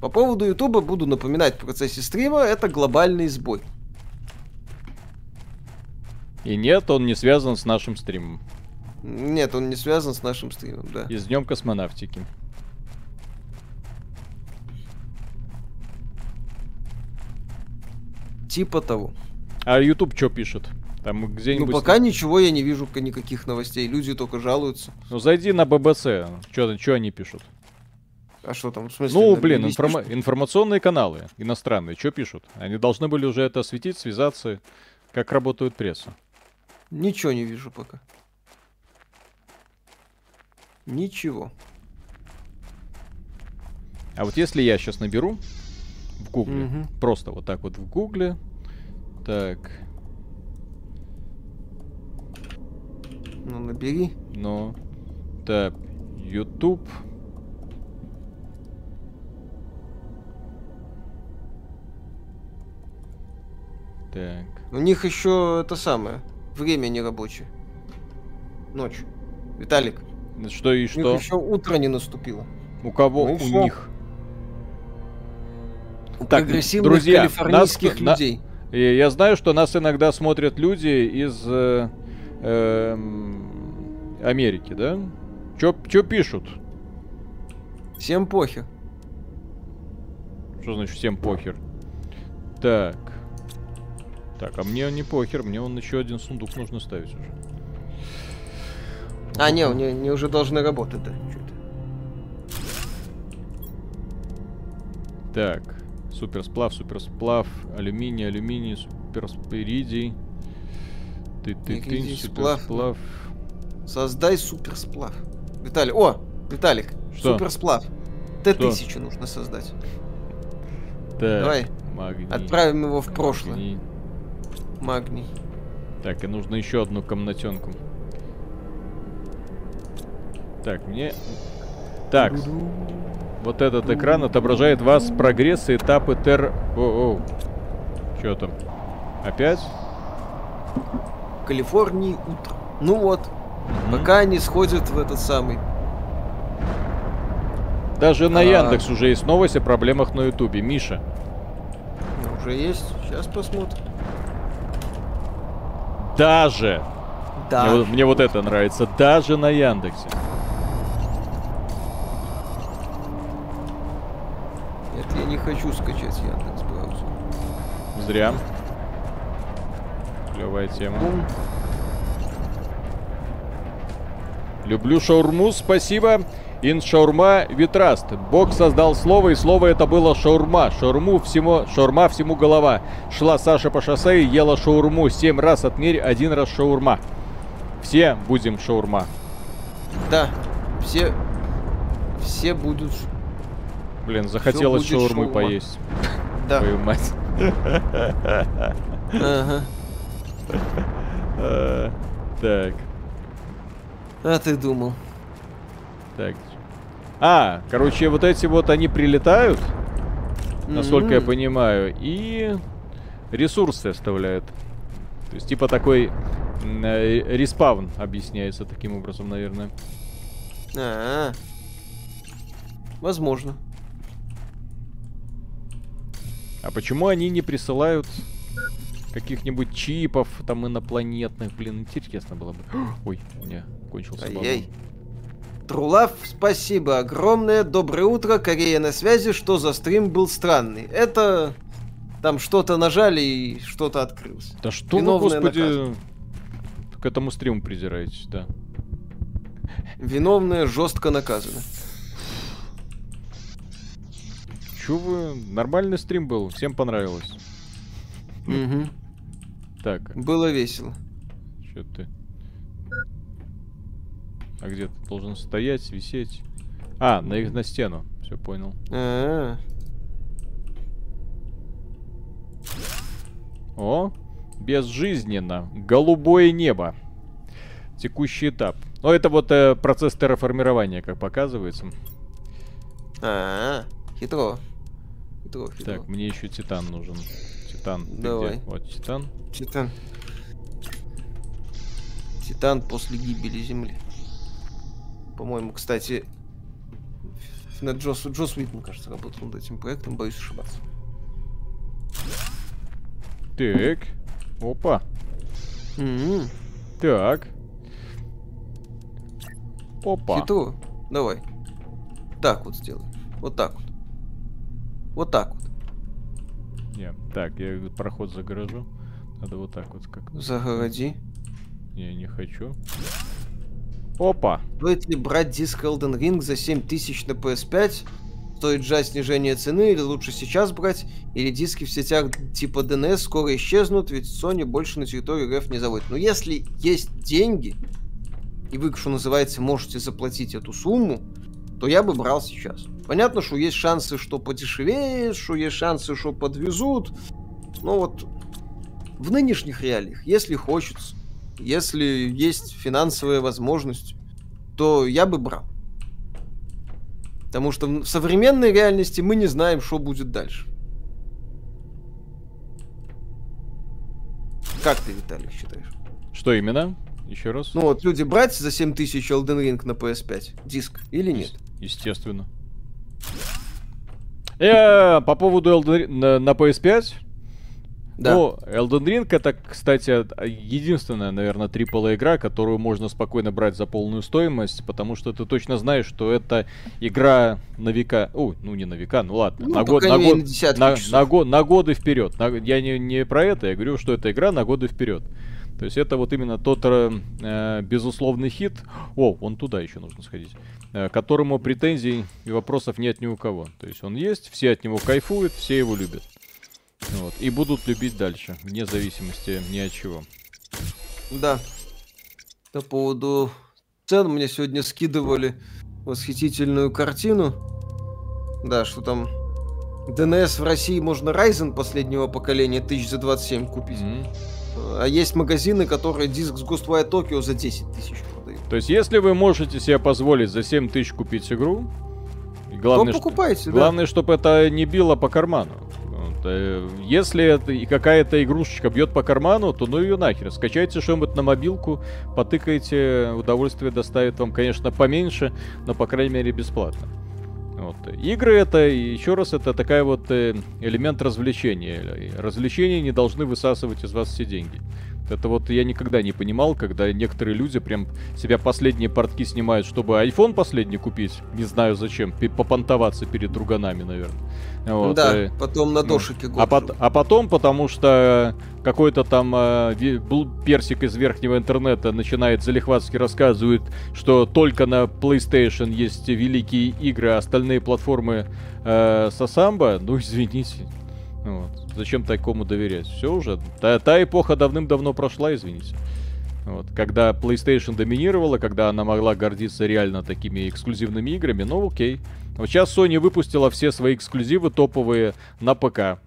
По поводу Ютуба буду напоминать в процессе стрима, это глобальный сбой. И нет, он не связан с нашим стримом. Нет, он не связан с нашим стримом, да. И с Днем космонавтики. Типа того. А YouTube что пишет? Там Ну, где-нибудь... пока ничего я не вижу, никаких новостей. Люди только жалуются. Ну, зайди на BBC. Что они пишут? А что там, в смысле? Ну, на блин, что? информационные каналы иностранные, что пишут? Они должны были уже это осветить, связаться, как работает пресса. Ничего не вижу пока. Ничего. А вот если я сейчас наберу в Гугле, Мгм. просто вот так вот в Гугле, так, Ну, набери. ну, так, YouTube. Так. У них еще это самое. Время не рабочее. Ночь. Виталик. Что и что? еще утро не наступило. У кого? Ну у всё. них. У Так, прогрессивных друзья, калифорнийских нас- на- людей. И я знаю, что нас иногда смотрят люди из э, эм, Америки, да? Чё, чё пишут? Всем похер. Что значит всем похер? Так. Так, а мне не похер, мне он еще один сундук нужно ставить уже. А, не, они, они уже должны работать, да. Так, суперсплав, суперсплав, алюминий, алюминий, суперспиридий. Ты, ты, ты, суперсплав. Создай суперсплав. Виталик, о, Виталик, Что? суперсплав. Т-1000 нужно создать. Так, Давай, магний. Отправим его в прошлое. магний. Магний. Так, и нужно еще одну комнатенку. Так, мне... Так, вот этот экран отображает вас прогресс и этапы тер... О, Что там? Опять? В Калифорнии утро. Ну вот, Мгм. пока они сходят в этот самый. Даже на А. Яндекс уже есть новость о проблемах на Ютубе. Миша. Ну, Уже есть. Сейчас посмотрим. Даже! Да. Мне, вот- мне вот это нравится. Даже на Яндексе. Нет, я не хочу скачать Яндекс браузер. Зря. Клевая тема. Бум. Люблю шаурму, спасибо. Ин шаурма витраст. Бог создал слово, и слово это было шаурма. Шаурму всему, шаурма всему голова. Шла Саша по шоссе и ела шаурму. Семь раз отмерь, один раз шаурма. Все будем шаурма. Да. Все. Все будут. Блин, захотелось будет шаурмы шаурма. поесть. Да. Твою мать. Ага. Так, А ты думал. так. А, короче, вот эти вот они прилетают, насколько я М. понимаю, и ресурсы оставляют. То есть типа такой э, респаун объясняется таким образом, наверное. А. Возможно. А почему они не присылают каких-нибудь чипов там инопланетных? Блин, интересно было бы. Ой, у меня кончился баллон. Трулав, спасибо огромное. Доброе утро. Корея на связи. Что за стрим был странный? Это... Там что-то нажали и что-то открылось. Да что вы, Виновные господи, наказаны. к этому стриму придираетесь, да. Виновные жестко наказаны. Чё вы? Нормальный стрим был, всем понравилось. Мгм. Так, Было весело. что ты? А где ты должен стоять, висеть? А, на их на стену. Все понял. А, О, безжизненно. Голубое небо. Текущий этап. Ну, это вот э, процесс терраформирования, как показывается. а, хитро. Хитро, хитро. Так, мне еще титан нужен. Титан. ты где? Давай. Вот титан. Титан. Титан после гибели Земли. По-моему, кстати, на Джос, Джос Уитон, кажется, работал над этим проектом, боюсь ошибаться. Так. Опа. М, Так. Опа. Хитро. Давай. Так вот сделаем. Вот так вот. Вот так вот. Не, так, я проход загорожу. Надо вот так вот как. Загороди. Не, не хочу. Опа. Стоит ли брать диск Elden Ring за 7000 на PS5? Стоит ждать снижения цены или лучше сейчас брать? Или диски в сетях типа DNS скоро исчезнут, ведь Sony больше на территории РФ не заводит. Но если есть деньги, и вы, что называется, можете заплатить эту сумму, то я бы брал сейчас. Понятно, что есть шансы, что подешевеет, что есть шансы, что подвезут. Но вот в нынешних реалиях, если хочется, если есть финансовая возможность, то я бы брал. Потому что в современной реальности мы не знаем, что будет дальше. Как ты, Виталий, считаешь? Что именно? Еще раз? Ну вот люди брать за 7000 Elden Ring на PS5 диск или нет? Естественно. Э, по поводу Elden Ring на, на PS5, Да. Ну, Elden Ring это, кстати, единственная, наверное, AAA игра, которую можно спокойно брать за полную стоимость, потому что ты точно знаешь, что это игра на века. О, ну не на века, ну ладно, Ну, на, год, на, год, на, на, го- на годы вперед. На- я не, не про это, я говорю, что это игра на годы вперед. То есть это вот именно тот э, безусловный хит. О, вон туда еще нужно сходить. Э, которому претензий и вопросов нет ни у кого. То есть он есть, все от него кайфуют, все его любят. Вот. И будут любить дальше, вне зависимости ни от чего. Да. По поводу цен мне сегодня скидывали восхитительную картину. Да, что там DNS в России можно Ryzen последнего поколения тысяч за 27 купить. Мгм. А есть магазины, которые диск с Ghostwire Tokyo за 10 тысяч продают. То есть, если вы можете себе позволить за 7 тысяч купить игру, и главное, То что- покупайте, да. главное, чтобы это не било по карману. Э, Если это какая-то игрушечка бьет по карману, то ну ее нахер. Скачайте что-нибудь на мобилку, потыкайте, удовольствие доставит вам, конечно, поменьше, но по крайней мере бесплатно. Вот. Игры это, еще раз, это такая вот э, элемент развлечения. И Развлечения не должны высасывать из вас все деньги. Это вот я никогда не понимал, когда некоторые люди прям себя последние портки снимают, чтобы iPhone последний купить. Не знаю зачем, попонтоваться перед друганами, наверное. Вот, да, э, потом на ну, дошике а, год пот- а потом, потому что какой-то там э, персик из верхнего интернета начинает залихватски рассказывает, что только на PlayStation есть великие игры, а остальные платформы э, Сосамба, ну извините. Вот. Зачем такому доверять? Все уже. Та, та эпоха давным-давно прошла, извините. Вот. Когда PlayStation доминировала, когда она могла гордиться реально такими эксклюзивными играми, ну окей. Вот сейчас Sony выпустила все свои эксклюзивы топовые на ПК.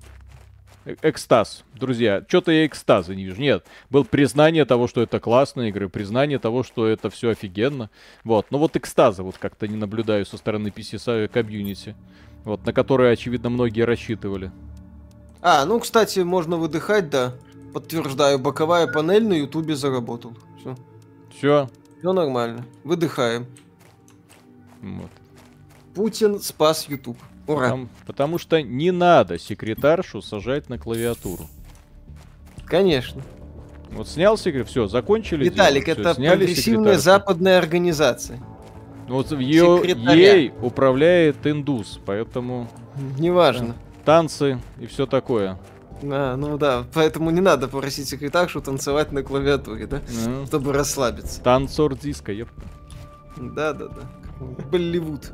Э- Экстаз, друзья, что-то я экстаза не вижу. Нет, был признание того, что это классные игры, признание того, что это все офигенно. Вот, но вот экстаза вот как-то не наблюдаю со стороны PC комьюнити. Вот, на которые, очевидно, многие рассчитывали. А, ну, кстати, можно выдыхать, да. Подтверждаю, боковая панель на Ютубе заработал. Все. Все. Все нормально. Выдыхаем. Вот. Путин спас Ютуб. Ура. Потому, потому что не надо секретаршу сажать на клавиатуру. Конечно. Вот снял секрет, все, закончили. Виталик, дело, это сняли прогрессивная западная организация. Ну, Вот ее, ей управляет индус, поэтому Неважно. Танцы и все такое. А, ну да, поэтому не надо просить секретаршу танцевать на клавиатуре, да? Ну, Чтобы расслабиться. Танцор диска, ёпта. Да, да, да. Болливуд.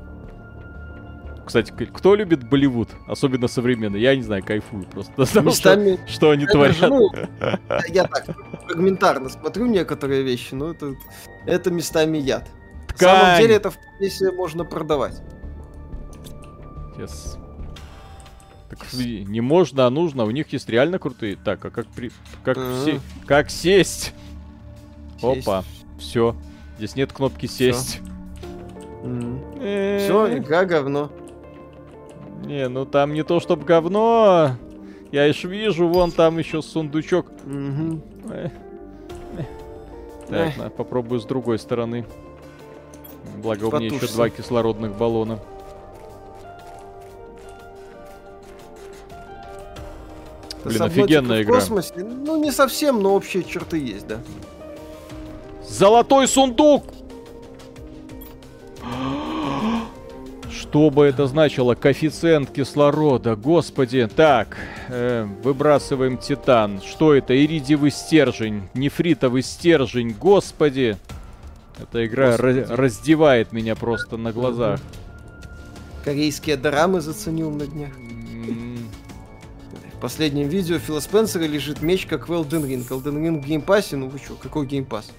Кстати, кто любит Болливуд, особенно современный? Я не знаю, кайфую просто. Потому что, Местами что они Это творят. же, ну, я так фрагментарно смотрю некоторые вещи, но это, это местами яд. На самом Ткань. деле это вполне себе можно продавать. Yes. Так не можно, а нужно. У них есть реально крутые. Так, а как при... как, Ага. се- как сесть? Сесть. Опа, все. Здесь нет кнопки сесть. Э, Все, игра говно. Не, ну там не то чтоб говно. Я ишь вижу, вон там еще сундучок. Э. Э. Так, попробую с другой стороны. Благо у меня еще два кислородных баллона. Блин, офигенная в игра. космосе, ну не совсем, но общие черты есть, да. Золотой сундук! Что бы это значило? Коэффициент кислорода, господи. Так, э, выбрасываем титан. Что это? Иридиевый стержень, нефритовый стержень, господи. Эта игра Господи. ра- раздевает меня просто на глазах. Корейские дорамы заценил на днях. В последнем видео Фила Спенсера лежит меч, как в Elden Ring. Elden Ring в Game Pass е, ну вы чё, какой Game Pass?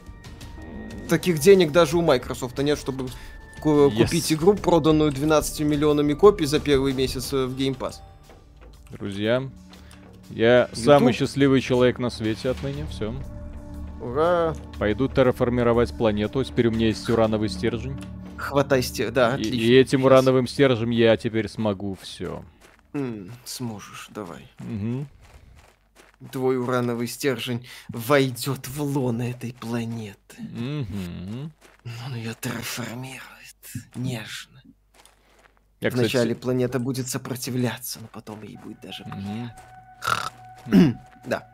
Таких денег даже у Microsoft нет, чтобы ку- Yes. купить игру, проданную 12 миллионами копий за первый месяц э, в геймпасс. Друзья, я самый счастливый человек на свете отныне. Все. Ура! Пойду терраформировать планету. Теперь у меня есть урановый стержень. Хватай стержень, да, И, отлично. и этим Сейчас. урановым стержнем я теперь смогу все. М, Сможешь, давай. Угу. Твой урановый стержень войдет в лоно этой планеты. Угу. Он ее трансформирует нежно. Я, кстати, Вначале планета будет сопротивляться, но потом ей будет даже приятно. Да.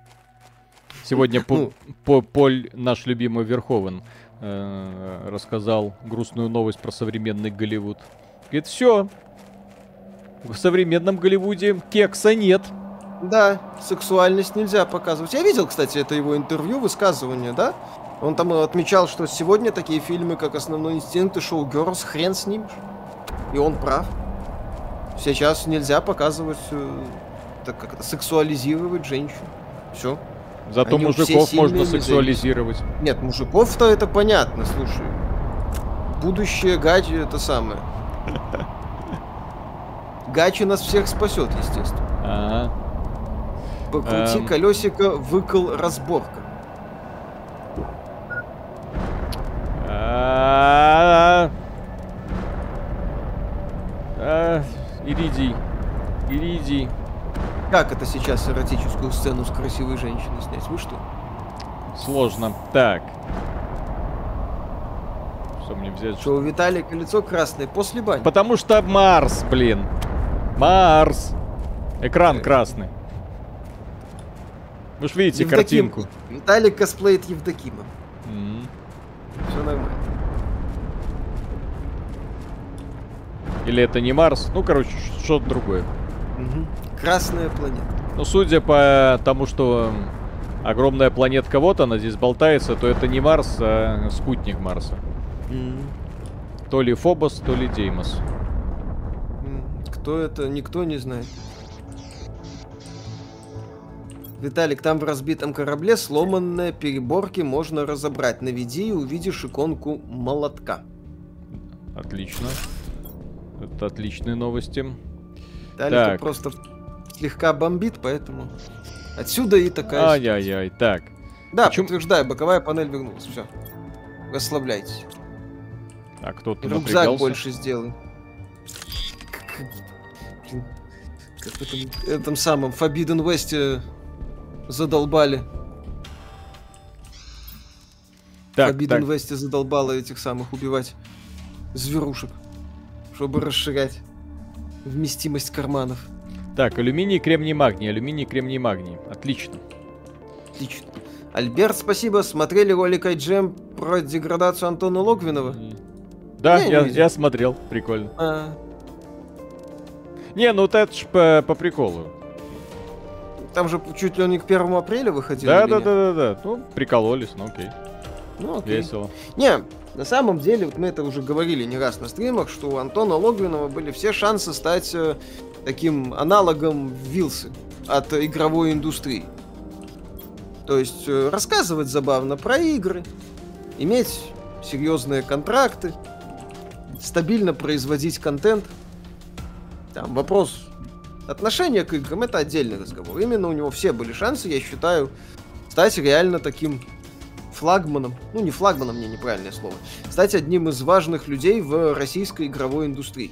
Сегодня по- Ну. по- Поль, наш любимый Верховен, э, рассказал грустную новость про современный Голливуд. Говорит, все. В современном Голливуде кекса нет. Да, сексуальность нельзя показывать. Я видел, кстати, это его интервью, высказывание, да? Он там отмечал, что сегодня такие фильмы, как «Основной инстинкт» и «Шоу Герлз», хрен снимешь. И он прав. Сейчас нельзя показывать, э, так как это, сексуализировать женщин. Все. Зато Они мужиков можно сексуализировать. Нет, мужиков-то это понятно, слушай. Будущее Гачи это самое. Гачи нас всех спасет, естественно. Ага. Покрути Эм. колесико, выкол, разборка. А, а, Иридий. Иридий. Как это сейчас эротическую сцену с красивой женщиной снять? Вы что? Сложно. Так. Что мне взять? Что у Виталика лицо красное после бани? Потому что Марс, блин. Марс. Экран красный. Вы ж видите Евдоким. картинку. Виталик косплеит Евдокима. М. Все нормально. Или это не Марс? Ну, короче, что-то другое. Мгм. Красная планета. Ну, судя по тому, что огромная планетка вот она здесь болтается, то это не Марс, а спутник Марса. М. То ли Фобос, то ли Деймос. Кто это, никто не знает. Виталик, там в разбитом корабле сломанные переборки можно разобрать. Наведи и увидишь иконку молотка. Отлично. Это отличные новости. Виталик просто слегка бомбит, поэтому отсюда и такая... Ай-яй-яй, так. Да, Почему- подтверждаю, боковая панель вернулась. Все. Расслабляйтесь. А кто-то Рюкзак напрягался. больше сделай. Как- в этом, этом самом Forbidden West задолбали. Так, Forbidden так. West задолбало этих самых убивать зверушек, чтобы расширять вместимость карманов. Так, алюминий, кремний, магний, алюминий, кремний, магний. Отлично. Отлично. Альберт, спасибо. Смотрели ролик iGEM про деградацию Антона Логвинова? Да, Я я, я смотрел, прикольно. А, Не, ну вот это ж по, по приколу. там же чуть ли не к 1 апреля выходил. Да, да, да, да, да. Ну, прикололись, ну окей. Ну, окей. Весело. Не, на самом деле, вот мы это уже говорили не раз на стримах, что у Антона Логвинова были все шансы стать э, таким аналогом Вилсы от игровой индустрии. То есть э, рассказывать забавно про игры, иметь серьезные контракты, стабильно производить контент. Там вопрос отношения к играм это отдельный разговор. Именно у него все были шансы, я считаю, стать реально таким флагманом, ну не флагманом, мне неправильное слово, стать одним из важных людей в российской игровой индустрии.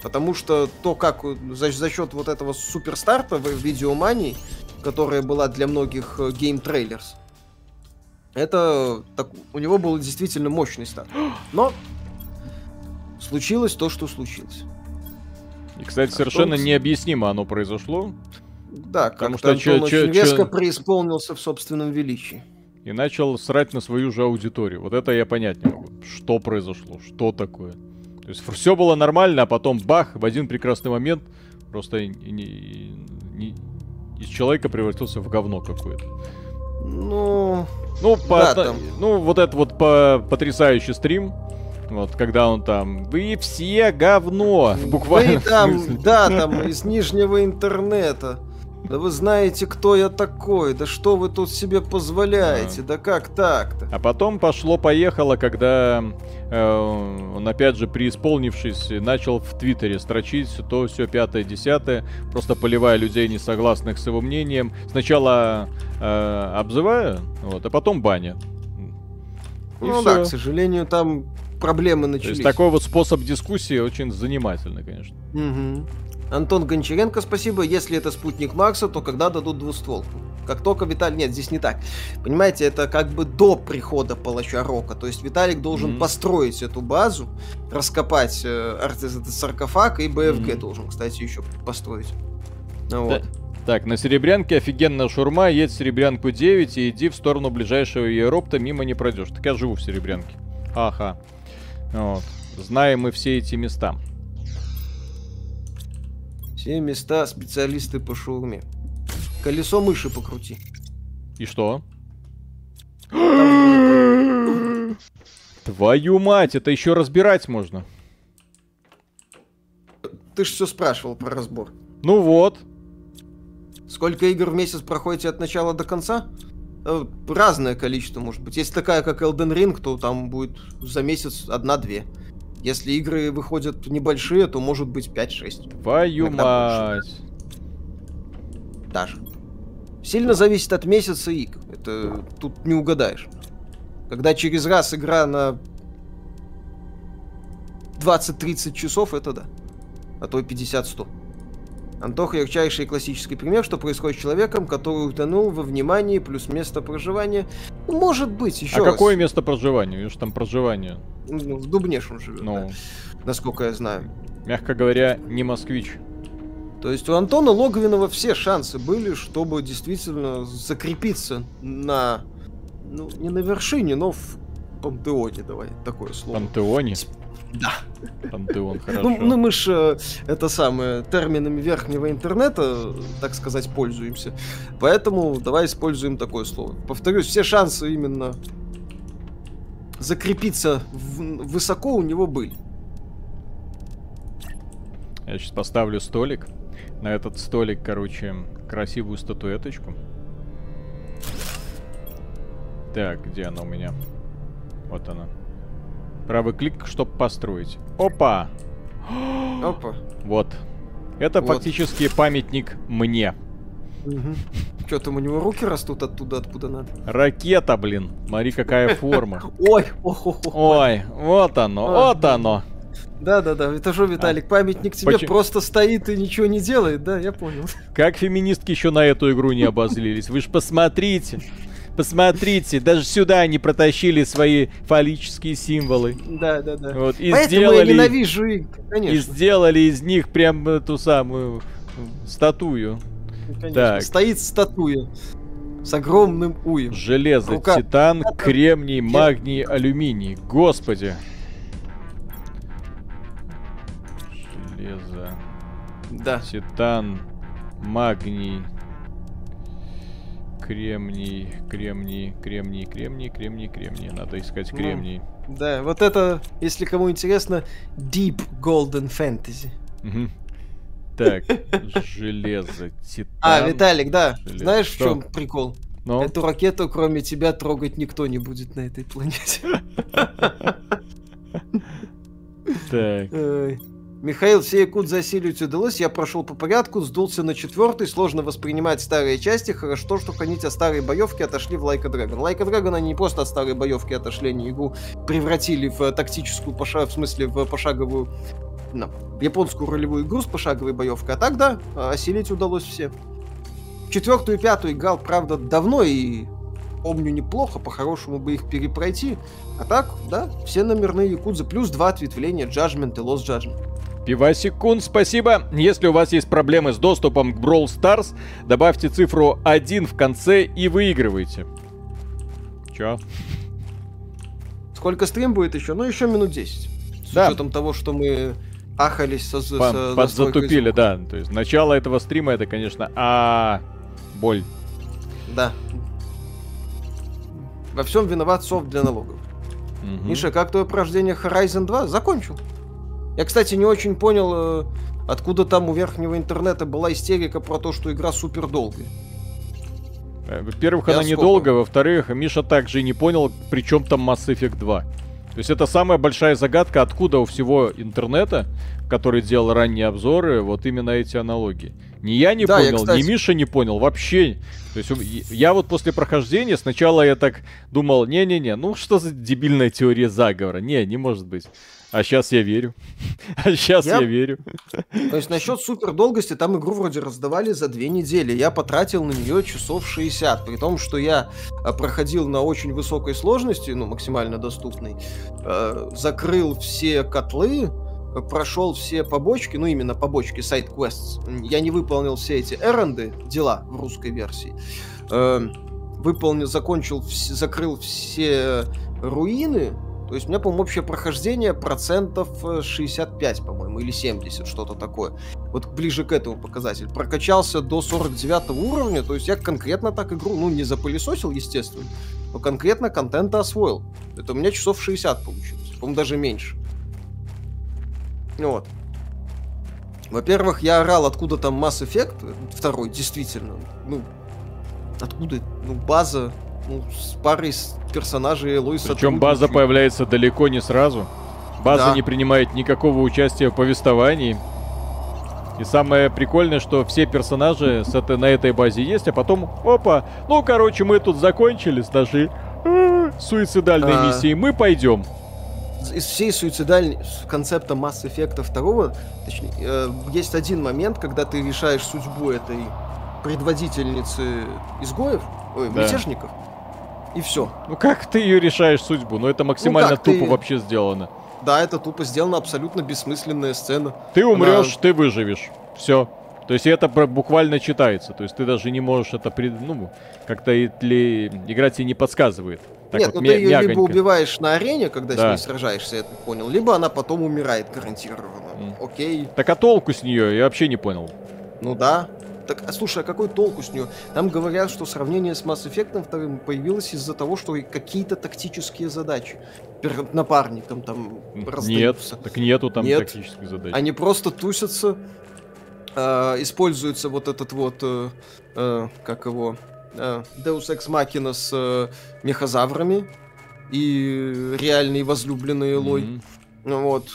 Потому что то, как э, за, за счет вот этого суперстарта в видеомании, которая была для многих э, Game Trailers, это так, у него был действительно мощный старт. Но случилось то, что случилось. И, кстати, совершенно потом- необъяснимо оно произошло. Да, Потому что чё- Антон чё- очень резко чё- преисполнился в собственном величии. И начал срать на свою же аудиторию. Вот это я понять не могу. Что произошло? Что такое? То есть все было нормально, а потом бах, в один прекрасный момент просто и- не- из человека превратился в говно какое-то. Ну, Ну, по, Да, там. ну, вот это вот по, потрясающий стрим. Вот, когда он там, вы все говно, в буквальном Вы там, да, там из нижнего интернета. Да вы знаете, кто я такой. Да что вы тут себе позволяете? Да как так-то? А потом пошло-поехало, когда э, он, опять же, преисполнившись, начал в Твиттере строчить то все пятое, десятое, просто поливая людей, не согласных с его мнением. Сначала э, обзывая, вот, а потом баня. И ну всё. да, к сожалению, там проблемы То начались. есть такой вот способ дискуссии очень занимательный, конечно. Мгм. Антон Гончаренко, спасибо. Если это спутник Марса, то когда дадут двустволку? Как только Виталий... Нет, здесь не так. Понимаете, это как бы до прихода палача Рока. То есть Виталик должен Мгм. построить эту базу, раскопать э, арт- этот саркофаг, и БФГ Мгм. должен, кстати, еще построить. Вот. Так, на Серебрянке офигенная шурма, едь в Серебрянку 9 и иди в сторону ближайшего аэропта, мимо не пройдешь. Так я живу в Серебрянке. Ага. Вот. Знаем мы все эти места. Все места специалисты по шаурме. Колесо мыши покрути. И что? Твою мать, это еще разбирать можно. Ты же все спрашивал про разбор. Ну вот. Сколько игр в месяц проходите от начала до конца? Э, Разное количество, может быть. Если такая, как Elden Ring, то там будет за месяц одна-две. Если игры выходят небольшие, то может быть 5-6 Твою мать. даже. Сильно зависит от месяца игр. Это тут не угадаешь. Когда через раз игра на 20-30 часов, это да. А то и 50-100. Антоха ярчайший классический пример, что происходит с человеком, который утонул во внимании плюс место проживания. Ну, Может быть, еще а раз. какое место проживания? Видишь, там проживание. Ну, в Дубнеш он живет, Ну, да, насколько я знаю. мягко говоря, не москвич. То есть у Антона Логвинова все шансы были, чтобы действительно закрепиться на... Ну, не на вершине, но в пантеоне, давай, такое слово. Пантеоне. Да. Пантеон, хорошо. Ну, ну, мы же это самое терминами верхнего интернета, так сказать, пользуемся. Поэтому давай используем такое слово. Повторюсь, все шансы именно закрепиться в- высоко у него были. Я сейчас поставлю столик. На этот столик, короче, красивую статуэточку. Так, где она у меня? Вот она. Правый клик, чтобы построить. Опа! Опа. Вот. Это Вот. фактически памятник мне. Что там у него руки растут оттуда, откуда надо? Ракета, блин. Смотри, какая форма. Ой. Ой, вот оно, А. вот оно. Да-да-да, это же, Виталик, памятник тебе Почему? просто стоит и ничего не делает, да, я понял. Как феминистки еще на эту игру не обозлились. Вы ж посмотрите. Посмотрите, даже сюда они протащили свои фаллические символы. Да-да-да. Вот, и Поэтому я сделали, ненавижу игры, и конечно. сделали из них прям эту самую статую. конечно. так. Стоит статуя с огромным уем. Железо, Рука. титан, кремний, магний, алюминий. Господи. Железо, Да. титан, магний, кремний, кремний, кремний, кремний, кремний, кремний. Надо искать Ну, кремний. Да, вот это, если кому интересно, Deep Golden Fantasy. Так, железо, титан. А, Виталик, да. железо. Знаешь, в чем прикол? Ну, Эту ракету, кроме тебя, трогать никто не будет на этой планете. так. Михаил, все якут засилить удалось, я прошел по порядку, сдулся на четвертый, сложно воспринимать старые части, хорошо, что хранить о старой боевке отошли в Dragon. Like a Dragon они не просто от старой боевки отошли, они игру превратили в э, тактическую, поша... в смысле, в пошаговую, ну, в японскую ролевую игру с пошаговой боевкой, а так да, осилить удалось все. Четвертую и пятую играл, правда, давно и помню неплохо, по-хорошему бы их перепройти. А так, да, все номерные якудзы, плюс два ответвления Judgment и Lost Judgment. Пивасикун, спасибо. Если у вас есть проблемы с доступом к Brawl Stars, добавьте цифру 1 в конце и выигрывайте. Чё? Сколько стрим будет еще? Ну, еще минут 10. С Да. учетом того, что мы ахались со, со По- настройкой подзатупили, да. То есть начало этого стрима это, конечно, а боль. Да. Во всем виноват софт для налогов. Мгм. Миша, как твое прохождение Horizon 2? Закончил. Я, кстати, не очень понял, э, откуда там у верхнего интернета была истерика про то, что игра супер долгая. Э, Во-первых, Я она сколько? недолго, во-вторых, Миша также и не понял, при чем там Mass Effect 2. То есть это самая большая загадка, откуда у всего интернета, который делал ранние обзоры, вот именно эти аналогии. Ни я не да, понял, я, кстати... ни Миша не понял, вообще. То есть я вот после прохождения сначала я так думал, не-не-не, ну что за дебильная теория заговора? Не, не может быть. А сейчас я верю. А сейчас я... я верю. То есть насчет супер долгости, там игру вроде раздавали за две недели. Я потратил на нее часов 60. При том, что я а, проходил на очень высокой сложности, ну, максимально доступной. Э, закрыл все котлы, прошел все побочки, ну именно побочки, сайт-квест. Я не выполнил все эти эренды, дела в русской версии. Э, выполнил, закончил, закрыл все руины, то есть у меня, по-моему, общее прохождение процентов 65, э, по-моему, или 70, что-то такое. Вот ближе к этому показатель. Прокачался до 49 уровня, то есть я конкретно так игру, ну, не запылесосил, естественно, но конкретно контента освоил. Это у меня часов 60 получилось, по-моему, даже меньше. Вот. Во-первых, я орал, откуда там Mass Effect, второй, действительно. Ну, откуда? Ну, база, ну, с парой персонажей Луиса. Причем база появляется далеко не сразу. База да. не принимает никакого участия в повествовании. И самое прикольное, что все персонажи с этой, на этой базе есть, а потом, опа, ну, короче, мы тут закончили с нашей э, суицидальной а... миссией, мы пойдем. Из всей суицидальной концепта Mass Effect 2, точнее, э, есть один момент, когда ты решаешь судьбу этой предводительницы изгоев, ой, да. мятежников, и все. Ну как ты ее решаешь судьбу? Ну это максимально ну, тупо ты... вообще сделано. Да, это тупо сделано, абсолютно бессмысленная сцена. Ты умрешь, Она... ты выживешь. Все. То есть это буквально читается. То есть ты даже не можешь это, ну, как-то ли... игра тебе не подсказывает. Так Нет, вот, ну ты ее мягонько. либо убиваешь на арене, когда да. с ней сражаешься, я так понял, либо она потом умирает гарантированно. Mm. Окей. Так а толку с нее? Я вообще не понял. Ну да. Так, а слушай, а какой толку с нее? Там говорят, что сравнение с Mass Effect 2 появилось из-за того, что какие-то тактические задачи перед напарником там раздаются. Нет, так нету там Нет. тактических задач. Они просто тусятся, э, используется вот этот вот, э, э, как его, э, Deus Ex Machina с э, мехозаврами и реальные возлюбленные Лой. Mm-hmm. Вот.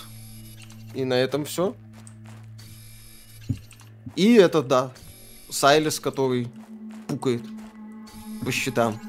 И на этом все. И это, да, Сайлес, который пукает по счетам.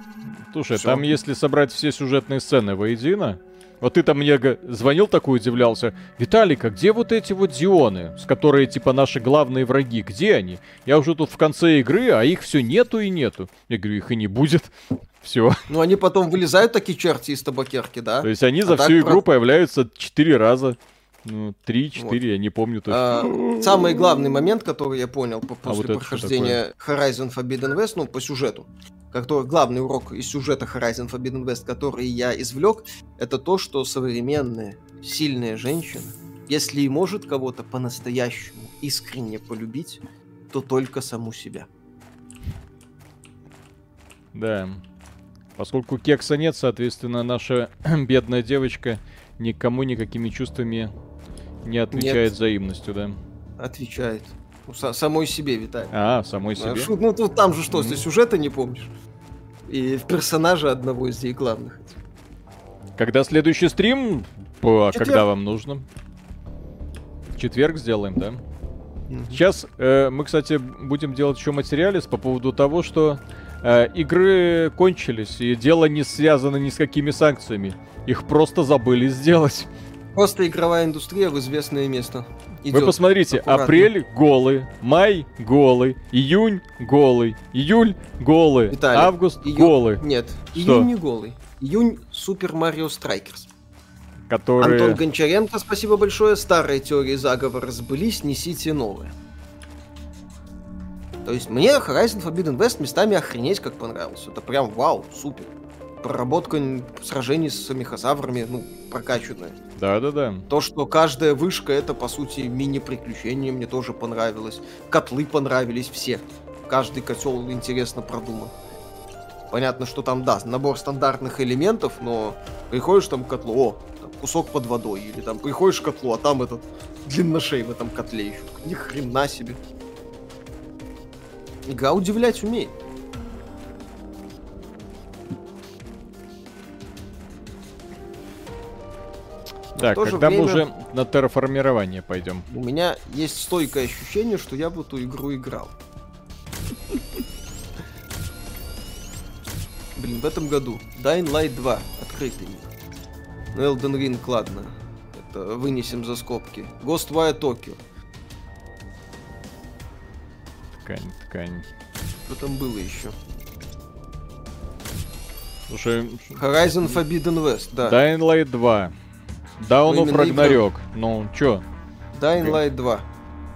Слушай, Всё. там если собрать все сюжетные сцены воедино, вот ты там мне звонил такой, удивлялся. Виталик, а где вот эти вот Дионы, с которые типа наши главные враги? Где они? Я уже тут в конце игры, а их все нету и нету. Я говорю, их и не будет. Все. Ну, они потом вылезают такие черти из табакерки, да? То есть они а за всю игру про... появляются четыре раза. Ну, 3-4, вот. я не помню точно. А, самый главный момент, который я понял по, после а вот прохождения Horizon Forbidden West, ну, по сюжету, который, главный урок из сюжета Horizon Forbidden West, который я извлек, это то, что современная сильная женщина, если и может кого-то по-настоящему искренне полюбить, то только саму себя. Да. Поскольку кекса нет, соответственно, наша бедная девочка никому никакими чувствами не отвечает Нет. взаимностью, да? Отвечает. Ну, самой себе, Виталий. А, самой себе? Ну, ну тут там же что, mm-hmm. ты сюжета не помнишь? И персонажа одного из них главных. Когда следующий стрим? По, когда вам нужно? Четверг сделаем, да? Mm-hmm. Сейчас э, мы, кстати, будем делать еще материалис по поводу того, что э, игры кончились, и дело не связано ни с какими санкциями. Их просто забыли сделать. Просто игровая индустрия в известное место. Идет Вы посмотрите, аккуратно. апрель голый, май голый, июнь голый, июль голый, Виталий, август июнь... голый. Нет, Что? июнь не голый. Июнь Super Mario Strikers. Который... Антон Гончаренко, спасибо большое. Старые теории заговора сбылись, несите новые. То есть мне Horizon Forbidden West местами охренеть как понравился. Это прям вау, супер проработка сражений с мехозаврами, ну, прокачанная. Да-да-да. То, что каждая вышка, это, по сути, мини-приключение, мне тоже понравилось. Котлы понравились все. Каждый котел интересно продуман. Понятно, что там, да, набор стандартных элементов, но приходишь там к котлу, о, там, кусок под водой, или там приходишь к котлу, а там этот длинношей в этом котле еще. Ни хрена себе. Игра удивлять умеет. Так, когда время... мы уже на терраформирование пойдем? У меня есть стойкое ощущение, что я в эту игру играл. Блин, в этом году Dying Light 2 открытый мир. Ну, Elden Ring, ладно. Это вынесем за скобки. Ghostwire Tokyo. Ткань, ткань. Что там было еще? Слушай... Horizon Forbidden West, да. Dying Light 2. Down of Ragnarok. Ну, чё? Dying Light 2.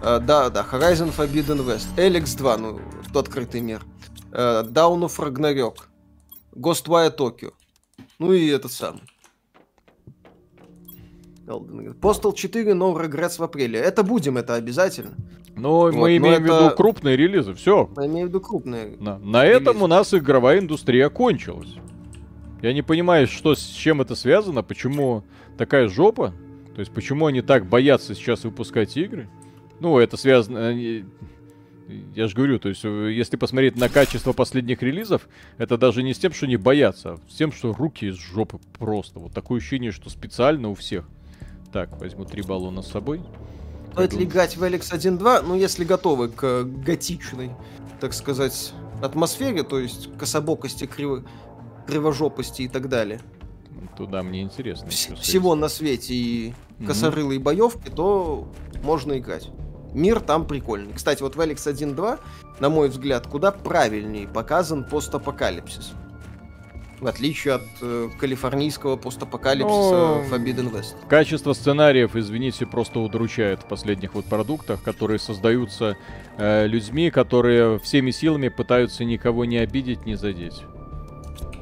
Uh, да, да, Horizon Forbidden West. Alex 2, ну, открытый мир. Uh, Down of Ragnarok. Ghostwire Tokyo. Ну и этот самый. Postal 4 No Regrets в апреле. Это будем, это обязательно. Но вот, мы имеем но в виду крупные релизы, все. Мы имеем в виду крупные. На, на этом у нас игровая индустрия кончилась. Я не понимаю, что с чем это связано, почему такая жопа. То есть, почему они так боятся сейчас выпускать игры. Ну, это связано... Я же говорю, то есть, э, если посмотреть на качество последних релизов, это даже не с тем, что не боятся, а с тем, что руки из жопы просто. Вот такое ощущение, что специально у всех. Так, возьму три баллона с собой. Стоит ли гать в Alex 1.2? Ну, если готовы к готичной, так сказать, атмосфере, то есть кособокости, криво... кривожопости и так далее. Туда мне интересно. Вс- всего на свете и косорылые mm-hmm. боевки, то можно играть. Мир там прикольный. Кстати, вот в Alex 1.2, на мой взгляд, куда правильнее показан постапокалипсис. В отличие от э, калифорнийского постапокалипсиса Но... Forbidden West. Качество сценариев, извините, просто удручает в последних вот продуктах, которые создаются э, людьми, которые всеми силами пытаются никого не обидеть, не задеть.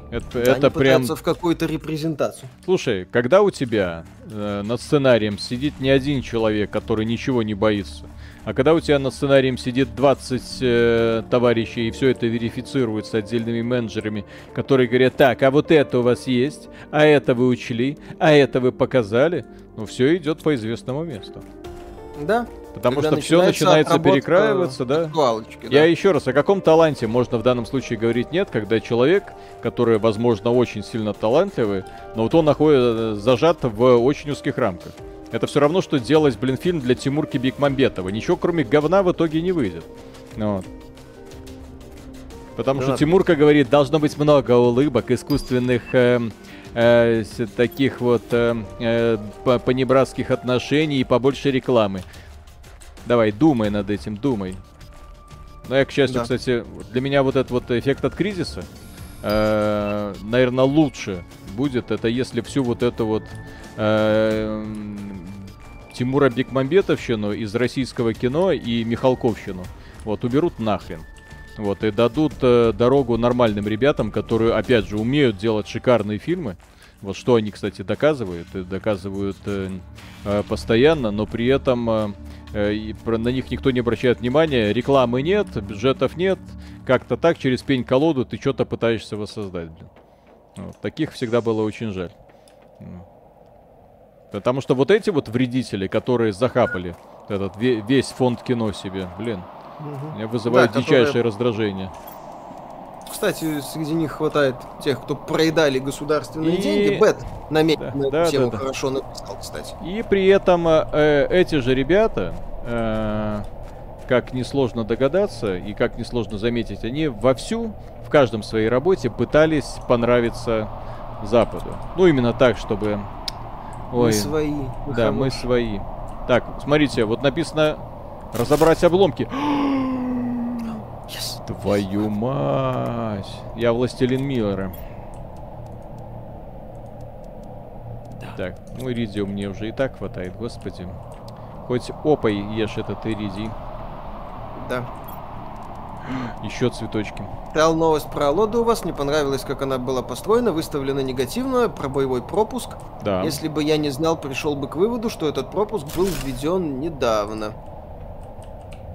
Это, да, это прям... в какую-то репрезентацию. Слушай, когда у тебя э, над сценарием сидит не один человек, который ничего не боится, а когда у тебя над сценарием сидит 20 э, товарищей, и все это верифицируется отдельными менеджерами, которые говорят, так, а вот это у вас есть, а это вы учли, а это вы показали, ну все идет по известному месту. Да. Потому что все начинается перекраиваться, да? да. Я еще раз, о каком таланте можно в данном случае говорить нет, когда человек, который, возможно, очень сильно талантливый, но вот он находится э, зажат в очень узких рамках. Это все равно, что делать, блин, фильм для Тимурки Бекмамбетова. Ничего, кроме говна, в итоге не выйдет. Вот. Потому да. что Тимурка говорит, должно быть много улыбок, искусственных э, э, таких вот э, э, понебратских отношений и побольше рекламы. Давай, думай над этим, думай. Ну, я, к счастью, да. кстати, для меня вот этот вот эффект от кризиса, э, наверное, лучше будет, это если всю вот эту вот э, Тимура Бекмамбетовщину из российского кино и Михалковщину. Вот, уберут нахрен. Вот, и дадут э, дорогу нормальным ребятам, которые, опять же, умеют делать шикарные фильмы. Вот что они, кстати, доказывают. И доказывают э, э, постоянно, но при этом э, и про, на них никто не обращает внимания. Рекламы нет, бюджетов нет. Как-то так через пень-колоду ты что-то пытаешься воссоздать. Блин. Вот, таких всегда было очень жаль. Потому что вот эти вот вредители, которые захапали этот весь фонд кино себе, блин, угу. меня вызывает да, дичайшее которые... раздражение. Кстати, среди них хватает тех, кто проедали государственные и... деньги. Бет намеренно да, да, тему да, да. хорошо написал, кстати. И при этом э, эти же ребята, э, как несложно догадаться и как несложно заметить, они вовсю в каждом своей работе пытались понравиться Западу. Ну, именно так, чтобы Ой. Мы свои. Да, мы свои. Так, смотрите, вот написано разобрать обломки. Yes. Твою мать. Я властелин Миллера. Да. Так, ну иридио мне уже и так хватает, господи. Хоть опой ешь этот иридий. Да. Еще цветочки. Тал новость про Лоду у вас. Не понравилось, как она была построена. Выставлена негативно про боевой пропуск. Да. Если бы я не знал, пришел бы к выводу, что этот пропуск был введен недавно.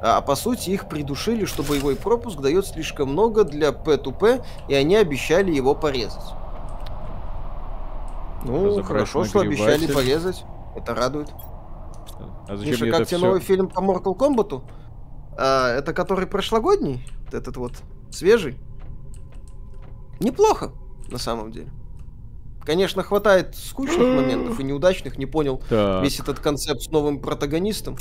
А, по сути их придушили, что боевой пропуск дает слишком много для P2P, и они обещали его порезать. Ну, хорошо, что обещали порезать. Это радует. А зачем Миша, как тебе все... новый фильм по Mortal Kombat? А, это который прошлогодний, этот вот свежий. Неплохо, на самом деле. Конечно, хватает скучных моментов и неудачных, не понял Так. весь этот концепт с новым протагонистом.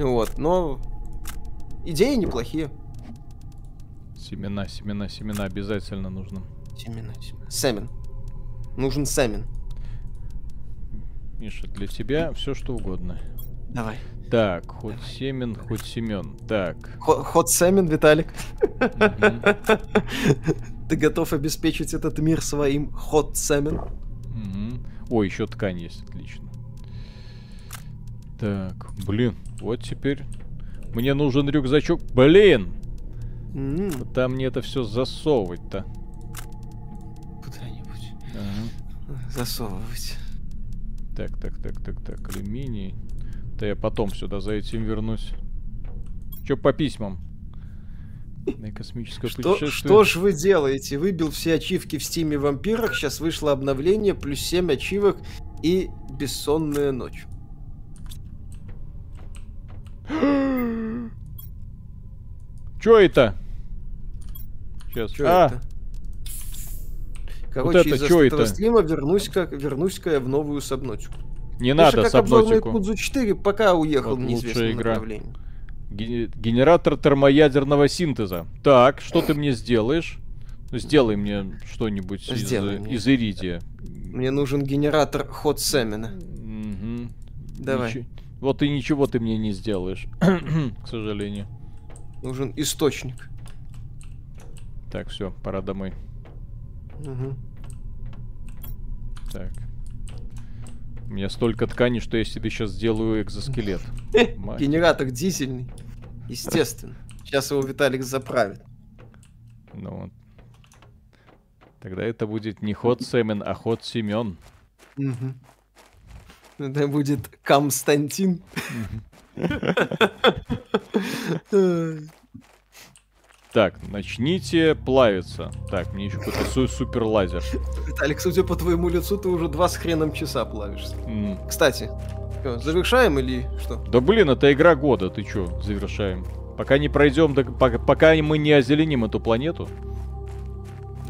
Вот, но идеи неплохие. Семена, семена, семена обязательно нужно. Семена, семена. Семен. Нужен семен. Миша, для тебя все что угодно. Давай. Так, хоть семен, хоть семен. Так. Хо- Ход семен, Виталик. мгм, Ты готов обеспечить этот мир своим ход семен? мгм. О, еще ткань есть. Так, блин, вот теперь мне нужен рюкзачок. Блин, М, куда мне это все засовывать-то? Куда-нибудь Ага. засовывать. Так, так, так, так, так, алюминий. Да я потом сюда за этим вернусь. Че по письмам? На космическое Что, путешествие. что ж вы делаете? Выбил все ачивки в стиме вампирах, сейчас вышло обновление, плюс 7 ачивок и бессонная ночь. Чё это? Сейчас. Чё а, это? Короче, это из-за чё этого это? стрима вернусь-ка вернусь-ка я в новую сабнотику. не Знаешь, надо как сабнотику. Якудзу 4, пока уехал Вот в неизвестном игра. направлении. Ге- Генератор термоядерного синтеза. Так, что ты мне сделаешь? Сделай мне что-нибудь из, мне. из иридия. Мне нужен генератор ход семена. Мгм. Давай. Ниче- Вот и ничего ты мне не сделаешь, к сожалению. Нужен источник. Так, все, пора домой. Мгм. Так. У меня столько ткани, что я себе сейчас сделаю экзоскелет. Генератор дизельный. Естественно. Сейчас его Виталик заправит. Ну вот. Тогда это будет не ход Семен, а ход Семен. Мгм. Это будет Константин. Ай. Так, начните плавиться. Так, мне еще какой-то су- супер лазер. Виталик, судя по твоему лицу, ты уже два с хреном часа плавишься. М. Кстати, завершаем или что? Да блин, это игра года, ты чё, завершаем. Пока не пройдем, до- пока, пока мы не озеленим эту планету.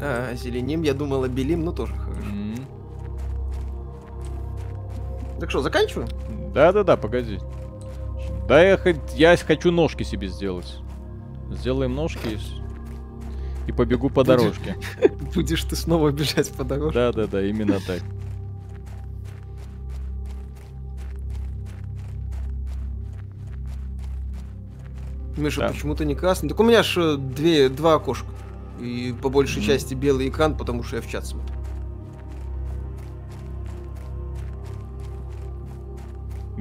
А, зеленим, я думал, белим, ну тоже хорошо. М. Так что, заканчиваем? Да-да-да, погоди. Да я, хоть- я хочу ножки себе сделать. Сделаем ножки и, и побегу по Будет- дорожке. Будешь ты снова бежать по дорожке. Да-да-да, именно так. Миша, Да. почему ты не красный? Так у меня ж две, два окошка. И по большей Мгм. части белый экран, потому что я в чат смотрю.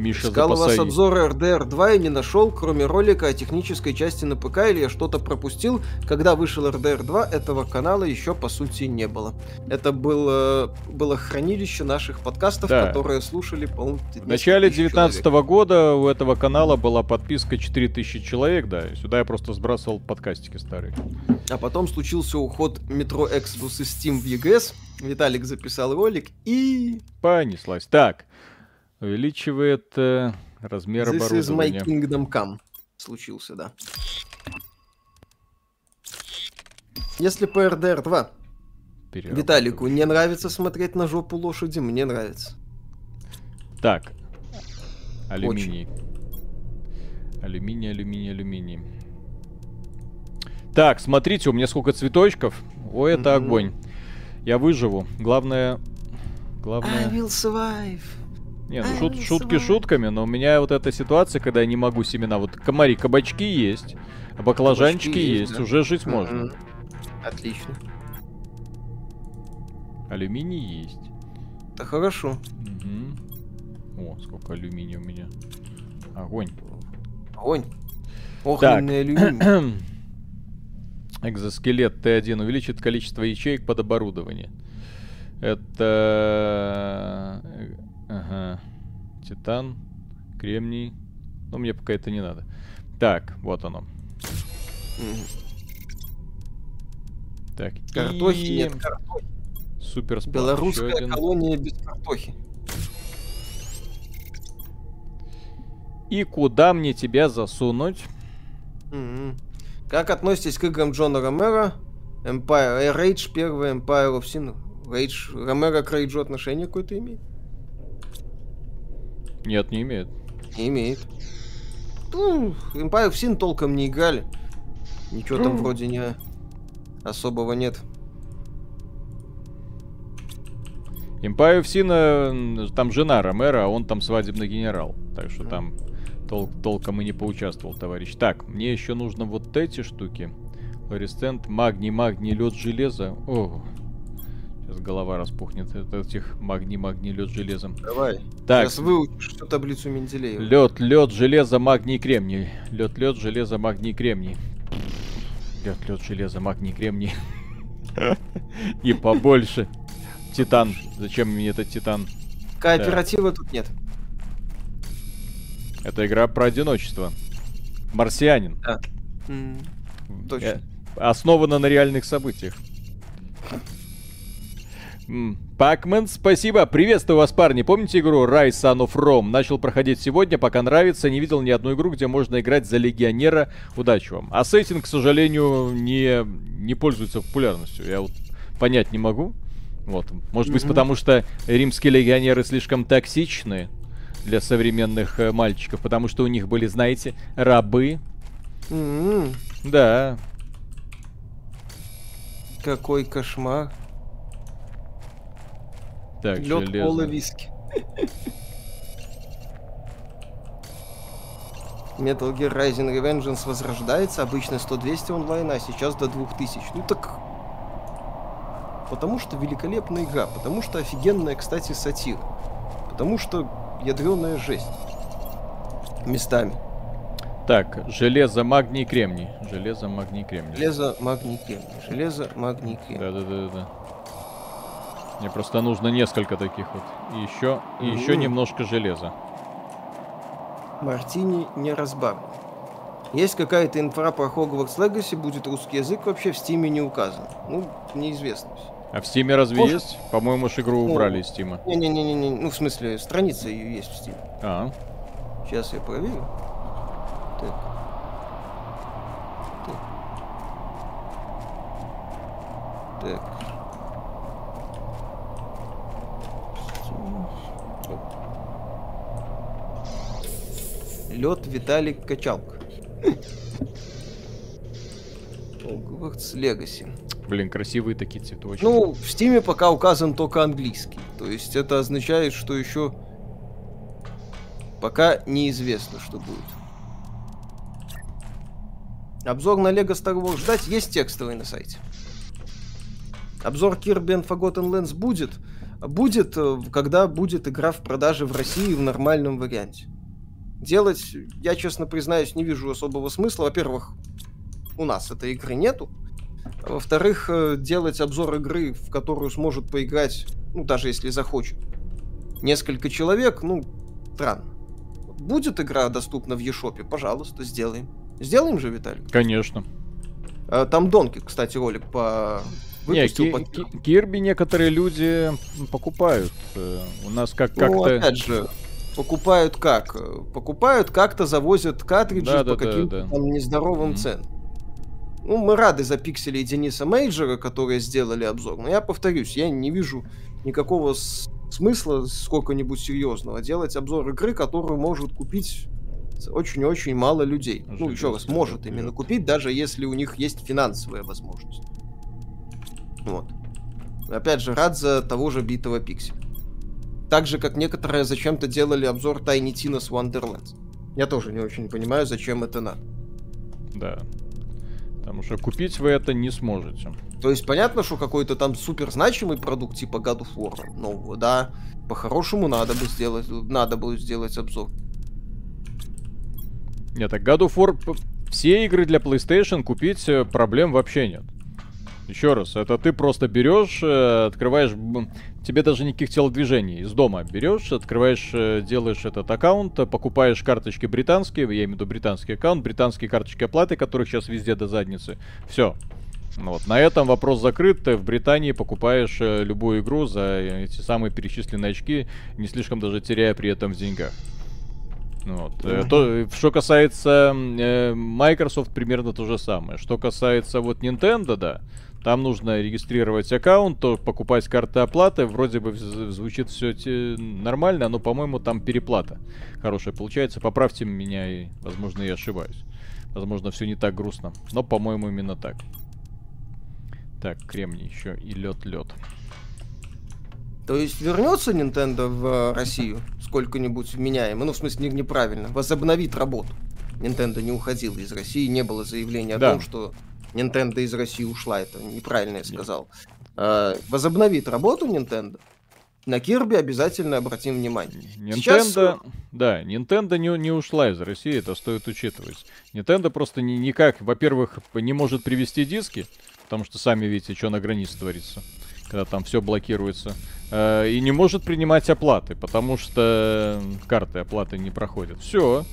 Миша, Искал у вас обзоры RDR 2 и не нашел, кроме ролика о технической части на ПК, или я что-то пропустил. Когда вышел RDR 2, этого канала еще по сути не было. Это было, было хранилище наших подкастов, Да. которые слушали, по-моему, В начале 2019 человек. года у этого канала была подписка 4000 человек, да, и сюда я просто сбрасывал подкастики старые. А потом случился уход Metro Exodus из Steam в EGS. Виталик записал ролик и... Понеслась. Так, увеличивает э, размер This is my оборудования. kingdom come. Случился, да. Если по RDR 2 Переработка. Виталику не нравится смотреть на жопу лошади, мне нравится. Так, алюминий. Алюминий, алюминий, алюминий. Так, смотрите, у меня сколько цветочков. О, это Мгм. огонь. Я выживу. Главное... Главное... will survive. Не, ну I шут- шутки шутками, но у меня вот эта ситуация, когда я не могу семена. Вот комари, кабачки есть, а баклажанчики Кабачки есть, есть, да. уже жить можно. Отлично. Алюминий есть. Это хорошо. Мгм. О, сколько алюминия у меня. Огонь. Огонь. Огненный алюминий. Экзоскелет Т1 увеличит количество ячеек под оборудование. Это... э, Ага. Титан, кремний. Но мне пока это не надо. Так, вот оно. Так, Картохи и нет картохи. Супер сплав. Белорусская колония без картохи. И куда мне тебя засунуть? Мгм. Как относитесь к играм Джона Ромеро? Empire Air Rage, первый Empire of Sin. Рейдж, Ромеро к Рейджу отношение какое-то имеет? Нет, не имеет. Не имеет. Ну, Empire of Sin толком не играли. Ничего там вроде не особого нет. Empire of Sin, э, там жена Ромера, а он там свадебный генерал. Так что там тол толком и не поучаствовал, товарищ. Так, мне еще нужно вот эти штуки. Флоресцент, магний, магний, лед, железо. О, сейчас голова распухнет от этих магний, магний, лед, железом. Давай. Так. Сейчас выучишь всю таблицу Менделеева. Лед, лед, железо, магний, кремний. Лед, лед, железо, магний, кремний. Лед, лед, железо, магний, кремний. И побольше. Титан. Зачем мне этот титан? Кооператива тут нет. Это игра про одиночество. Марсианин. М, Э, Точно. Основана на реальных событиях. Пакмен, спасибо. Приветствую вас, парни. Помните игру Rise Son of Rome? Начал проходить сегодня, пока нравится. Не видел ни одну игру, где можно играть за легионера. Удачи вам. А сеттинг, к сожалению, не, не пользуется популярностью. Я вот понять не могу. Вот. Может быть, Мгм. потому что римские легионеры слишком токсичны для современных э, мальчиков, потому что у них были, знаете, рабы. М, Да, Какой кошмар. Так, Лед, железо. кола, виски. Metal Gear Rising Revengeance возрождается, обычно 100-200 онлайн, а сейчас до 2000. Ну так... Потому что великолепная игра, потому что офигенная, кстати, сатира. Потому что ядреная жесть. Местами. Так, железо, магний, кремний. Железо, магний, кремний. Железо, магний, кремний. Железо, магний, кремний. Да, да, да, да. Мне просто нужно несколько таких вот. И еще, и еще Мгм. немножко железа. Мартини не разбавлен. Есть какая-то инфа про Hogwarts Legacy, будет русский язык, вообще в стиме не указан. Ну, неизвестно. А в Стиме разве Может- есть? По-моему, ж игру Ну, убрали из Стима. Не-не-не, ну в смысле, страница ее есть в стиме. А, Сейчас я проверю. Так. Так. Так. Лед Виталик Качалка. Hogwarts Legacy. блин, красивые такие цветочки. Ну, в Стиме пока указан только английский. То есть это означает, что еще пока неизвестно, что будет. Обзор на Lego Star Wars ждать есть текстовый на сайте. Обзор Kirby and Forgotten Lands будет. Будет, э, когда будет игра в продаже в России в нормальном варианте. Делать, я честно признаюсь, не вижу особого смысла. Во-первых, у нас этой игры нету. Во-вторых, э, делать обзор игры, в которую сможет поиграть, ну, даже если захочет, несколько человек, ну, странно. Будет игра доступна в eShop, пожалуйста, сделаем. Сделаем же, Виталий? Конечно. А, Там Донки, кстати, ролик по... Не, выпустил Ки- по- Ки- Кирби некоторые люди покупают. Э, У нас как Ну, как-то... опять же, покупают как? Покупают как-то, завозят картриджи Да-да-да, по каким-то да. там нездоровым Мгм. ценам. Ну, мы рады за пиксели Дениса Мейджера, которые сделали обзор. Но я повторюсь, я не вижу никакого смысла сколько-нибудь серьезного делать обзор игры, которую может купить очень-очень мало людей. Ну, еще раз, может да, именно вперед. купить, даже если у них есть финансовая возможность. Вот. Опять же, рад за того же битого пикселя. Так же, как некоторые зачем-то делали обзор Tiny Tina's Wonderlands. Я тоже не очень понимаю, зачем это надо. Да. Потому что купить вы это не сможете. То есть понятно, что какой-то там супер значимый продукт типа God of War нового, да, по-хорошему надо бы сделать, надо было сделать обзор. Нет, так God of War... Все игры для PlayStation купить э, проблем вообще нет. Еще раз, это ты просто берешь, э, открываешь, тебе даже никаких телодвижений из дома берешь, открываешь, э, делаешь этот аккаунт, покупаешь карточки британские, я имею в виду британский аккаунт, британские карточки оплаты, которых сейчас везде до задницы. Все. Вот. На этом вопрос закрыт. Ты в Британии покупаешь э, любую игру за эти самые перечисленные очки, не слишком даже теряя при этом в деньгах. Вот. Мгм. То, что касается э, Microsoft, примерно то же самое. Что касается вот Nintendo, да, Там нужно регистрировать аккаунт, то покупать карты оплаты. Вроде бы звучит все нормально, но, по-моему, там переплата хорошая получается. Поправьте меня, и, возможно, я ошибаюсь. Возможно, все не так грустно. Но, по-моему, именно так. Так, кремний еще и лед-лед. То есть вернется Nintendo в Россию сколько-нибудь вменяемо? Ну, в смысле, неправильно. Возобновит работу. Nintendo не уходила из России, не было заявления да. о том, что Nintendo из России ушла. Это неправильно я сказал. А, возобновит работу Nintendo. На Кирби обязательно обратим внимание. Nintendo, Сейчас... да, Nintendo не, не ушла из России, это стоит учитывать. Nintendo просто ни, никак, во-первых, не может привести диски, потому что сами видите, что на границе творится, когда там все блокируется. Э, и не может принимать оплаты, потому что карты оплаты не проходят. Все.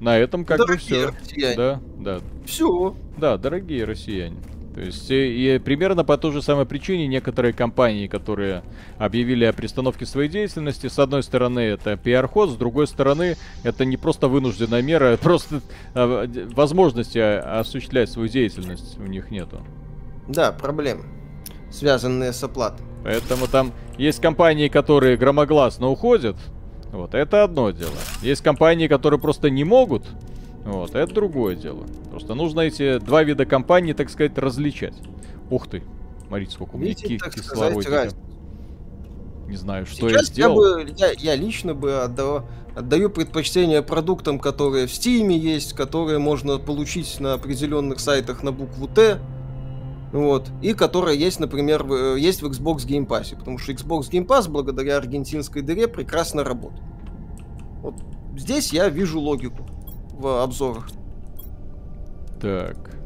На этом как дорогие бы все. Россияне. Да, да. Все. Да, дорогие россияне. То есть и, и примерно по той же самой причине некоторые компании, которые объявили о пристановке своей деятельности, с одной стороны это пиар-ход, с другой стороны это не просто вынужденная мера, а просто а, возможности осуществлять свою деятельность у них нету. Да, проблемы, связанные с оплатой. Поэтому там есть компании, которые громогласно уходят, вот, это одно дело. Есть компании, которые просто не могут, вот, это другое дело. Просто нужно эти два вида компаний, так сказать, различать. Ух ты, смотрите, сколько у меня Видите, ки- кислородика. Не знаю, что Сейчас я сделал. Я, бы, я, я лично бы отдал, отдаю предпочтение продуктам, которые в Steam есть, которые можно получить на определенных сайтах на букву Т. Вот. И которая есть, например, в, есть в Xbox Game Pass. Потому что Xbox Game Pass, благодаря аргентинской дыре, прекрасно работает. Вот здесь я вижу логику в обзорах. Так.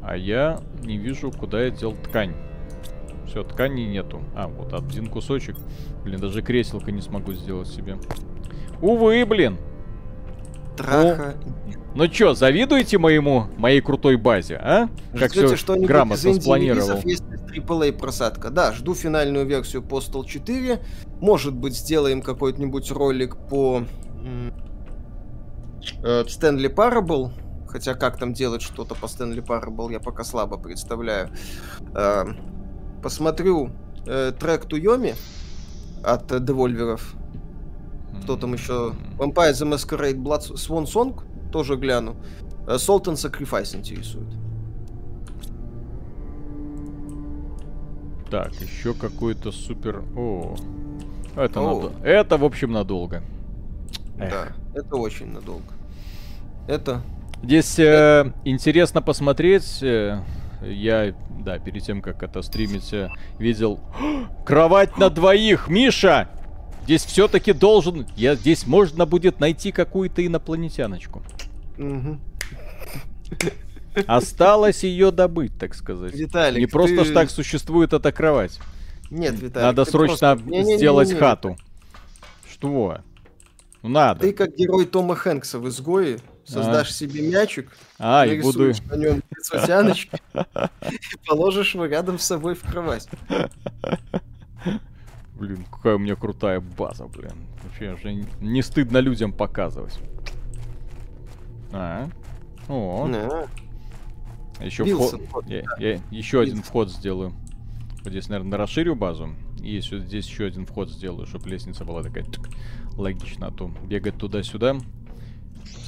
А я не вижу, куда я дел ткань. Все, ткани нету. А, вот один кусочек. Блин, даже креселка не смогу сделать себе. Увы, блин. Траха. Ну, ну чё, завидуете моему, моей крутой базе, а? Как все грамотно спланировал. Есть AAA просадка. Да, жду финальную версию Postal 4. Может быть, сделаем какой-нибудь ролик по Стэнли Парабл, хотя как там делать что-то по Стэнли Парабл, я пока слабо представляю. Э, посмотрю э, трек Туйоми от э, Девольверов. Кто там еще? Vampire the Masquerade Blood Swan Song тоже гляну. Salt and Sacrifice интересует. Так, еще какой-то супер... О, это, О. Надо... это в общем надолго. Эх. Да, это очень надолго. Это... Здесь э, интересно посмотреть. Э, я, да, перед тем, как это стримить, э, видел... Кровать на двоих! Миша! Здесь все-таки должен... Я, здесь можно будет найти какую-то инопланетяночку. Угу. Осталось ее добыть, так сказать. Виталик, Не просто ты... так существует эта кровать. Нет, Виталик. Надо срочно просто... сделать не, не, не, хату. Что? Ну надо. Ты как герой Тома Хэнкса в изгое создашь а. себе мячик, а, и буду... на нем лицо тяночки и положишь его рядом с собой в кровать. Блин, какая у меня крутая база, блин. Вообще уже не стыдно людям показывать. А, о. Да. Еще вход. Я, я еще один вход сделаю. Вот здесь, наверное, расширю базу. И здесь еще один вход сделаю, чтобы лестница была такая логично, а то бегать туда-сюда.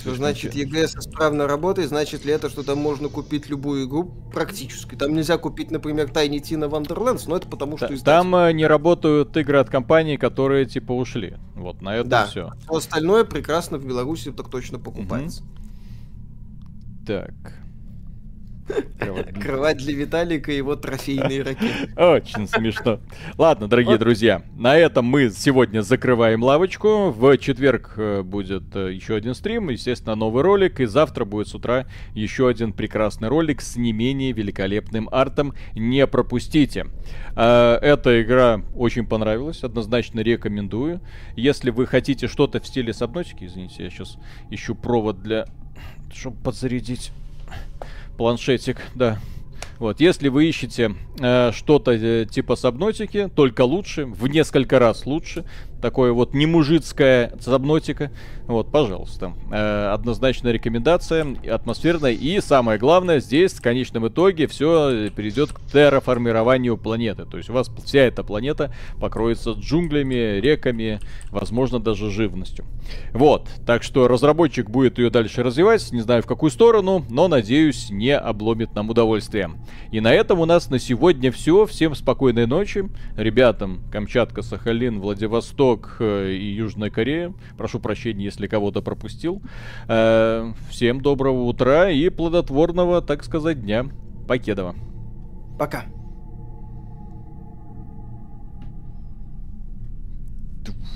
Что значит EGS исправно работает, значит ли это, что там можно купить любую игру практически? Там нельзя купить, например, Tiny Tina Wonderlands, но это потому что... Издатель... Там э, не работают игры от компаний, которые типа ушли. Вот на это да. все. Все остальное прекрасно в Беларуси так точно покупается. Угу. Так. Кровать для Виталика и его трофейные ракеты. Очень смешно. Ладно, дорогие друзья, на этом мы сегодня закрываем лавочку. В четверг э, будет э, еще один стрим, естественно, новый ролик. И завтра будет с утра еще один прекрасный ролик с не менее великолепным артом. Не пропустите. Э, эта игра очень понравилась, однозначно рекомендую. Если вы хотите что-то в стиле сабнотики, извините, я сейчас ищу провод для... чтобы подзарядить планшетик, да. Вот, если вы ищете э, что-то э, типа сабнотики, только лучше, в несколько раз лучше, такое вот немужицкое забнотика, вот, пожалуйста. Э, однозначная рекомендация, атмосферная. И самое главное, здесь в конечном итоге все перейдет к терраформированию планеты. То есть у вас вся эта планета покроется джунглями, реками, возможно, даже живностью. Вот, так что разработчик будет ее дальше развивать, не знаю в какую сторону, но надеюсь, не обломит нам удовольствие. И на этом у нас на сегодня все. Всем спокойной ночи. Ребятам Камчатка, Сахалин, Владивосток э, и Южная Корея. Прошу прощения, если кого-то пропустил. Э, всем доброго утра и плодотворного, так сказать, дня. Покедова. Пока.